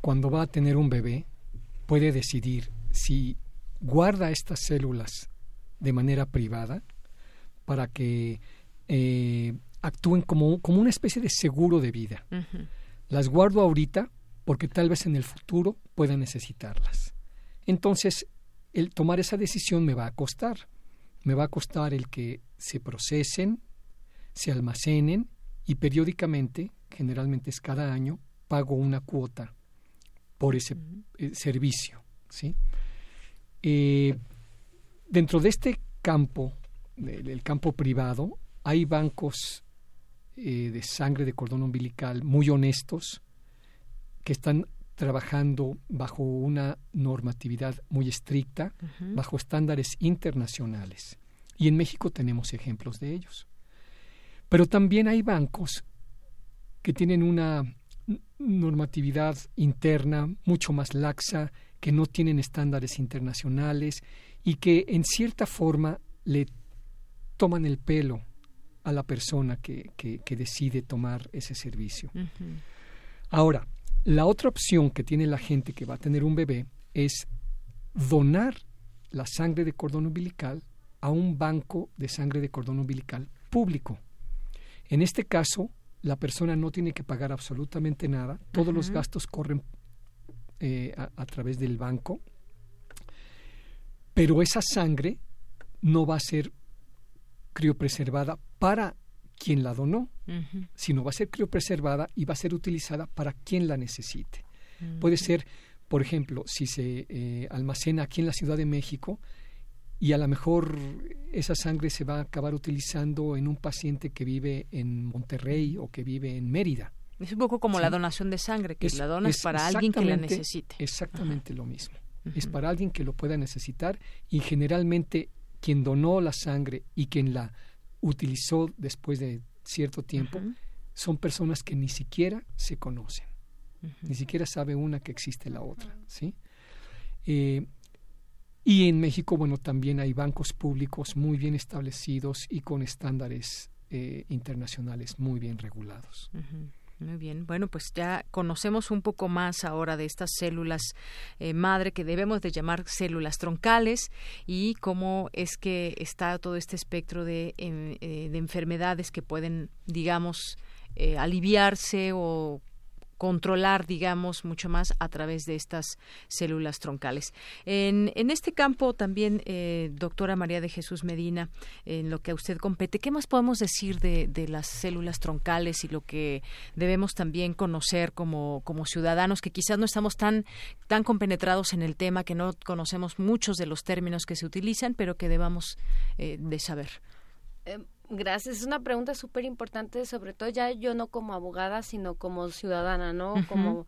cuando va a tener un bebé, puede decidir si guarda estas células de manera privada para que eh, actúen como, como una especie de seguro de vida. Las guardo ahorita porque tal vez en el futuro pueda necesitarlas. Entonces, el tomar esa decisión me va a costar. Me va a costar el que se procesen, se almacenen y periódicamente, generalmente es cada año, pago una cuota por ese eh, servicio. ¿sí? Eh, dentro de este campo, del campo privado, hay bancos eh, de sangre de cordón umbilical muy honestos que están trabajando bajo una normatividad muy estricta, bajo estándares internacionales. Y en México tenemos ejemplos de ellos. Pero también hay bancos que tienen una normatividad interna mucho más laxa, que no tienen estándares internacionales y que en cierta forma le toman el pelo a la persona que, que, decide tomar ese servicio. Ahora, la otra opción que tiene la gente que va a tener un bebé es donar la sangre de cordón umbilical a un banco de sangre de cordón umbilical público. En este caso, la persona no tiene que pagar absolutamente nada, todos los gastos corren eh, a, través del banco, pero esa sangre no va a ser criopreservada para quien la donó, sino va a ser criopreservada y va a ser utilizada para quien la necesite. Puede ser, por ejemplo, si se eh, almacena aquí en la Ciudad de México y a lo mejor esa sangre se va a acabar utilizando en un paciente que vive en Monterrey o que vive en Mérida. Es un poco como la donación de sangre, que la donas para alguien que la necesite. Exactamente lo mismo. Es para alguien que lo pueda necesitar y generalmente quien donó la sangre y quien la utilizó después de cierto tiempo son personas que ni siquiera se conocen, ni siquiera sabe una que existe la otra, ¿sí? Eh, y en México, bueno, también hay bancos públicos muy bien establecidos y con estándares eh, internacionales muy bien regulados. Muy bien, bueno, pues ya conocemos un poco más ahora de estas células eh, madre que debemos de llamar células troncales y cómo es que está todo este espectro de, em, eh, de enfermedades que pueden, digamos, eh, aliviarse o controlar, digamos, mucho más a través de estas células troncales. En, en este campo también, eh, doctora María de Jesús Medina, en lo que a usted compete, ¿qué más podemos decir de, de las células troncales y lo que debemos también conocer como, como ciudadanos que quizás no estamos tan, tan compenetrados en el tema, que no conocemos muchos de los términos que se utilizan, pero que debamos eh, de saber? Gracias, es una pregunta súper importante, sobre todo ya yo no como abogada, sino como ciudadana, ¿no? Como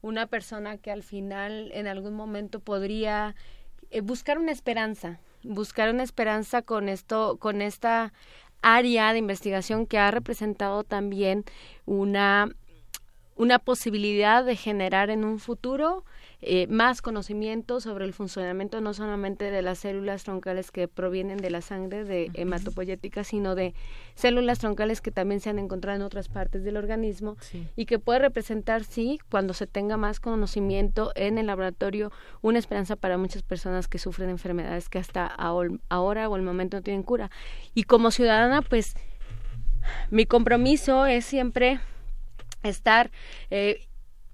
una persona que al final en algún momento podría eh, buscar una esperanza, buscar una esperanza con esto, con esta área de investigación que ha representado también una una posibilidad de generar en un futuro eh, más conocimiento sobre el funcionamiento no solamente de las células troncales que provienen de la sangre de hematopoyética, sino de células troncales que también se han encontrado en otras partes del organismo y que puede representar, sí, cuando se tenga más conocimiento en el laboratorio, una esperanza para muchas personas que sufren enfermedades que hasta ahora o el momento no tienen cura. Y como ciudadana, pues mi compromiso es siempre estar eh,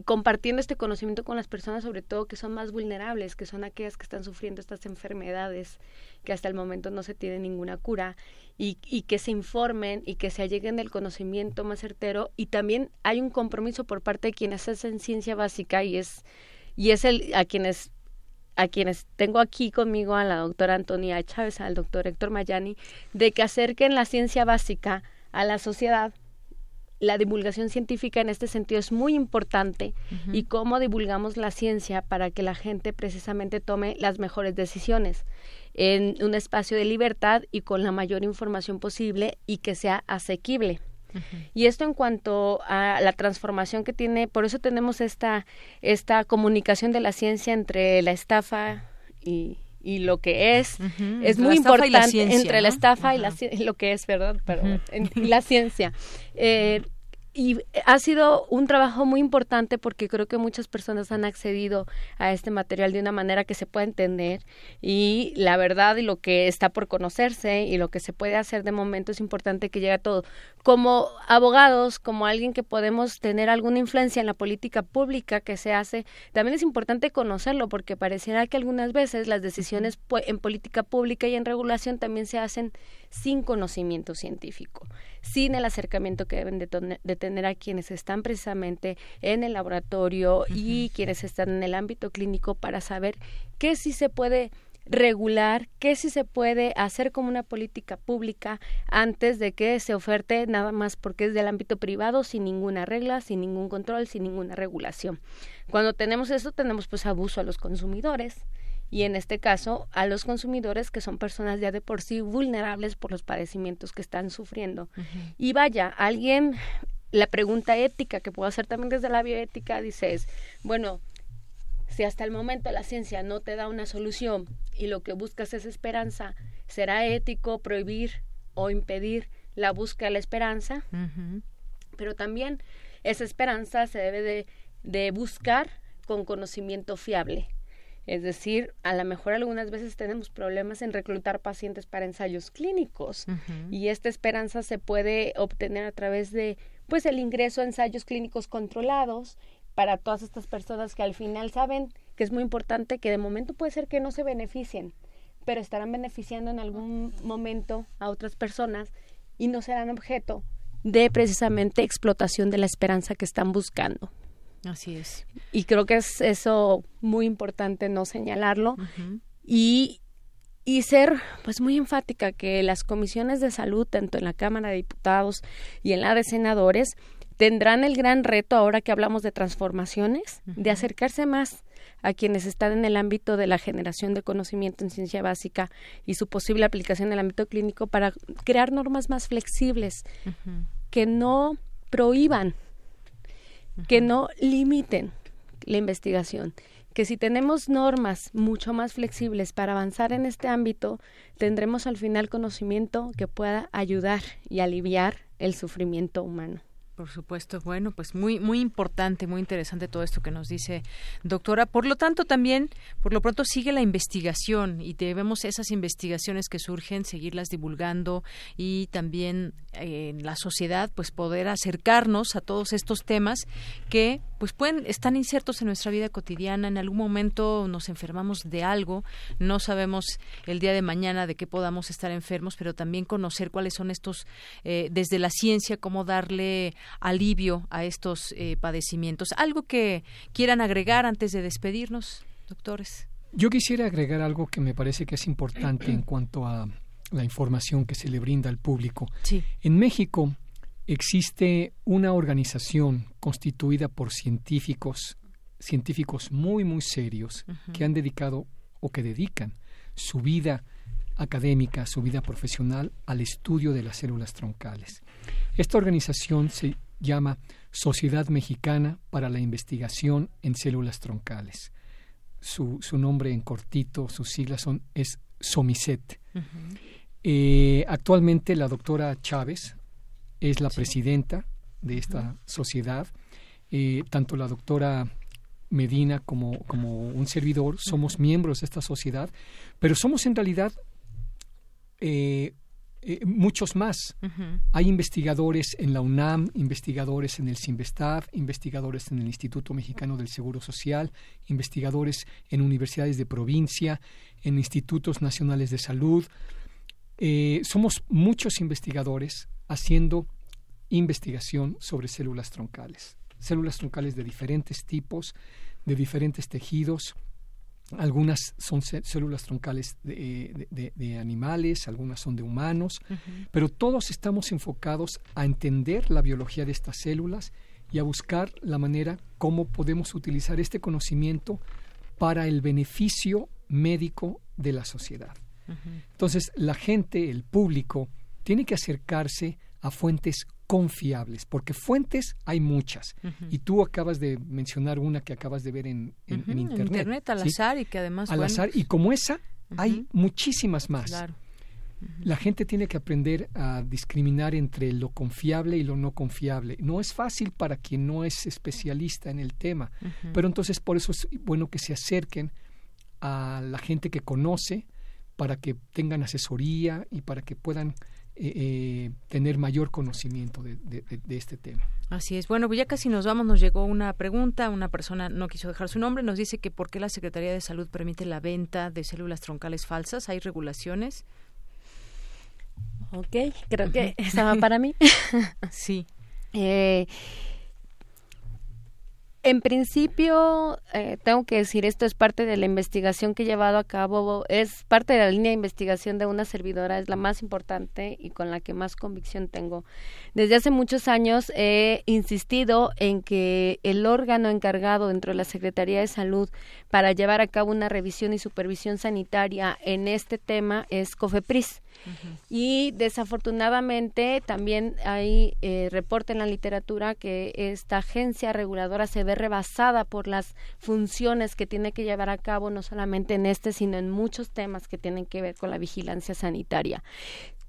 compartiendo este conocimiento con las personas, sobre todo que son más vulnerables, que son aquellas que están sufriendo estas enfermedades que hasta el momento no se tiene ninguna cura y, y que se informen y que se alleguen del conocimiento más certero. Y también hay un compromiso por parte de quienes hacen ciencia básica y es y es el a quienes a quienes tengo aquí conmigo a la doctora Antonia Chávez, al doctor Héctor Mayani, de que acerquen la ciencia básica a la sociedad la divulgación científica en este sentido es muy importante y cómo divulgamos la ciencia para que la gente precisamente tome las mejores decisiones en un espacio de libertad y con la mayor información posible y que sea asequible. Y esto en cuanto a la transformación que tiene, por eso tenemos esta, esta comunicación de la ciencia entre la estafa y, y lo que es. Es muy importante entre la estafa y la lo que es verdad pero en la ciencia. Eh, y ha sido un trabajo muy importante porque creo que muchas personas han accedido a este material de una manera que se pueda entender y la verdad y lo que está por conocerse y lo que se puede hacer de momento es importante que llegue a todo. Como abogados, como alguien que podemos tener alguna influencia en la política pública que se hace, también es importante conocerlo porque pareciera que algunas veces las decisiones en política pública y en regulación también se hacen sin conocimiento científico sin el acercamiento que deben de, tener a quienes están precisamente en el laboratorio y quienes están en el ámbito clínico para saber qué sí se puede regular, qué sí se puede hacer como una política pública antes de que se oferte nada más porque es del ámbito privado sin ninguna regla, sin ningún control, sin ninguna regulación. Cuando tenemos eso tenemos pues abuso a los consumidores, y en este caso a los consumidores que son personas ya de por sí vulnerables por los padecimientos que están sufriendo. Y vaya, alguien, la pregunta ética que puedo hacer también desde la bioética dice es, bueno, si hasta el momento la ciencia no te da una solución y lo que buscas es esperanza, ¿será ético prohibir o impedir la búsqueda de la esperanza? Pero también esa esperanza se debe de, de buscar con conocimiento fiable. Es decir, a lo mejor algunas veces tenemos problemas en reclutar pacientes para ensayos clínicos y esta esperanza se puede obtener a través de pues el ingreso a ensayos clínicos controlados para todas estas personas que al final saben que es muy importante que de momento puede ser que no se beneficien, pero estarán beneficiando en algún momento a otras personas y no serán objeto de precisamente explotación de la esperanza que están buscando. Así es. Y creo que es eso muy importante no señalarlo. Y, y ser pues muy enfática que las comisiones de salud, tanto en la Cámara de Diputados y en la de Senadores, tendrán el gran reto ahora que hablamos de transformaciones, de acercarse más a quienes están en el ámbito de la generación de conocimiento en ciencia básica y su posible aplicación en el ámbito clínico para crear normas más flexibles que no prohíban que no limiten la investigación, que si tenemos normas mucho más flexibles para avanzar en este ámbito, tendremos al final conocimiento que pueda ayudar y aliviar el sufrimiento humano. Por supuesto, bueno, pues muy muy importante, muy interesante todo esto que nos dice doctora. Por lo tanto, también, por lo pronto sigue la investigación y debemos esas investigaciones que surgen seguirlas divulgando y también en la sociedad, pues poder acercarnos a todos estos temas que pues pueden están insertos en nuestra vida cotidiana. En algún momento nos enfermamos de algo, no sabemos el día de mañana de qué podamos estar enfermos, pero también conocer cuáles son estos eh, desde la ciencia, cómo darle alivio a estos eh, padecimientos. ¿Algo que quieran agregar antes de despedirnos, doctores? Yo quisiera agregar algo que me parece que es importante en cuanto a la información que se le brinda al público. En México existe una organización constituida por científicos, científicos muy, muy serios, que han dedicado o que dedican su vida académica, su vida profesional al estudio de las células troncales. Esta organización se llama Sociedad Mexicana para la Investigación en Células Troncales. Su, nombre en cortito, sus siglas son es SOMICET. Eh, actualmente la doctora Chávez es la presidenta de esta sociedad. Eh, tanto la doctora Medina como, como un servidor somos miembros de esta sociedad, pero somos en realidad eh, eh, muchos más. Hay investigadores en la UNAM, investigadores en el CIMBESTAF, investigadores en el Instituto Mexicano del Seguro Social, investigadores en universidades de provincia, en institutos nacionales de salud. Eh, somos muchos investigadores haciendo investigación sobre células troncales, células troncales de diferentes tipos, de diferentes tejidos, algunas son células troncales de, animales, algunas son de humanos, pero todos estamos enfocados a entender la biología de estas células y a buscar la manera cómo podemos utilizar este conocimiento para el beneficio médico de la sociedad. Entonces, la gente, el público, tiene que acercarse a fuentes confiables, porque fuentes hay muchas. Y tú acabas de mencionar una que acabas de ver en, en, Internet. Internet al azar y que además... Al azar, y como esa, hay muchísimas más. La gente tiene que aprender a discriminar entre lo confiable y lo no confiable. No es fácil para quien no es especialista en el tema, pero entonces por eso es bueno que se acerquen a la gente que conoce para que tengan asesoría y para que puedan eh, eh, tener mayor conocimiento de, este tema. Así es. Bueno, pues ya casi nos vamos. Nos llegó una pregunta. Una persona no quiso dejar su nombre. Nos dice que por qué la Secretaría de Salud permite la venta de células troncales falsas. ¿Hay regulaciones? Ok, creo que estaba para mí. sí. Eh, en principio, eh, tengo que decir, esto es parte de la investigación que he llevado a cabo, es parte de la línea de investigación de una servidora, es la más importante y con la que más convicción tengo. Desde hace muchos años he insistido en que el órgano encargado dentro de la Secretaría de Salud para llevar a cabo una revisión y supervisión sanitaria en este tema es COFEPRIS. Y desafortunadamente también hay eh, reporte en la literatura que esta agencia reguladora se ve rebasada por las funciones que tiene que llevar a cabo no solamente en este, sino en muchos temas que tienen que ver con la vigilancia sanitaria.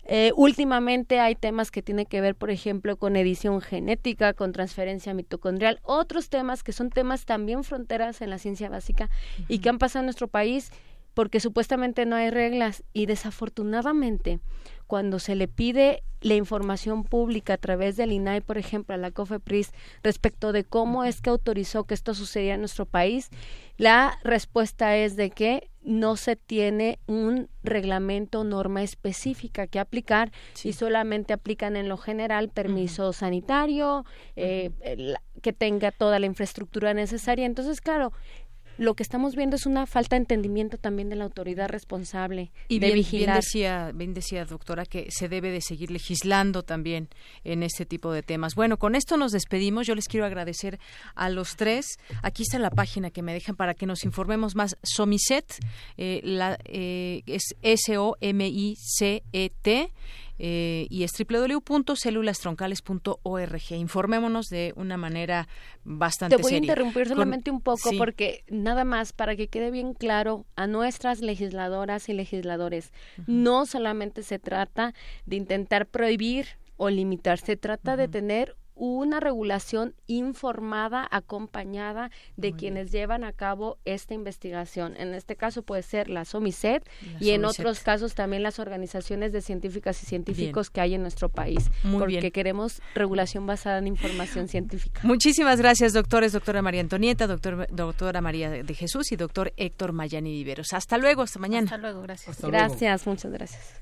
Eh, últimamente hay temas que tienen que ver, por ejemplo, con edición genética, con transferencia mitocondrial, otros temas que son temas también fronteras en la ciencia básica y que han pasado en nuestro país porque supuestamente no hay reglas. Y desafortunadamente cuando se le pide la información pública a través del INAI, por ejemplo, a la COFEPRIS, respecto de cómo es que autorizó que esto sucediera en nuestro país, la respuesta es de que no se tiene un reglamento, norma específica que aplicar y solamente aplican en lo general permiso sanitario, eh, que tenga toda la infraestructura necesaria. Entonces, claro, lo que estamos viendo es una falta de entendimiento también de la autoridad responsable y de vigilar. decía, bien decía, doctora, que se debe de seguir legislando también en este tipo de temas. Bueno, con esto nos despedimos. Yo les quiero agradecer a los tres. Aquí está la página que me dejan para que nos informemos más. Somicet, eh, la, eh, es S-O-M-I-C-E-T. Eh, y es www.celulastroncales.org. Informémonos de una manera bastante Te voy a interrumpir solamente un poco porque nada más para que quede bien claro a nuestras legisladoras y legisladores, no solamente se trata de intentar prohibir o limitar, se trata de tener una regulación informada, acompañada de quienes llevan a cabo esta investigación. En este caso puede ser la SOMICET y en otros casos también las organizaciones de científicas y científicos que hay en nuestro país, porque queremos regulación basada en información científica. Muchísimas gracias, doctores, doctora María Antonieta, doctor, doctora María de Jesús y doctor Héctor Mayani Viveros. Hasta luego, hasta mañana. Hasta luego, gracias. gracias, muchas gracias.